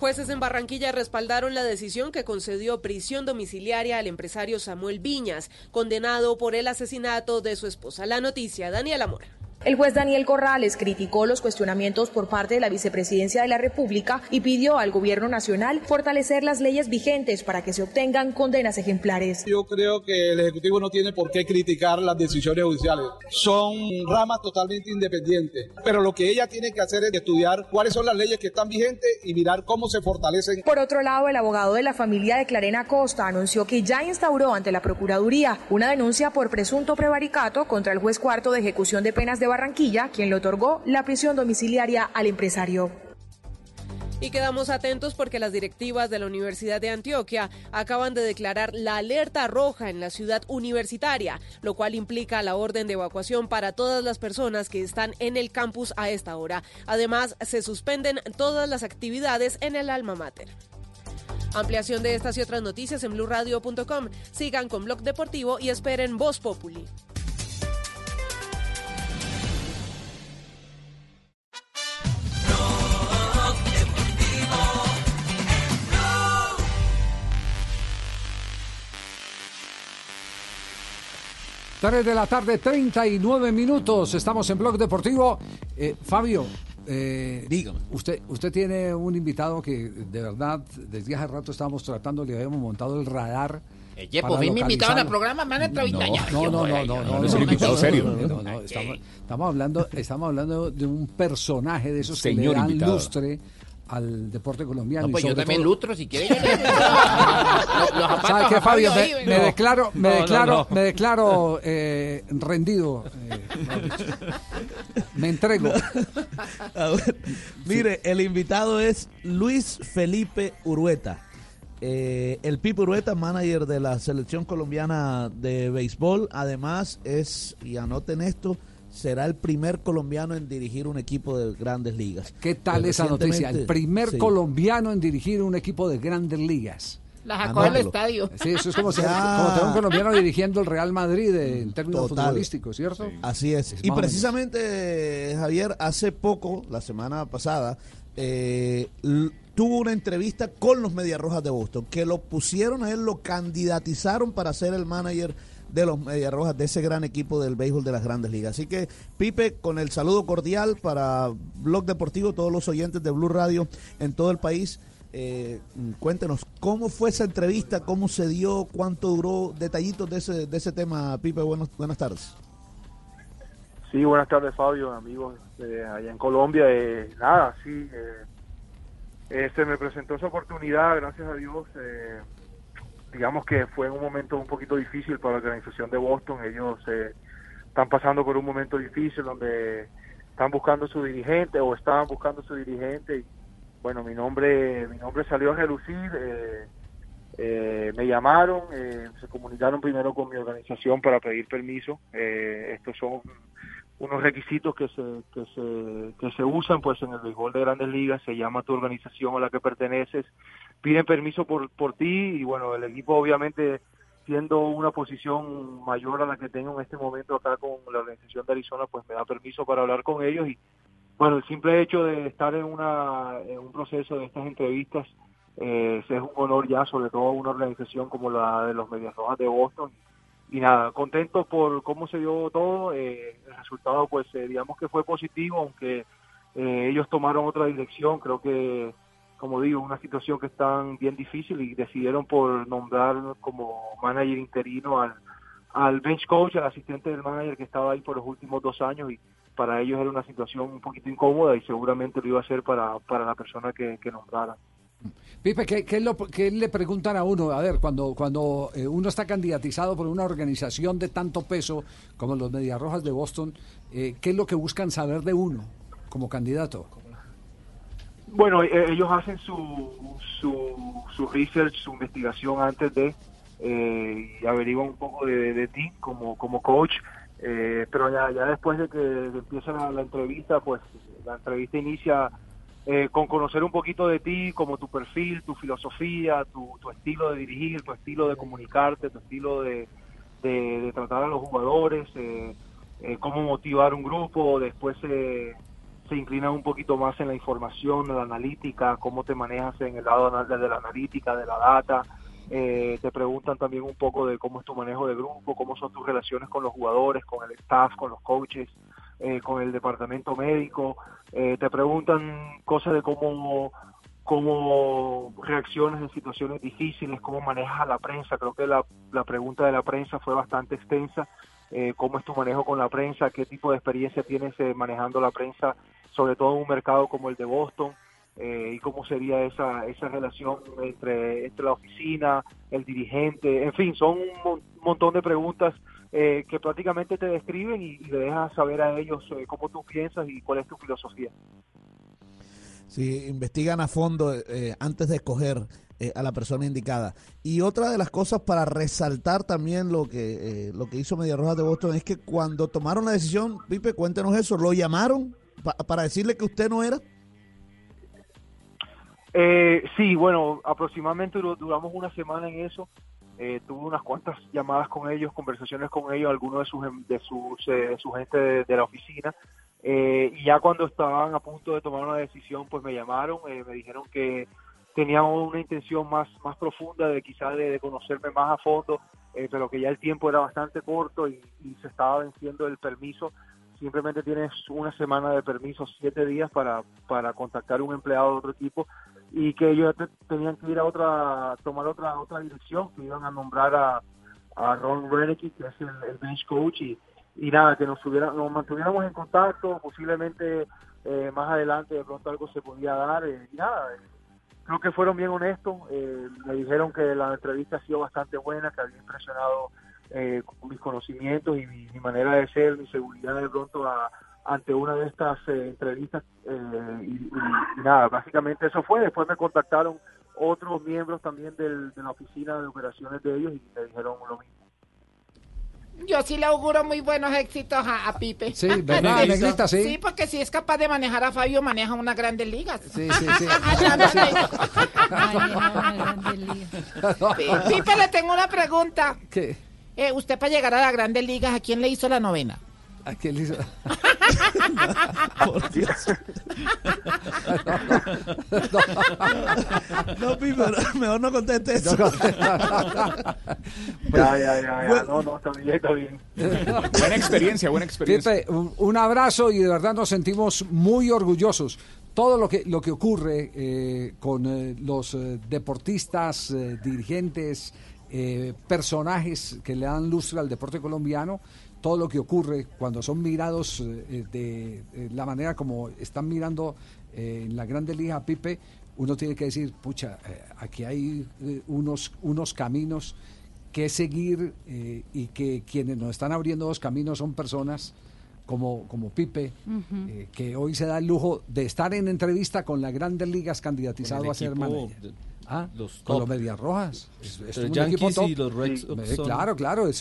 Jueces en Barranquilla respaldaron la decisión que concedió prisión domiciliaria al empresario Samuel Viñas, condenado por el asesinato de su esposa. La noticia, Daniela Mora. El juez Daniel Corrales criticó los cuestionamientos por parte de la vicepresidencia de la República y pidió al gobierno nacional fortalecer las leyes vigentes para que se obtengan condenas ejemplares. Yo creo que el Ejecutivo no tiene por qué criticar las decisiones judiciales. Son ramas totalmente independientes. Pero lo que ella tiene que hacer es estudiar cuáles son las leyes que están vigentes y mirar cómo se fortalecen. Por otro lado, el abogado de la familia de Clarena Costa anunció que ya instauró ante la Procuraduría una denuncia por presunto prevaricato contra el juez cuarto de ejecución de penas de Barranquilla, quien le otorgó la prisión domiciliaria al empresario. Y quedamos atentos porque las directivas de la Universidad de Antioquia acaban de declarar la alerta roja en la ciudad universitaria, lo cual implica la orden de evacuación para todas las personas que están en el campus a esta hora. Además, se suspenden todas las actividades en el alma mater. Ampliación de estas y otras noticias en blurradio.com. Sigan con Blog Deportivo y esperen Voz Populi. Tres de la tarde, 39 minutos. Estamos en Blog Deportivo. Eh, Fabio, eh, Usted, usted tiene un invitado que de verdad desde hace rato estábamos tratando, le habíamos montado el radar. Pues me invitaron al programa, me han entrevistado. No, no, no, no, no, No, no, es un invitado no, serio. no, no, estamos, estamos hablando, estamos hablando de un personaje de esos que le dan invitado. lustre al deporte colombiano. No, y pues yo también todo- lutro, si quiere. yo le- Los- los zapatos ¿Sabe qué, Fabio? ahí, Me, declaro, me No, no, declaro, no. me declaro eh, rendido. eh, me entrego. A ver, mire, el invitado es Luis Felipe Urueta. Eh, el Pipe Urueta, manager de la selección colombiana de béisbol. Además, es, y anoten esto, será el primer colombiano en dirigir un equipo de grandes ligas. ¿Qué tal esa noticia? El primer colombiano en dirigir un equipo de grandes ligas. La sacó del estadio. Sí, eso es como, si- como tener un colombiano dirigiendo el Real Madrid eh, en términos Total. futbolísticos, ¿cierto? Así es. Es y precisamente, Javier, hace poco, la semana pasada, eh, tuvo una entrevista con los Mediarrojas de Boston, que lo pusieron a él, lo candidatizaron para ser el manager de los Mediarrojas, de ese gran equipo del béisbol de las grandes ligas. Así que, Pipe, con el saludo cordial para Blog Deportivo, todos los oyentes de Blue Radio en todo el país. eh, cuéntenos cómo fue esa entrevista, cómo se dio, cuánto duró, detallitos de ese, de ese tema, Pipe. Buenos, buenas tardes. Sí, buenas tardes Fabio, amigos eh, allá en Colombia. Eh, nada, sí, eh, eh, se me presentó esa oportunidad, gracias a Dios. Digamos que fue en un momento un poquito difícil para la organización de Boston. Ellos eh, están pasando por un momento difícil donde están buscando su dirigente o estaban buscando su dirigente. Y, bueno, mi nombre, mi nombre salió a relucir. eh, eh, me llamaron, eh, se comunicaron primero con mi organización para pedir permiso. Eh, estos son unos requisitos que se, que se que se usan pues en el béisbol de Grandes Ligas. Se llama tu organización a la que perteneces, piden permiso por por ti y bueno el equipo obviamente siendo una posición mayor a la que tengo en este momento acá con la organización de Arizona pues me da permiso para hablar con ellos y bueno el simple hecho de estar en una un proceso de estas entrevistas eh, es un honor ya, sobre todo una organización como la de los Medias Rojas de Boston. Y nada, contentos por cómo se dio todo. eh, el resultado, pues, eh, digamos que fue positivo, aunque eh, ellos tomaron otra dirección. Creo que, como digo, una situación que es tan bien difícil y decidieron por nombrar como manager interino al, al bench coach, al asistente del manager que estaba ahí por los últimos dos años. Y para ellos era una situación un poquito incómoda y seguramente lo iba a ser para, para la persona que, que nombraran. Pipe, ¿qué, qué lo- qué le preguntan a uno? A ver, cuando, cuando eh, uno está candidatizado por una organización de tanto peso como los Mediarrojas de Boston, eh, ¿qué es lo que buscan saber de uno como candidato? Bueno, eh, ellos hacen su, su, su research, su investigación antes de, eh, y averiguan un poco de, de ti como, como coach. Eh, pero ya, ya después de que empieza la, la entrevista, pues la entrevista inicia eh, con conocer un poquito de ti, como tu perfil, tu filosofía, tu, tu estilo de dirigir, tu estilo de comunicarte, tu estilo de, de, tratar a los jugadores, eh, eh, cómo motivar un grupo, después eh, se inclina un poquito más en la información, en la analítica, cómo te manejas en el lado de la analítica, de la data, eh, te preguntan también un poco de cómo es tu manejo de grupo, cómo son tus relaciones con los jugadores, con el staff, con los coaches, eh, con el departamento médico, eh, te preguntan cosas de cómo cómo reaccionas en situaciones difíciles, cómo manejas a la prensa. Creo que la, la pregunta de la prensa fue bastante extensa. Eh, ¿Cómo es tu manejo con la prensa? ¿Qué tipo de experiencia tienes eh, manejando la prensa, sobre todo en un mercado como el de Boston? Eh, ¿Y cómo sería esa, esa relación entre, entre la oficina, el dirigente? En fin, son un mon- montón de preguntas eh, que prácticamente te describen y, le dejas saber a ellos eh, cómo tú piensas y cuál es tu filosofía. Sí, investigan a fondo eh, antes de escoger eh, a la persona indicada. Y otra de las cosas para resaltar también lo que eh, lo que hizo Media Roja de Boston es que cuando tomaron la decisión, Pipe, cuéntenos eso, lo llamaron pa- para decirle que usted no era. Eh, sí, bueno, aproximadamente du- duramos una semana en eso. Eh, tuve unas cuantas llamadas con ellos, conversaciones con ellos, algunos de sus em- de sus, eh, gente de, de la oficina. Eh, y ya cuando estaban a punto de tomar una decisión, pues me llamaron, eh, me dijeron que tenían una intención más más profunda de quizás de, conocerme más a fondo, eh, pero que ya el tiempo era bastante corto y, y se estaba venciendo el permiso. Simplemente tienes una semana de permiso, siete días para, para contactar un empleado de otro equipo y que ellos te- tenían que ir a otra, tomar otra otra dirección, que iban a nombrar a, a Ron Renicky, que es el, bench coach, y, y nada, que nos, tuviera- nos mantuviéramos en contacto, posiblemente eh, más adelante de pronto algo se podía dar, eh, y nada, eh, creo que fueron bien honestos, eh, me dijeron que la entrevista ha sido bastante buena, que había impresionado eh, mis conocimientos y mi, manera de ser, mi seguridad de pronto a- ante una de estas eh, entrevistas eh, y, nada, básicamente eso fue, después me contactaron otros miembros también de la oficina de operaciones de ellos y me dijeron lo mismo. Yo sí le auguro muy buenos éxitos a, a Pipe. Sí, ¿verdad, Negrita? Sí. Sí, porque si es capaz de manejar a Fabio, maneja unas grandes ligas. Sí, sí, sí. Pi- Pipe, le tengo una pregunta. ¿Qué? Eh, usted para llegar a las grandes ligas, ¿a quién le hizo la novena? ¿A quién le hizo? Por Dios. No, Pipe, mejor no conteste eso. Ya, ya, ya, ya. no, no, está bien, está bien. Buena experiencia, buena experiencia. Pipe, un, un abrazo y de verdad nos sentimos muy orgullosos. Todo lo que, lo que ocurre eh, con eh, los eh, deportistas, eh, dirigentes, eh, personajes que le dan lustre al deporte colombiano, todo lo que ocurre cuando son mirados eh, de eh, la manera como están mirando eh, en la Grande Liga a Pipe, uno tiene que decir, pucha, eh, aquí hay eh, unos, unos caminos que seguir eh, y que quienes nos están abriendo los caminos son personas como, como Pipe, eh, que hoy se da el lujo de estar en entrevista con las grandes ligas candidatizado a ser manager. Ah, los con top. los Medias Rojas. Es, es un Yankees equipo top. y los Red Sí. Sox son- Claro, claro. es-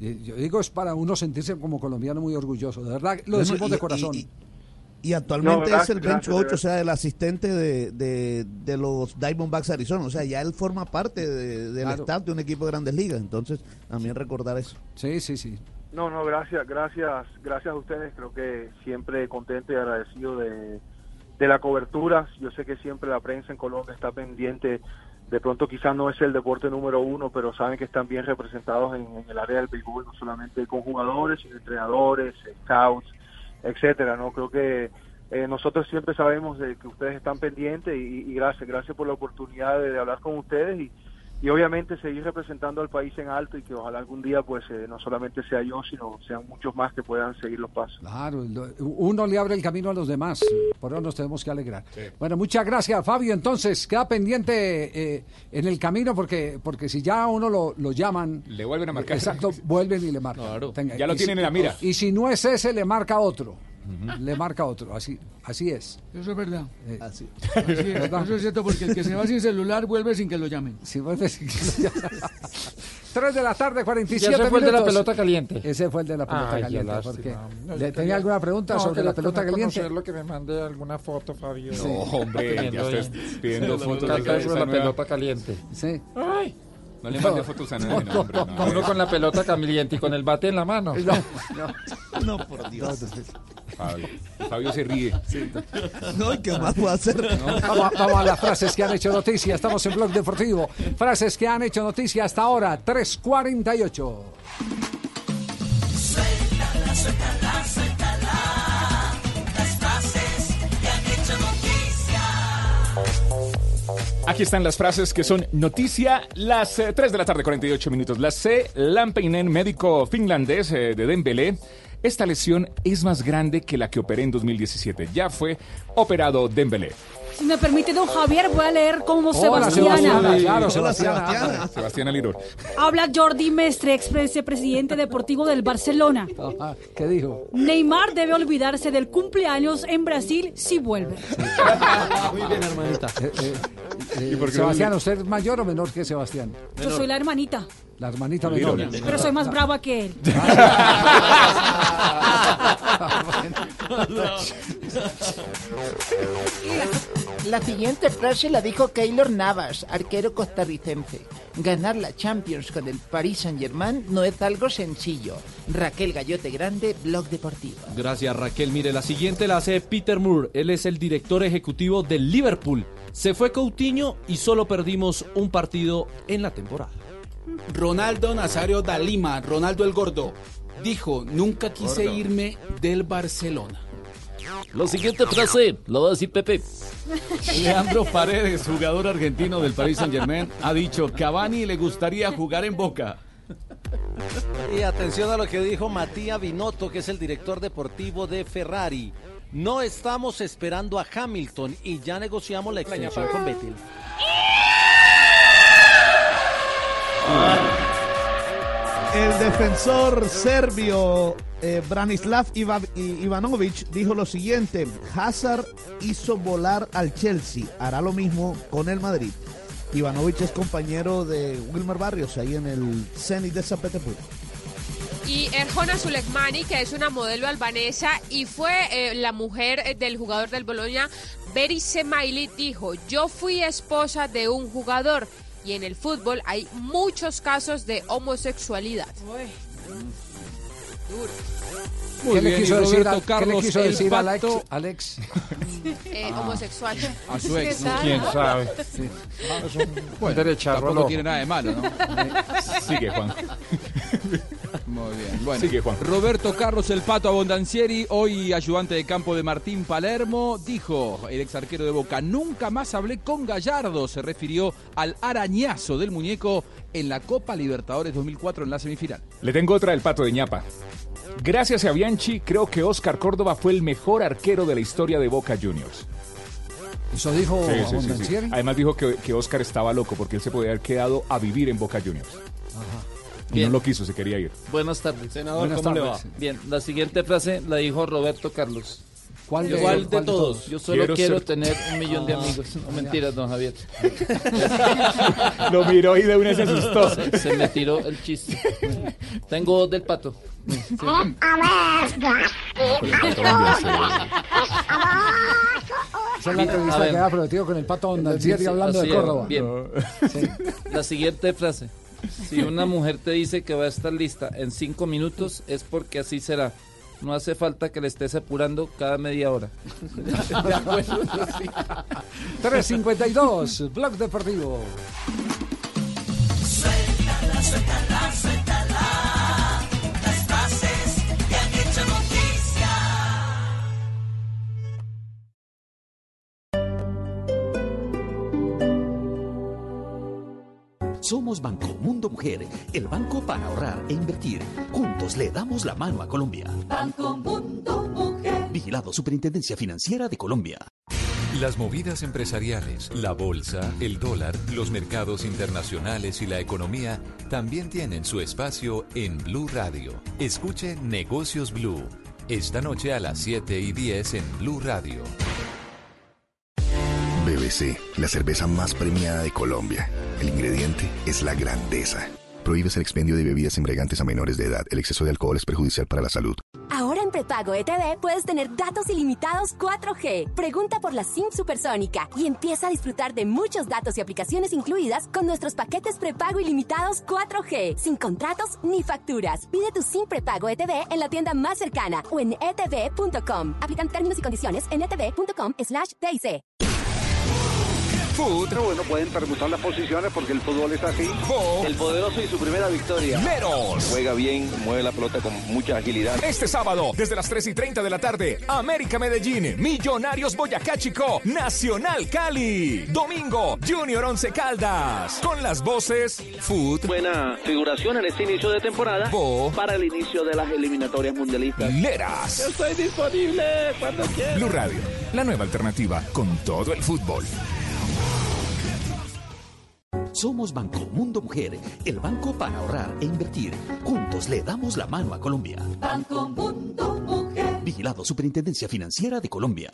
eh, yo digo, es para uno sentirse como colombiano muy orgulloso. De verdad, lo decimos y- de corazón. y- Y actualmente No, es el bench gracias, coach, de o sea, el asistente de, de, de los Diamondbacks Arizona. O sea, ya él forma parte de- del Claro. staff de un equipo de grandes ligas. Entonces, también recordar eso. Sí, sí, sí. No, no, gracias, gracias, gracias a ustedes. Creo que siempre contento y agradecido de, de la cobertura. Yo sé que siempre la prensa en Colombia está pendiente. De pronto quizás no es el deporte número uno, pero saben que están bien representados en, el área del béisbol, no solamente con jugadores, sino entrenadores, scouts, etcétera. No creo que eh, nosotros siempre sabemos de que ustedes están pendientes y, y gracias, gracias por la oportunidad de, de hablar con ustedes y, y obviamente seguir representando al país en alto y que ojalá algún día pues eh, no solamente sea yo, sino sean muchos más que puedan seguir los pasos. Claro, uno le abre el camino a los demás, por eso nos tenemos que alegrar. Bueno, muchas gracias, Fabio. Entonces, queda pendiente eh, en el camino porque porque si ya a uno lo, lo llaman... Le vuelven a marcar. Exacto, vuelven y le marcan. Tenga, ya lo tienen si- en la mira. Y si no es ese, le marca otro. Le marca otro. Así, así es. Eso es verdad. Eh, Así. Así es, ¿Verdad? eso es cierto, porque el que se va sin celular vuelve sin que lo llamen. Si vuelve sin que lo llamen. 3 de la tarde, 47 Ya se fue el de la minutos. pelota caliente. Ese fue el de la pelota Ay, caliente. lástima. porque- No, ¿Le yo ¿Tenía quería- alguna pregunta No, sobre la pelota caliente? conocerlo, que me mande alguna foto, Fabio. No, hombre, ya estás pidiendo fotos de la nueva- pelota caliente. Sí. Ay. No le mande fotos a nadie, no, hombre, no. Uno con la pelota caliente y con el bate en la mano. No, por Dios. Fabio, Fabio se ríe. No, ¿y qué más puedo hacer? Vamos, vamos a las frases que han hecho noticia. Estamos en Blog Deportivo. Frases que han hecho noticia hasta ahora. 348. Suéltala, suéltala, suéltala. Las frases que han hecho noticia. Aquí están las frases que son noticia. Las eh, 3 de la tarde, 48 minutos. La C. Lampinen, médico finlandés eh, de Dembélé. Esta lesión es más grande que la que operé en 2017. Ya fue operado Dembélé. Si me permite, don Javier, voy a leer como Hola, Sebastiana. Sebastiana. Claro, Sebastiana. Sebastiana. Sebastián Aliror. Habla Jordi Mestre, ex vicepresidente deportivo del Barcelona. Ajá, ¿Qué dijo? Neymar debe olvidarse del cumpleaños en Brasil si vuelve. Muy bien, hermanita. Eh, eh, eh, ¿Y por qué Sebastián, ¿usted es mayor o menor que Sebastián? Yo soy la hermanita, La hermanita menor. pero soy más brava que él. La siguiente frase la dijo Keylor Navas, arquero costarricense. Ganar la Champions con el Paris Saint-Germain no es algo sencillo. Raquel Gallote Grande, Blog Deportivo. Gracias Raquel. Mire, la siguiente la hace Peter Moore. Él es el director ejecutivo del Liverpool. Se fue Coutinho y solo perdimos un partido en la temporada. Ronaldo Nazario da Lima, Ronaldo el Gordo, dijo, nunca quise Gordo. irme del Barcelona. La siguiente frase la va a decir Pepe. Leandro Paredes, jugador argentino del Paris Saint Germain, ha dicho Cavani le gustaría jugar en Boca. Y atención a lo que dijo Matías Binotto, que es el director deportivo de Ferrari. No estamos esperando a Hamilton y ya negociamos la extensión con Vettel. El defensor serbio eh, Branislav Iva- Ivanovic dijo lo siguiente: Hazard hizo volar al Chelsea, hará lo mismo con el Madrid. Ivanovic es compañero de Wilmer Barrios ahí en el Zenit de San Petersburgo. Y Erjona Sulekmani, que es una modelo albanesa y fue eh, la mujer eh, del jugador del Boloña, Beri Semaili, dijo, yo fui esposa de un jugador y en el fútbol hay muchos casos de homosexualidad. Muy ¿Qué le bien, quiso y decir, Roberto a, ¿qué le Carlos, quiso decir Alex? pacto- Alex? Eh, Ah. Homosexual. A su ex, ¿no? ¿Quién sabe? Es un derecharro Tampoco tiene nada de malo, ¿no? Sigue, Juan. Muy bien. Bueno, Sigue, Juan. Roberto Carlos El Pato Abondancieri, hoy ayudante de campo de Martín Palermo, dijo, el ex arquero de Boca, nunca más hablé con Gallardo. Se refirió al arañazo del muñeco en la Copa Libertadores 2004 en la semifinal. Le tengo otra del pato de ñapa. Gracias a Bianchi, creo que Oscar Córdoba fue el mejor arquero de la historia de Boca Juniors. Eso dijo Sí, sí, sí, sí. Abondancieri. Además dijo que, que Oscar estaba loco porque él se podía haber quedado a vivir en Boca Juniors. Y Bien. no lo quiso, se quería ir. Buenas tardes. Senador, Buenas ¿cómo le tardes. va? Bien, la siguiente frase la dijo Roberto Carlos. ¿Cuál de- ¿Cuál de, cuál de todos? Yo solo Quiero quiero, ser- tener un millón de Ah, amigos. No ya. mentiras, don Javier. Lo miró y de una se asustó. Se, se me tiró el chiste. Tengo del pato. Esa es la entrevista que había prometido con el Pato Abondancieri hablando de Córdoba. Bien. La siguiente frase. Si una mujer te dice que va a estar lista en cinco minutos, es porque así será. No hace falta que le estés apurando cada media hora. De acuerdo, 352, Blog Deportivo. Suéltala, suéltala, suéltala. Somos Banco Mundo Mujer, el banco para ahorrar e invertir. Juntos le damos la mano a Colombia. Banco Mundo Mujer. Vigilado Superintendencia Financiera de Colombia. Las movidas empresariales, la bolsa, el dólar, los mercados internacionales y la economía también tienen su espacio en Blue Radio. Escuche Negocios Blue. Esta noche a las 7 y 10 en Blue Radio. La cerveza más premiada de Colombia. El ingrediente es la grandeza. Prohíbes el expendio de bebidas embriagantes a menores de edad. El exceso de alcohol es perjudicial para la salud. Ahora en prepago ETV puedes tener datos ilimitados 4G. Pregunta por la SIM supersónica y empieza a disfrutar de muchos datos y aplicaciones incluidas con nuestros paquetes prepago ilimitados 4G, sin contratos ni facturas. Pide tu SIM prepago ETV en la tienda más cercana o en etv.com. Aplican términos y condiciones en E etv.com/tic. Food. Pero bueno, pueden permutar las posiciones porque el fútbol es así. El poderoso y su primera victoria. Meros. Juega bien, mueve la pelota con mucha agilidad. Este sábado, desde las 3 y 30 de la tarde, América Medellín, Millonarios Boyacá Chico, Nacional Cali. Domingo, Junior Once Caldas. Con las voces Food. Buena figuración en este inicio de temporada Bo. para el inicio de las eliminatorias mundialistas. Leras. Estoy disponible cuando quieras. Blue Radio, la nueva alternativa con todo el fútbol. Somos Banco Mundo Mujer, el banco para ahorrar e invertir. Juntos le damos la mano a Colombia. Banco Mundo Mujer. Vigilado Superintendencia Financiera de Colombia.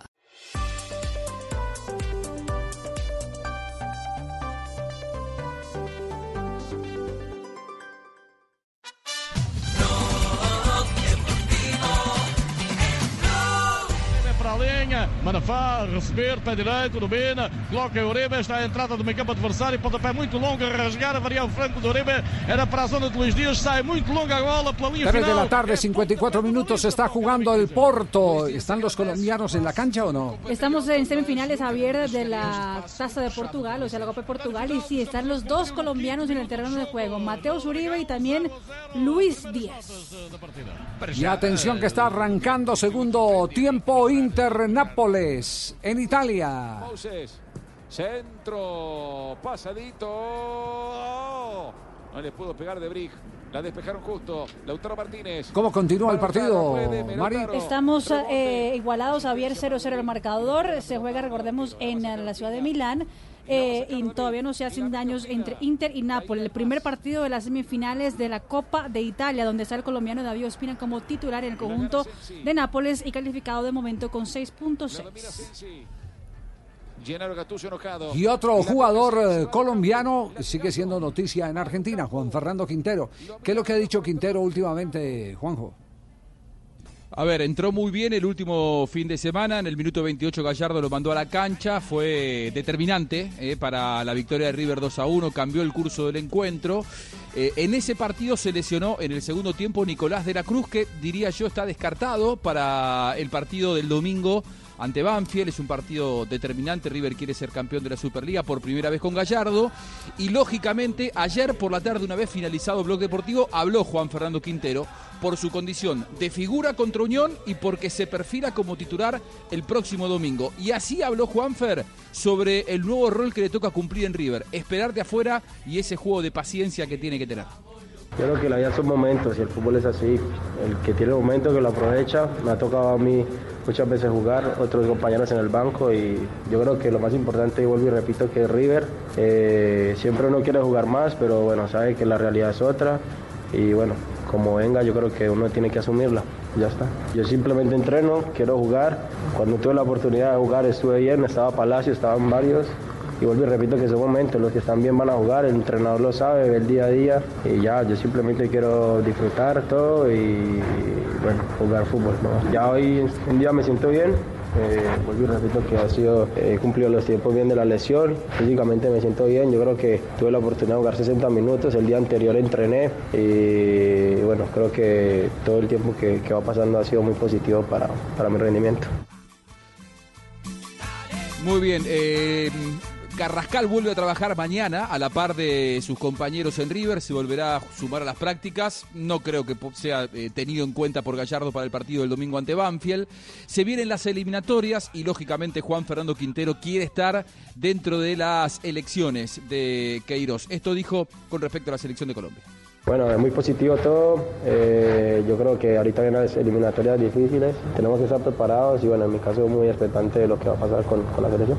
Manafá receber, pé direito, domina, coloca o Uribe, está a entrada do meio campo adversário, pontapé muito longo, a rasgar, a variar o franco do Uribe, era para a zona de Luís Dias, sai muito longa a bola pela linha 3 de la tarde, 54 minutos, se está jugando el Porto. ¿Están los colombianos en la cancha o no? Estamos en semifinales abiertas de la Taza de Portugal, o sea, la Copa de Portugal, y sí, están los dos colombianos en el terreno de juego, Mateo Uribe y también Luis Díaz. Y atención que está arrancando segundo tiempo Inter-Nápoles en Italia. Moses, centro, pasadito. Oh, no le pudo pegar de Brig. La despejaron justo. Lautaro Martínez. ¿Cómo continúa el partido, puede, Mari? Estamos eh, igualados, Javier 0-0 el marcador. Se juega, recordemos, en la ciudad de Milán. Eh, y todavía no se hacen daños entre Inter y Nápoles. El primer partido de las semifinales de la Copa de Italia, donde está el colombiano David Ospina como titular en el conjunto de Nápoles y calificado de momento con 6.6. Gennaro Gattuso enojado. Y otro jugador eh, colombiano sigue siendo noticia en Argentina, Juan Fernando Quintero. ¿Qué es lo que ha dicho Quintero últimamente, Juanjo? A ver, entró muy bien el último fin de semana. En el minuto 28 Gallardo lo mandó a la cancha. Fue determinante eh, para la victoria de River 2 a 1. Cambió el curso del encuentro. Eh, en ese partido se lesionó en el segundo tiempo Nicolás de la Cruz, que diría yo está descartado para el partido del domingo ante Banfield. Es un partido determinante. River quiere ser campeón de la Superliga por primera vez con Gallardo. Y lógicamente, ayer por la tarde, una vez finalizado el deportivo, habló Juan Fernando Quintero por su condición de figura contra Unión y porque se perfila como titular el próximo domingo. Y así habló Juanfer sobre el nuevo rol que le toca cumplir en River, esperar de afuera y ese juego de paciencia que tiene que tener. Yo creo que la vida son momentos y el fútbol es así. El que tiene el momento que lo aprovecha. Me ha tocado a mí muchas veces jugar, otros compañeros en el banco y yo creo que lo más importante, y vuelvo y repito, que es River. Eh, siempre uno quiere jugar más, pero bueno, sabe que la realidad es otra y bueno, como venga yo creo que uno tiene que asumirla. Ya está. Yo simplemente entreno, quiero jugar. Cuando tuve la oportunidad de jugar estuve bien, estaba Palacio, estaban varios. Y vuelvo y repito que son momentos, los que están bien van a jugar, el entrenador lo sabe, ve el día a día. Y ya, yo simplemente quiero disfrutar todo y, bueno, jugar fútbol. Ya hoy un día me siento bien, eh, vuelvo y repito que ha sido, he cumplido los tiempos bien de la lesión, físicamente me siento bien, yo creo que tuve la oportunidad de jugar 60 minutos, el día anterior entrené y bueno, creo que todo el tiempo que, que va pasando ha sido muy positivo para, para mi rendimiento. Muy bien, eh, Carrascal vuelve a trabajar mañana a la par de sus compañeros en River, se volverá a sumar a las prácticas, no creo que sea eh, tenido en cuenta por Gallardo para el partido del domingo ante Banfield. Se vienen las eliminatorias y lógicamente Juan Fernando Quintero quiere estar dentro de las elecciones de Queiroz. Esto dijo con respecto a la selección de Colombia. Bueno, es muy positivo todo. Eh, yo creo que ahorita vienen las eliminatorias difíciles. Tenemos que estar preparados y bueno, en mi caso muy expectante de lo que va a pasar con, con la selección.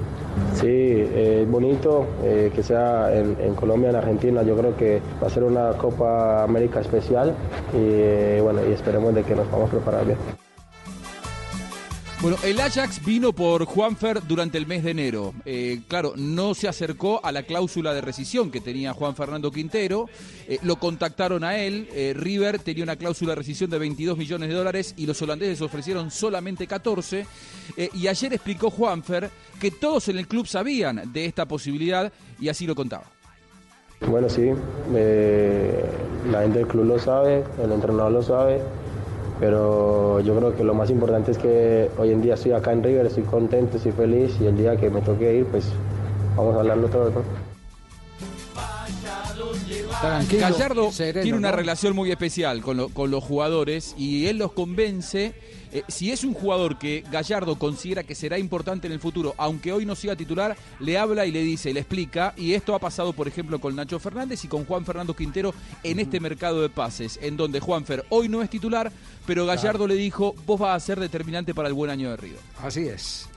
Sí, eh, es bonito eh, que sea en, en Colombia, en Argentina. Yo creo que va a ser una Copa América especial y bueno, y esperemos de que nos vamos a preparar bien. Bueno, el Ajax vino por Juanfer durante el mes de enero. Eh, claro, no se acercó a la cláusula de rescisión que tenía Juan Fernando Quintero. Eh, lo contactaron a él. Eh, River tenía una cláusula de rescisión de 22 millones de dólares y los holandeses ofrecieron solamente 14. Eh, y ayer explicó Juanfer que todos en el club sabían de esta posibilidad y así lo contaba. Bueno, sí, la gente del club lo sabe, el entrenador lo sabe, pero yo creo que lo más importante es que hoy en día estoy acá en River, estoy contento, estoy feliz y el día que me toque ir, pues vamos a hablarlo todo. ¿no? Tranquilo, Gallardo sereno, tiene una ¿no? relación muy especial con, lo- con los jugadores y él los convence. eh, si es un jugador que Gallardo considera que será importante en el futuro, aunque hoy no sea titular, le habla y le dice, le explica. Y esto ha pasado, por ejemplo, con Nacho Fernández y con Juan Fernando Quintero en este mercado de pases, en donde Juanfer hoy no es titular, pero Gallardo le dijo, vos vas a ser determinante para el buen año de River. Así es.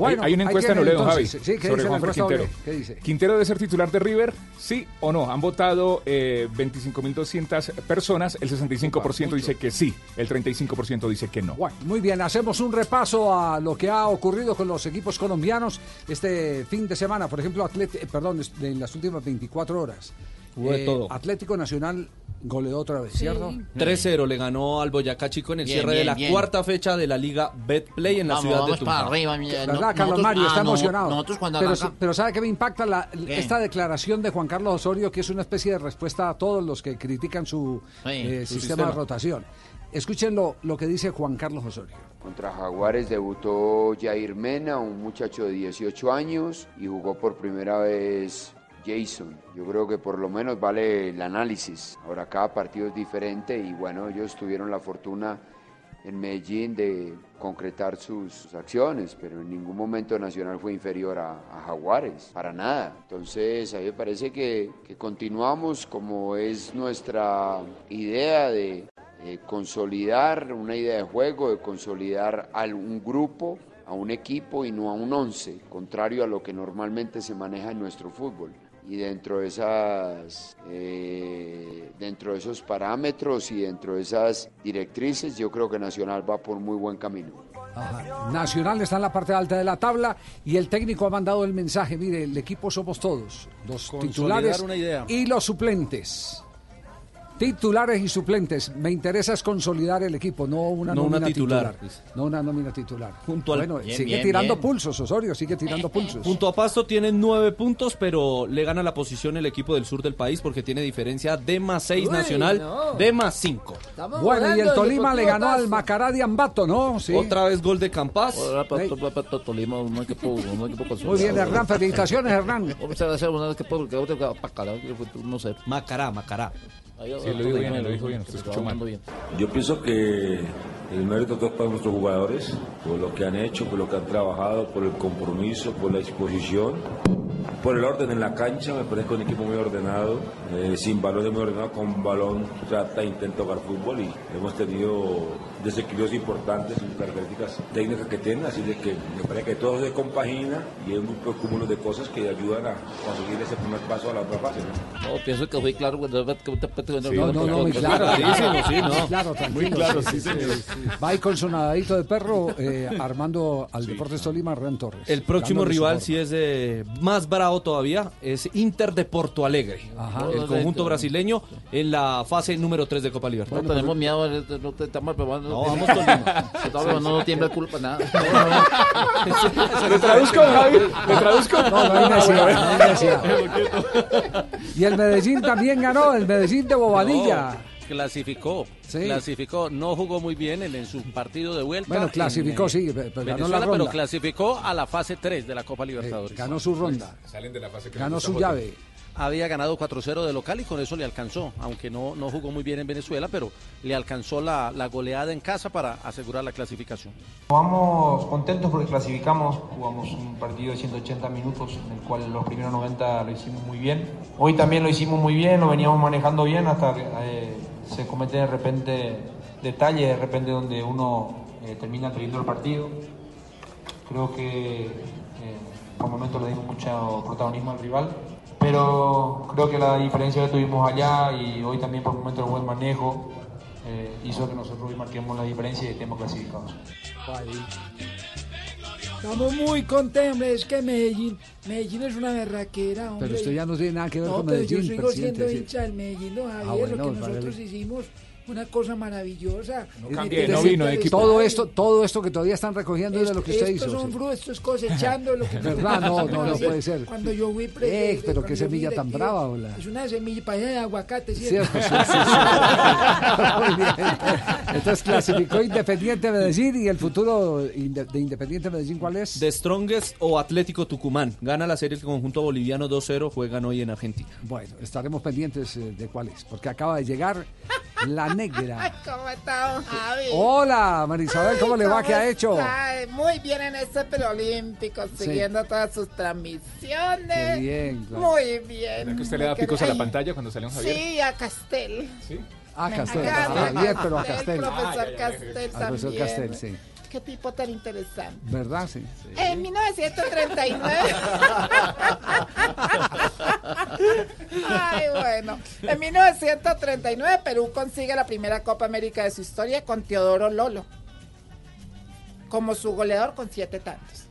Hay, hay una encuesta en Oleo, Javi. Sí, ¿qué sobre dice Juanfer Quintero. ¿Qué dice? ¿Quintero debe ser titular de River? ¿Sí o no? Han votado eh, 25.200 personas, el 65% dice que sí, el 35% dice que no. Bueno, muy bien, hacemos un repaso a lo que ha ocurrido con los equipos colombianos este fin de semana. Por ejemplo, Atlet- eh, perdón, en las últimas 24 horas. Eh, Hubo de todo. Atlético Nacional goleó otra vez, ¿cierto? 3-0 le ganó al Boyacá Chico en el Bien, cierre de la bien. cuarta fecha de la Liga Betplay en la Vamos, ciudad vamos de Tunja. para arriba, mi- ¿Verdad, no- Carlos nosotros- Mario? Está ah, no, emocionado. nosotros cuando pero, arranca- pero ¿sabe qué me impacta la, ¿Qué? esta declaración de Juan Carlos Osorio, que es una especie de respuesta a todos los que critican su, eh, su sistema, sistema. de rotación? Escuchen lo, lo que dice Juan Carlos Osorio. Contra Jaguares debutó Jair Mena, un muchacho de 18 años, y jugó por primera vez Jason. Yo creo que por lo menos vale el análisis. Ahora cada partido es diferente y bueno, ellos tuvieron la fortuna en Medellín de concretar sus, acciones, pero en ningún momento Nacional fue inferior a, Jaguares, para nada. Entonces a mí me parece que, continuamos como es nuestra idea de consolidar una idea de juego, de consolidar a un grupo, a un equipo y no a un once, contrario a lo que normalmente se maneja en nuestro fútbol. Y dentro de esas, eh, dentro de esos parámetros y dentro de esas directrices, yo creo que Nacional va por muy buen camino. Ajá. Nacional está en la parte alta de la tabla y el técnico ha mandado el mensaje, mire, el equipo somos todos, los Consolidar titulares una idea. y los suplentes. Titulares y suplentes. Me interesa es consolidar el equipo, no una No una nómina titular, titular. No una nómina titular. Junto al- bueno, Bien, sigue bien, tirando bien. pulsos, Osorio, sigue tirando pulsos. Junto a Pasto tienen nueve puntos, pero le gana la posición el equipo del sur del país porque tiene diferencia de más seis Uy, Nacional, no. de más cinco. Bueno, y el Tolima le ganó al Macará de Ambato, ¿no? Sí. Otra vez gol de Campas. Muy bien, Hernán, felicitaciones, Hernán. Una no sé. Macará, Macará. Ahí, Sí, lo dijo bien, lo dijo bien, se escuchó mal. Yo pienso que el mérito todo es para nuestros jugadores, por lo que han hecho, por lo que han trabajado, por el compromiso, por la disposición, por el orden en la cancha. Me parece que es un equipo muy ordenado, eh, sin balones muy ordenado, con balón trata e intenta jugar fútbol y hemos tenido desequilibrios importantes en características técnicas que tienen, así de que me parece que todo se compagina y hay un grupo de cosas que ayudan a conseguir ese primer paso a la otra fase. ¿no? No, pienso que fui claro. cuando- que- No, no, no, muy claro. Clarísimo, sí, Muy no. claro, tranquilo. Muy claro, sí, señor. Va ahí con su nadadito de perro, eh, armando al Deportes Tolima, Hernán Torres. El próximo rival, si es eh, más bravo todavía, es Inter de Porto Alegre. Ajá. El conjunto brasileño en la fase número 3 de Copa No Libertadores. tenemos miedo, eh, no te estamos preparando. No, vamos Tolima. No, no tiembla el culo para nada. ¿Le traduzco, Javi? ¿Le traduzco? No, no hay necesidad, no hay necesidad. necesidad. Y el Medellín también ganó, el Medellín de Bobadilla. Clasificó, Sí. clasificó, no jugó muy bien en, en su partido de vuelta. Bueno, en, clasificó, eh, sí, pero ganó la Venezuela, ronda. pero clasificó a la fase 3 de la Copa Libertadores. Ganó su ronda. Salen de la fase que Ganó su llave. Había ganado 4-0 de local y con eso le alcanzó, aunque no, no jugó muy bien en Venezuela, pero le alcanzó la, la goleada en casa para asegurar la clasificación. Vamos contentos porque clasificamos, jugamos un partido de 180 minutos en el cual los primeros 90 lo hicimos muy bien. Hoy también lo hicimos muy bien, lo veníamos manejando bien hasta que eh, se cometen de repente detalles, de repente donde uno eh, termina perdiendo el partido. Creo que eh, por momentos le dimos mucho protagonismo al rival, pero creo que la diferencia que tuvimos allá y hoy también por momentos el buen manejo eh, hizo que nosotros hoy marquemos la diferencia y estemos clasificados. Estamos muy contentos, es que Medellín, Medellín es una berraquera, hombre. Pero usted ya no tiene nada que ver No, con pero Medellín, yo sigo siendo hincha del Medellín, don Javier, Ah, bueno, lo que nosotros hicimos, una cosa maravillosa. cambie, Meter no vino de estadio. Todo esto, todo esto que todavía están recogiendo es de lo que usted Estos hizo. son sí. frutos, esto es cosechando lo que ¿Verdad? No, no, no puede ser. Cuando yo fui pre- Eh, pero qué semilla tan brava, hola. Es una semilla para de aguacate, ¿cierto? Cierto, sí, sí. Entonces clasificó Independiente Medellín y el futuro de Independiente Medellín, ¿cuál es? De Strongest o Atlético Tucumán. Gana la serie el conjunto boliviano 2-0, juegan hoy en Argentina. Bueno, estaremos pendientes eh, de cuál es, porque acaba de llegar la negra. ¿Cómo está, don Javi? Hola, Marisabel, ¿cómo le va? ¿Cómo ¿Qué ha hecho? está? Muy bien en este preolímpico, Sí. siguiendo todas sus transmisiones. Qué bien, claro. Muy bien. ¿Verdad que usted le da picos a la pantalla cuando sale un Javier? Sí, a Castel. Sí. Ah, Castel, encanta. a Javier, pero a Castel, Castel. profesor Ah. Castel Al profesor también. Castel, sí. Qué tipo tan interesante. ¿Verdad? Sí. En 1939. Ay, bueno. En 1939 Perú consigue la primera Copa América de su historia con Teodoro Lolo. Como su goleador con siete tantos.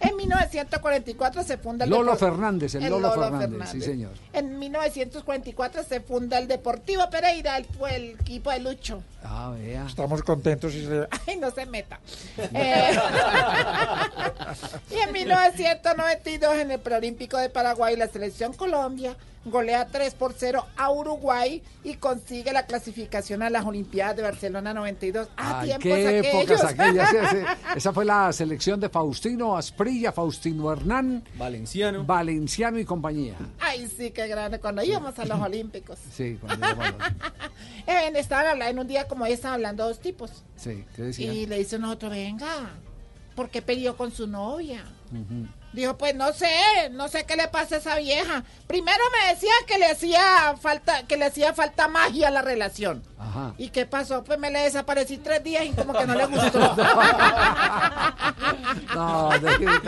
En 1944 se funda el Lolo Depor- Fernández, el, Lolo, Fernández, sí señor. En 1944 se funda el Deportivo Pereira, el, fue el equipo de Lucho. Ah, vea. Estamos contentos. y se- Ay, no se meta. Eh, y en 1992, en el Preolímpico de Paraguay, la selección Colombia golea 3 por 0 a Uruguay y consigue la clasificación a las Olimpiadas de Barcelona 92. Ah, Ay, tiempos qué aquellos. épocas aquellas. sí, sí. Esa fue la selección de Faustino Asprilla, Faustino Hernán, Valenciano, Valenciano y compañía. Ay, sí, qué grande. Cuando íbamos a los Olímpicos. Sí, cuando íbamos- Eh, estaban hablando, en un día como hoy estaban hablando dos tipos. sí, ¿qué decía? Y le dice uno a otro, venga, ¿por qué peleó con su novia? Ujú. Dijo, pues no sé, no sé qué le pasa a esa vieja. Primero me decía que le hacía falta, que le hacía falta magia a la relación. Ajá. ¿Y qué pasó? Pues me le desaparecí tres días y como que no le gustó. No, de-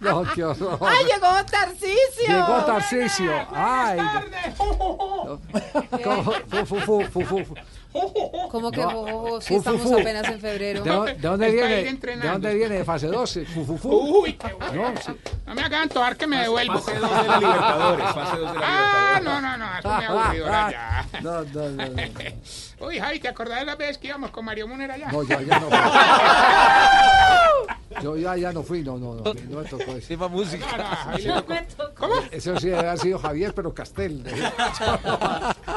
no, qué horror. ¡Ay, llegó Tarcisio! Llegó Tarcisio. Ay. ¿Cómo que jo, si fu, estamos fu. apenas en febrero? ¿De, dónde- de dónde Está viene? ¿De dónde viene? ¿De fase 12?Fu, fu, fu. Uy, qué bueno. No, sí. No me hagan que me devuelvo. Fase 2 de la Libertadores. Fase 2 de la Ah, Libertadores. no, no, no, eso me aburrido ahora ya. No, no, no, no. Uy, Javi, ¿te acordás de la vez que íbamos con Mario Muner allá? No, yo allá no. Yo ya, ya no fui, no, no, no, no me tocó eso. Tema música. ¿Cómo? Eso sí haber sido Javier, pero Castel.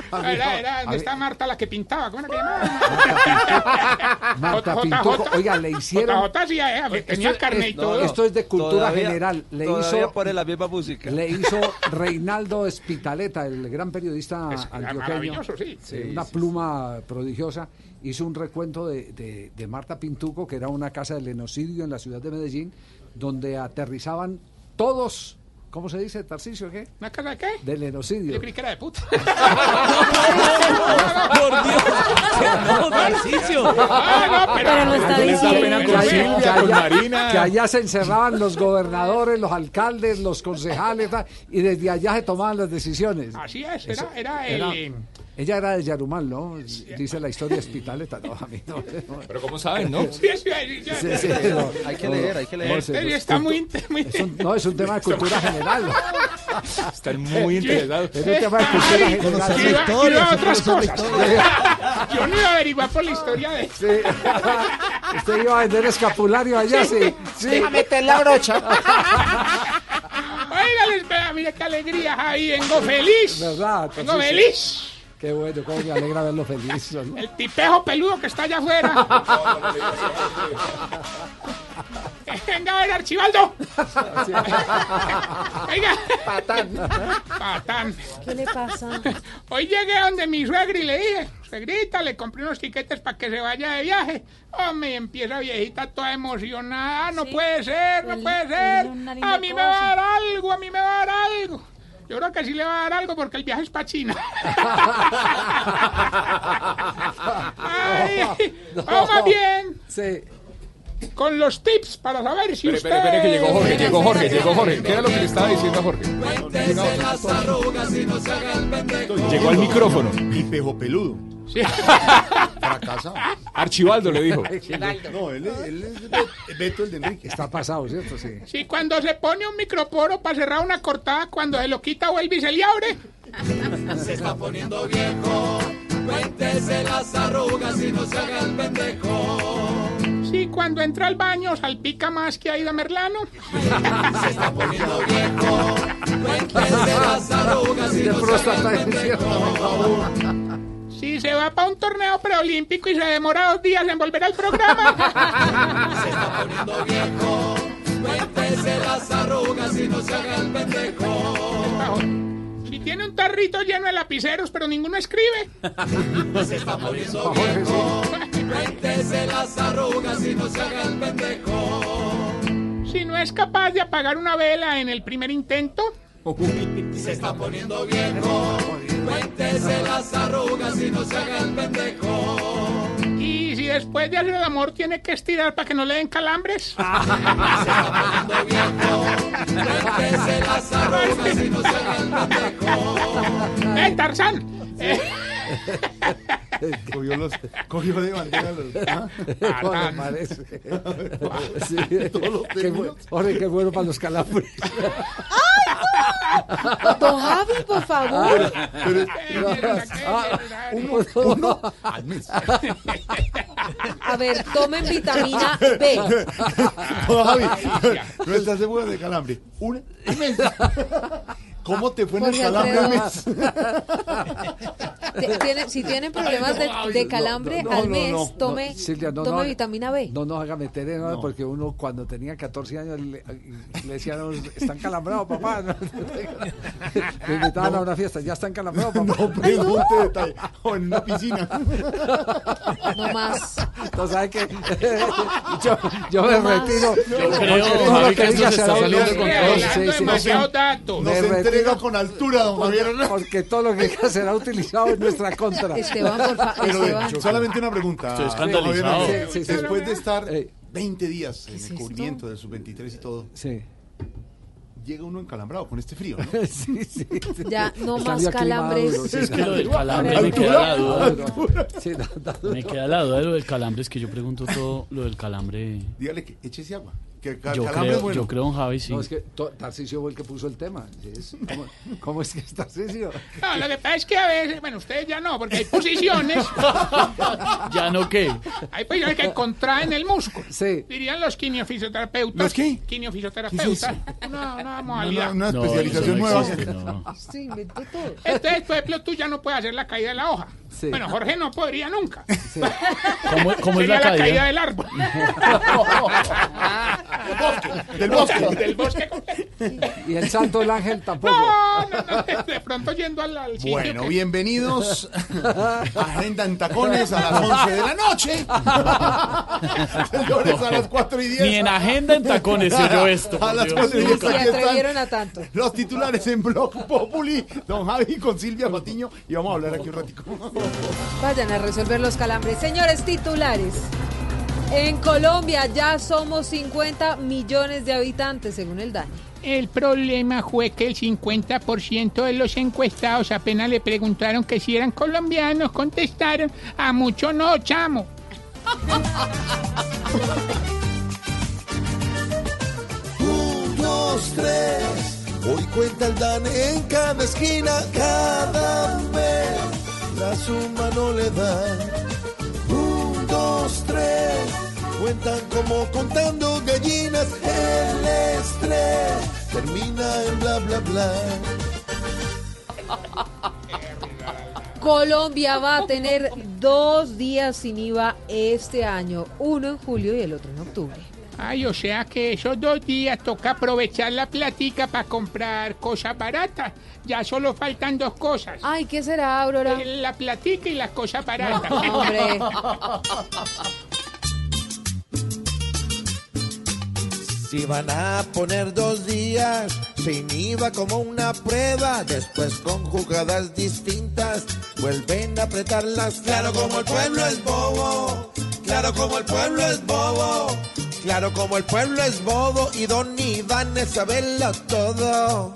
Era, no, era a donde mí- está Marta la que pintaba, ¿cómo era que llamaba? Marta JJ. Pintuco, oiga, le hicieron... JJ sí, eh, tenía Esto- carne y es- todo. Esto es de cultura Todavía- general. Le hizo, pone la misma música. le hizo Reinaldo Espitaleta, el gran periodista Es antioqueño. maravilloso, sí. eh, una pluma prodigiosa. Hizo un recuento de, de- de Marta Pintuco, que era una casa de lenocidio en la ciudad de Medellín, donde aterrizaban todos. ¿Cómo se dice, Tarcisio? ¿Qué? ¿Una casa de qué? De lenocidio. Yo creí que era de puta. Por Dios. No, Tarcisio. Ah, no, pero, Pero lo está diciendo. que, allá, que allá- se encerraban los gobernadores, los alcaldes, los concejales, y desde allá se tomaban las decisiones. Así es, era era- el... ella era de Yarumal, ¿no? Dice la historia Espitaleta, no, a mí no. Pero ¿cómo saben, no? Sí, sí, sí, sí. Sí, sí, no, Hay que leer, hay que leer. no, está es muy... muy- es un- no, es un tema de cultura general. Están muy interesados. Es un tema de cultura Ay, general. yo iba- yo iba a otras conocer la cosas. Yo no iba a averiguar por la historia de... Sí. Usted iba a vender escapulario allá, sí. sí. A meter la brocha. Oiga, les vea, mire qué alegría, Javi. Vengo feliz. ¿Verdad? Vengo feliz. Qué bueno, cómo me alegra verlo feliz. ¿no? El tipejo peludo que está allá afuera. Venga a ver, Archibaldo. Venga. Patán. Patán. ¿Qué le pasa? Hoy llegué donde mi suegra y le dije, suegrita, le compré unos tiquetes para que se vaya de viaje. Hombre, y empieza viejita toda emocionada. No Sí. puede ser, no El- puede ser. A mí me va a dar algo, a mí me va a dar algo. Yo creo que sí le va a dar algo porque el viaje es para China. Ay, No. vamos bien Sí. con los tips para saber si Espere, usted... espere, espere, que llegó Jorge, llegó Jorge, llegó Jorge. ¿Qué era lo que le estaba diciendo a Jorge? Llegó al micrófono. Y pejo peludo. Sí. Fracasado. Archibaldo le dijo. No, él, es- él es Bet- Beto el de Enrique. Está pasado, ¿cierto? Sí. Sí, cuando se pone un microporo para cerrar una cortada, cuando se lo quita vuelve y se le abre. Se está poniendo viejo. Cuéntese las arrugas y no se haga el pendejo. Sí, cuando entra al baño salpica más que Aida Merlano. Se está poniendo viejo. Cuéntese las arrugas y no se haga el pendejo. Si se va para un torneo preolímpico y se demora dos días en volver al programa. Se está poniendo viejo. Cuéntese las arrugas y no se haga el pendejo. Si tiene un tarrito lleno de lapiceros, pero ninguno escribe. Se está poniendo viejo. Cuéntese las arrugas y no se haga el pendejo. Si no es capaz de apagar una vela en el primer intento. Se está poniendo viejo. Cuéntese las arrugas y no se haga el pendejo. Y si después de hacer el amor tiene que estirar para que no le den calambres. Cuéntese las arrugas y no se haga el pendejo. ¡Eh, Tarzán! Eh, Cogió, los, cogió de bandera los. ¿ah? ¿Cómo le parece? Sí. Qué bu- Jorge, qué bueno para los calambres. Don Javi, por favor. Ah, Uno, uno al mes. A ver, tomen vitamina B. No, Javi, no estás seguro de calambre. Una al mes. ¿Cómo te fue en el calambre al tiene- si tienen problemas de, de calambre no, al no, mes, no. tome, No, Silvia, no, tome no. vitamina B. No nos haga meter en nada porque uno cuando tenía 14 años le, le decían, están calambrados, papá. Me invitaban a una fiesta, ya están calambrados, papá. No pregunte detalle. O en una piscina. No más. Entonces, ¿sabes qué? yo, yo me No más. retiro. Yo creo, todo Javi, lo que que diga se está saliendo de control. Sí, sí, sí. demasiados datos. Nos Retiro. con altura, don Porque, Javier. porque todo lo que diga será utilizado en nuestra contra. Esteban, por favor. Pero Esteban. solamente una pregunta. Estoy escandalizado. Javier. Sí, sí, sí. Después de estar Ey. 20 días en el cubrimiento del sub-23 y todo, Sí. llega uno encalambrado con este frío, ¿no? Sí, sí. Ya, no El más calambres. sí, Es que lo del calambre me queda la duda. Sí. Me queda la duda de lo del calambre. Es que yo pregunto todo lo del calambre. Dígale que échese agua. Que Yo creo, bueno. yo creo, don Javi, sí. No, es que Tarcisio fue el que puso el tema. ¿Cómo, cómo es que es Tarcisio? No, lo que pasa es que a veces, bueno, ustedes ya no, porque hay posiciones, ¿Ya no qué? hay posiciones que contraen el músculo. Sí. Dirían los quiniofisioterapeutas. ¿Los qué? Quiniofisioterapeutas. Una, una modalidad. Una, una No, especialización no nueva. existe, no. Sí, inventó todo. Entonces, por ejemplo, tú ya no puedes hacer la caída de la hoja. Sí. Bueno, Jorge no podría nunca. ¿Cómo, cómo es Sería la la caída caída? del árbol. Del bosque. Del bosque completo. Y el santo del ángel tampoco. No, no, no. De pronto yendo al, al sitio. Bueno, que- bienvenidos a Agenda en Tacones a las 11 de la noche. Señores, a las 4 y 10. Ni en agenda en tacones se oyó esto. A las Dios. 4 y 10 Se aquí están atrevieron a tanto. los titulares en Blog Populi. Don Javi con Silvia Patiño. Y vamos a hablar aquí un ratico. Vayan a resolver los calambres. Señores titulares, en Colombia ya somos 50 millones de habitantes, según el DANE. El problema fue que el 50% de los encuestados apenas le preguntaron que si eran colombianos, contestaron, a mucho no, chamo. Un, dos, tres. Hoy cuenta el DANE en cada esquina, cada vez la suma no le da. Un, dos, tres. Cuentan como contando gallinas. El estrés termina en bla, bla, bla. Colombia va a tener dos días sin IVA este año, uno en julio y el otro en octubre. Ay, o sea que esos dos días toca aprovechar la platica para comprar cosas baratas. Ya solo faltan dos cosas. Ay, ¿qué será, Aurora? Eh, La platica y las cosas baratas. Hombre. Si van a poner dos días sin IVA como una prueba, después con jugadas distintas vuelven a apretarlas. Claro como el pueblo es bobo, claro como el pueblo es bobo, claro como el pueblo es bobo y don Iván es saberlo todo.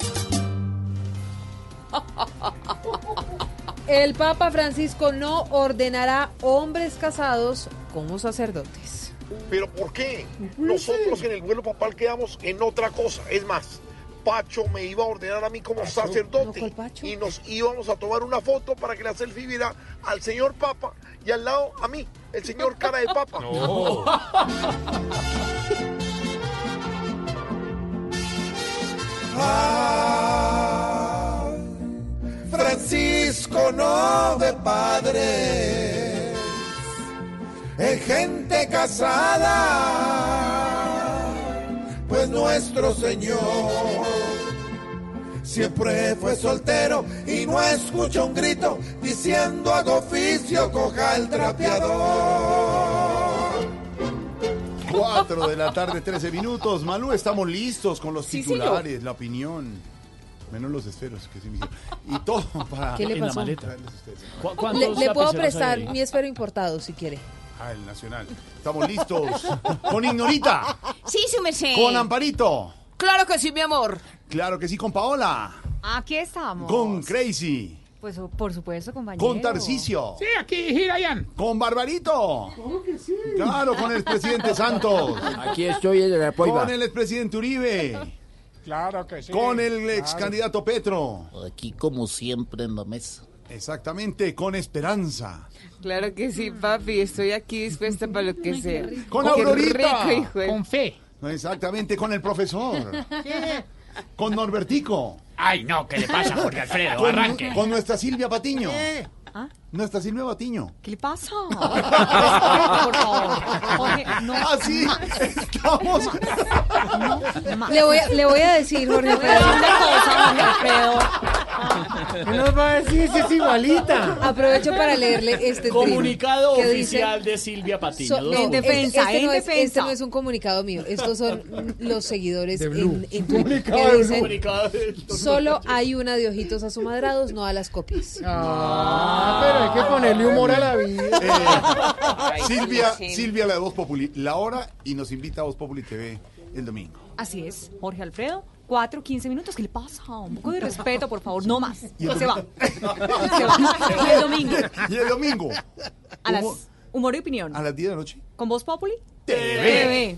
El Papa Francisco no ordenará hombres casados como sacerdotes. ¿Pero por qué? Nosotros en el vuelo papal quedamos en otra cosa. Es más, Pacho me iba a ordenar a mí como sacerdote y nos íbamos a tomar una foto para que la selfie viera al señor Papa y al lado a mí, el señor cara de Papa. Francisco no de padres, es gente casada, pues nuestro Señor siempre fue soltero y no escucha un grito diciendo hago oficio, coja el trapeador. 4 de la tarde, 13 minutos. Malú, estamos listos con los Sí, titulares, la opinión. Menos los esferos, que sí me hicieron. Y todo para... ¿Qué le en la pasó? maleta. Traerles ustedes. Le, le puedo prestar mi esfero importado si quiere. Ah, el nacional. Estamos listos. Con Ignorita. Sí, su merced. Con Amparito. Claro que sí, mi amor. Claro que sí, con Paola. Aquí estamos. Con Crazy. Pues por supuesto, compañero. Con Tarcisio. Sí, aquí Hirayan. Con Barbarito. Claro, con el expresidente Santos. Aquí estoy en la Con el expresidente Uribe. Claro que sí. Con el claro. ex candidato Petro. Aquí como siempre en la mesa. Exactamente, con Esperanza. Claro que sí, papi. Estoy aquí dispuesta para lo que sea. Con Qué Aurorita. rico, hijo de- Con fe. Exactamente, con el profesor. Con Norbertico. Ay, no, ¿qué le pasa, Jorge Alfredo? Con, Arranque. con nuestra Silvia Patiño. ¿Ah? Nuestra Silvia Patiño. ¿Qué le pasa? Por favor. Jorge, no. Ah, sí, estamos. Le voy, a, le voy a decir, Jorge Pero Alfredo. una cosa, Jorge Alfredo. ¿Qué nos va a decir si es igualita? Aprovecho para leerle este Comunicado que dice- oficial de Silvia Patiño. So- Dos no, puntos. este- este en no es- defensa. este no es un comunicado mío. Estos son los seguidores De en, Blue. en Twitter. Comunicado que de dicen, Blue. Comunicado de- Solo hay una de ojitos asumadrados, no a las copias. Ah, pero hay que ponerle humor a la vida. Eh, Silvia, sí. Silvia, la de Voz Populi, la hora y nos invita a Voz Populi TV el domingo. Así es, Jorge Alfredo. Cuatro, quince minutos. ¿Qué le pasa? Un poco de respeto, por favor. No más. Y el Se va. domingo- Se va. Y el domingo. Y el domingo, A las Humor- humor y opinión. a las 10 de la noche. ¿Con Voz Populi? TV.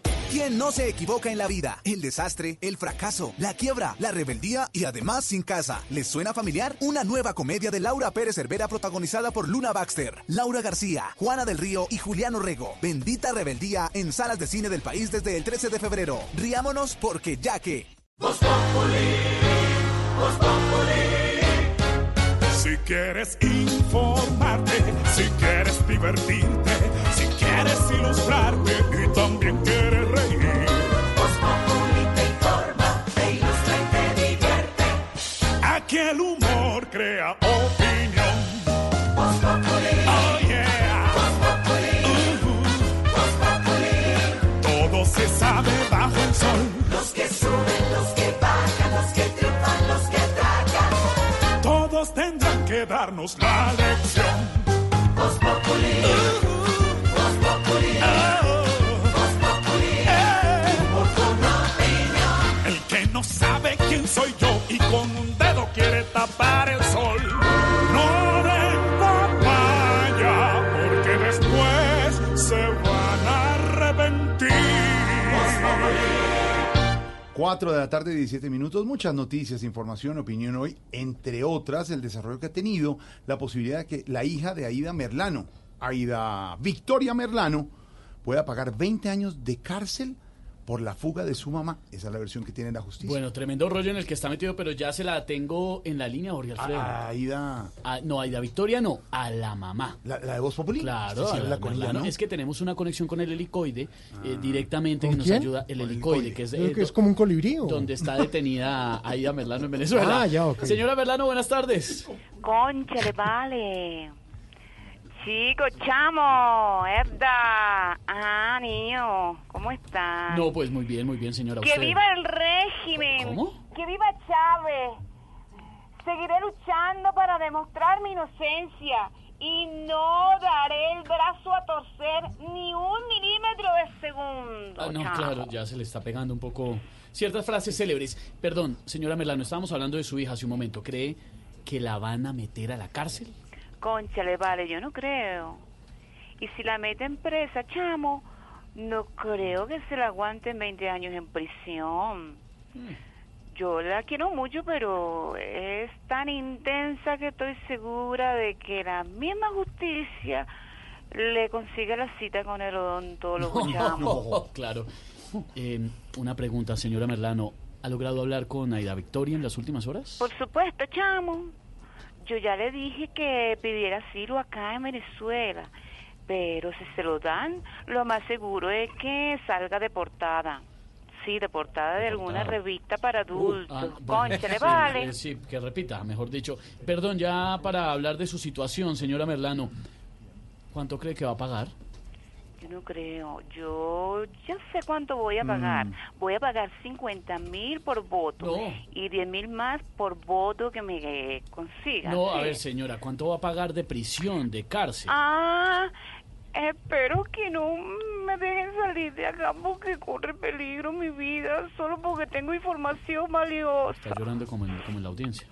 ¿Quién no se equivoca en la vida? El desastre, el fracaso, la quiebra, la rebeldía y además sin casa. ¿Les suena familiar? Una nueva comedia de Laura Pérez Cervera protagonizada por Luna Baxter, Laura García, Juana del Río y Juliano Rego. Bendita rebeldía en salas de cine del país desde el 13 de febrero. Riámonos porque ya que... Si quieres informarte, si quieres divertirte, si quieres ilustrarte y también quieres el humor crea opinión. Oh yeah. Voz Populi. Todo se sabe bajo el sol. Los que suben, los que bajan, los que triunfan, los que atacan. Todos tendrán que darnos la lección. Voz. Voz quiere tapar el sol. No den papaya porque después se van a arrepentir. 4 de la tarde, 17 minutos. Muchas noticias, información, opinión hoy. Entre otras, el desarrollo que ha tenido la posibilidad de que la hija de Aida Merlano, Aida Victoria Merlano, pueda pagar 20 años de cárcel por la fuga de su mamá. Esa es la versión que tiene la justicia. Bueno, tremendo rollo en el que está metido, pero ya se la tengo en la línea, Jorge Alfredo. A- Aida. Ah, no, Aida Victoria no, a la mamá. ¿La, la de Voz Populi? Claro, Sí, a la con ella. ¿no? es que tenemos una conexión con el helicoide eh, directamente ¿Con que nos quién? ayuda. El helicoide, helicoide. que es, Creo eh, que es como un colibrí. ¿o? donde está detenida Aida Merlano en Venezuela. Ah, ya, ok. Señora Merlano, buenas tardes. Conchale, vale. Chico, chamo, Edda. Ah, niño, ¿cómo estás? No, pues muy bien, muy bien, señora. Que usted. viva el régimen. ¿Cómo? Que viva Chávez. Seguiré luchando para demostrar mi inocencia y no daré el brazo a torcer ni un milímetro de segundo. Ah, no, chamo. claro, ya se le está pegando un poco ciertas frases célebres. Perdón, señora Merlano, estábamos hablando de su hija hace un momento. ¿Cree que la van a meter a la cárcel? Conchale, vale, yo no creo. Y si la meten presa, chamo, no creo que se la aguanten 20 años en prisión. Yo la quiero mucho, pero es tan intensa que estoy segura de que la misma justicia le consigue la cita con el odontólogo, chamo. No, claro. Eh, una pregunta, señora Merlano. ¿Ha logrado hablar con Aida Victoria en las últimas horas? Por supuesto, chamo. Yo ya le dije que pidiera asilo acá en Venezuela, pero si se lo dan, lo más seguro es que salga deportada. Sí, deportada de alguna revista para adultos. Ah, bueno, Cónchale, sí, vale. eh, sí, que repita, mejor dicho. Perdón, ya para hablar de su situación, señora Merlano. ¿Cuánto cree que va a pagar? No creo. Yo ya sé cuánto voy a pagar. Mm. Voy a pagar 50 mil por voto y 10 mil más por voto que me eh, consiga. No, a ver, señora, ¿cuánto va a pagar de prisión, de cárcel? Ah, espero que no me dejen salir de acá porque corre peligro mi vida solo porque tengo información valiosa. Está llorando como en, como en la audiencia.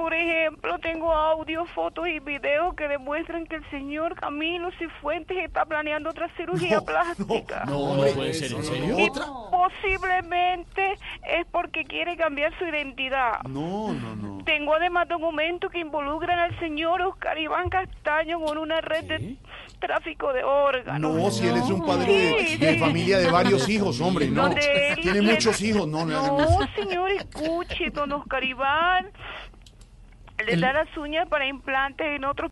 Por ejemplo, tengo audio, fotos y videos que demuestran que el señor Camilo Cifuentes está planeando otra cirugía plástica. No, no puede ser, ¿en serio? Y posiblemente es porque quiere cambiar su identidad. No, no, no. Tengo además documentos que involucran al señor Oscar Iván Castaño con una red de tráfico de órganos. No, si él es un padre de, Sí, de sí. familia de varios hijos, hombre, no. Tiene muchos hijos, no, no. No, señor, escuche, don Oscar Iván. Le da las uñas para implantes en otros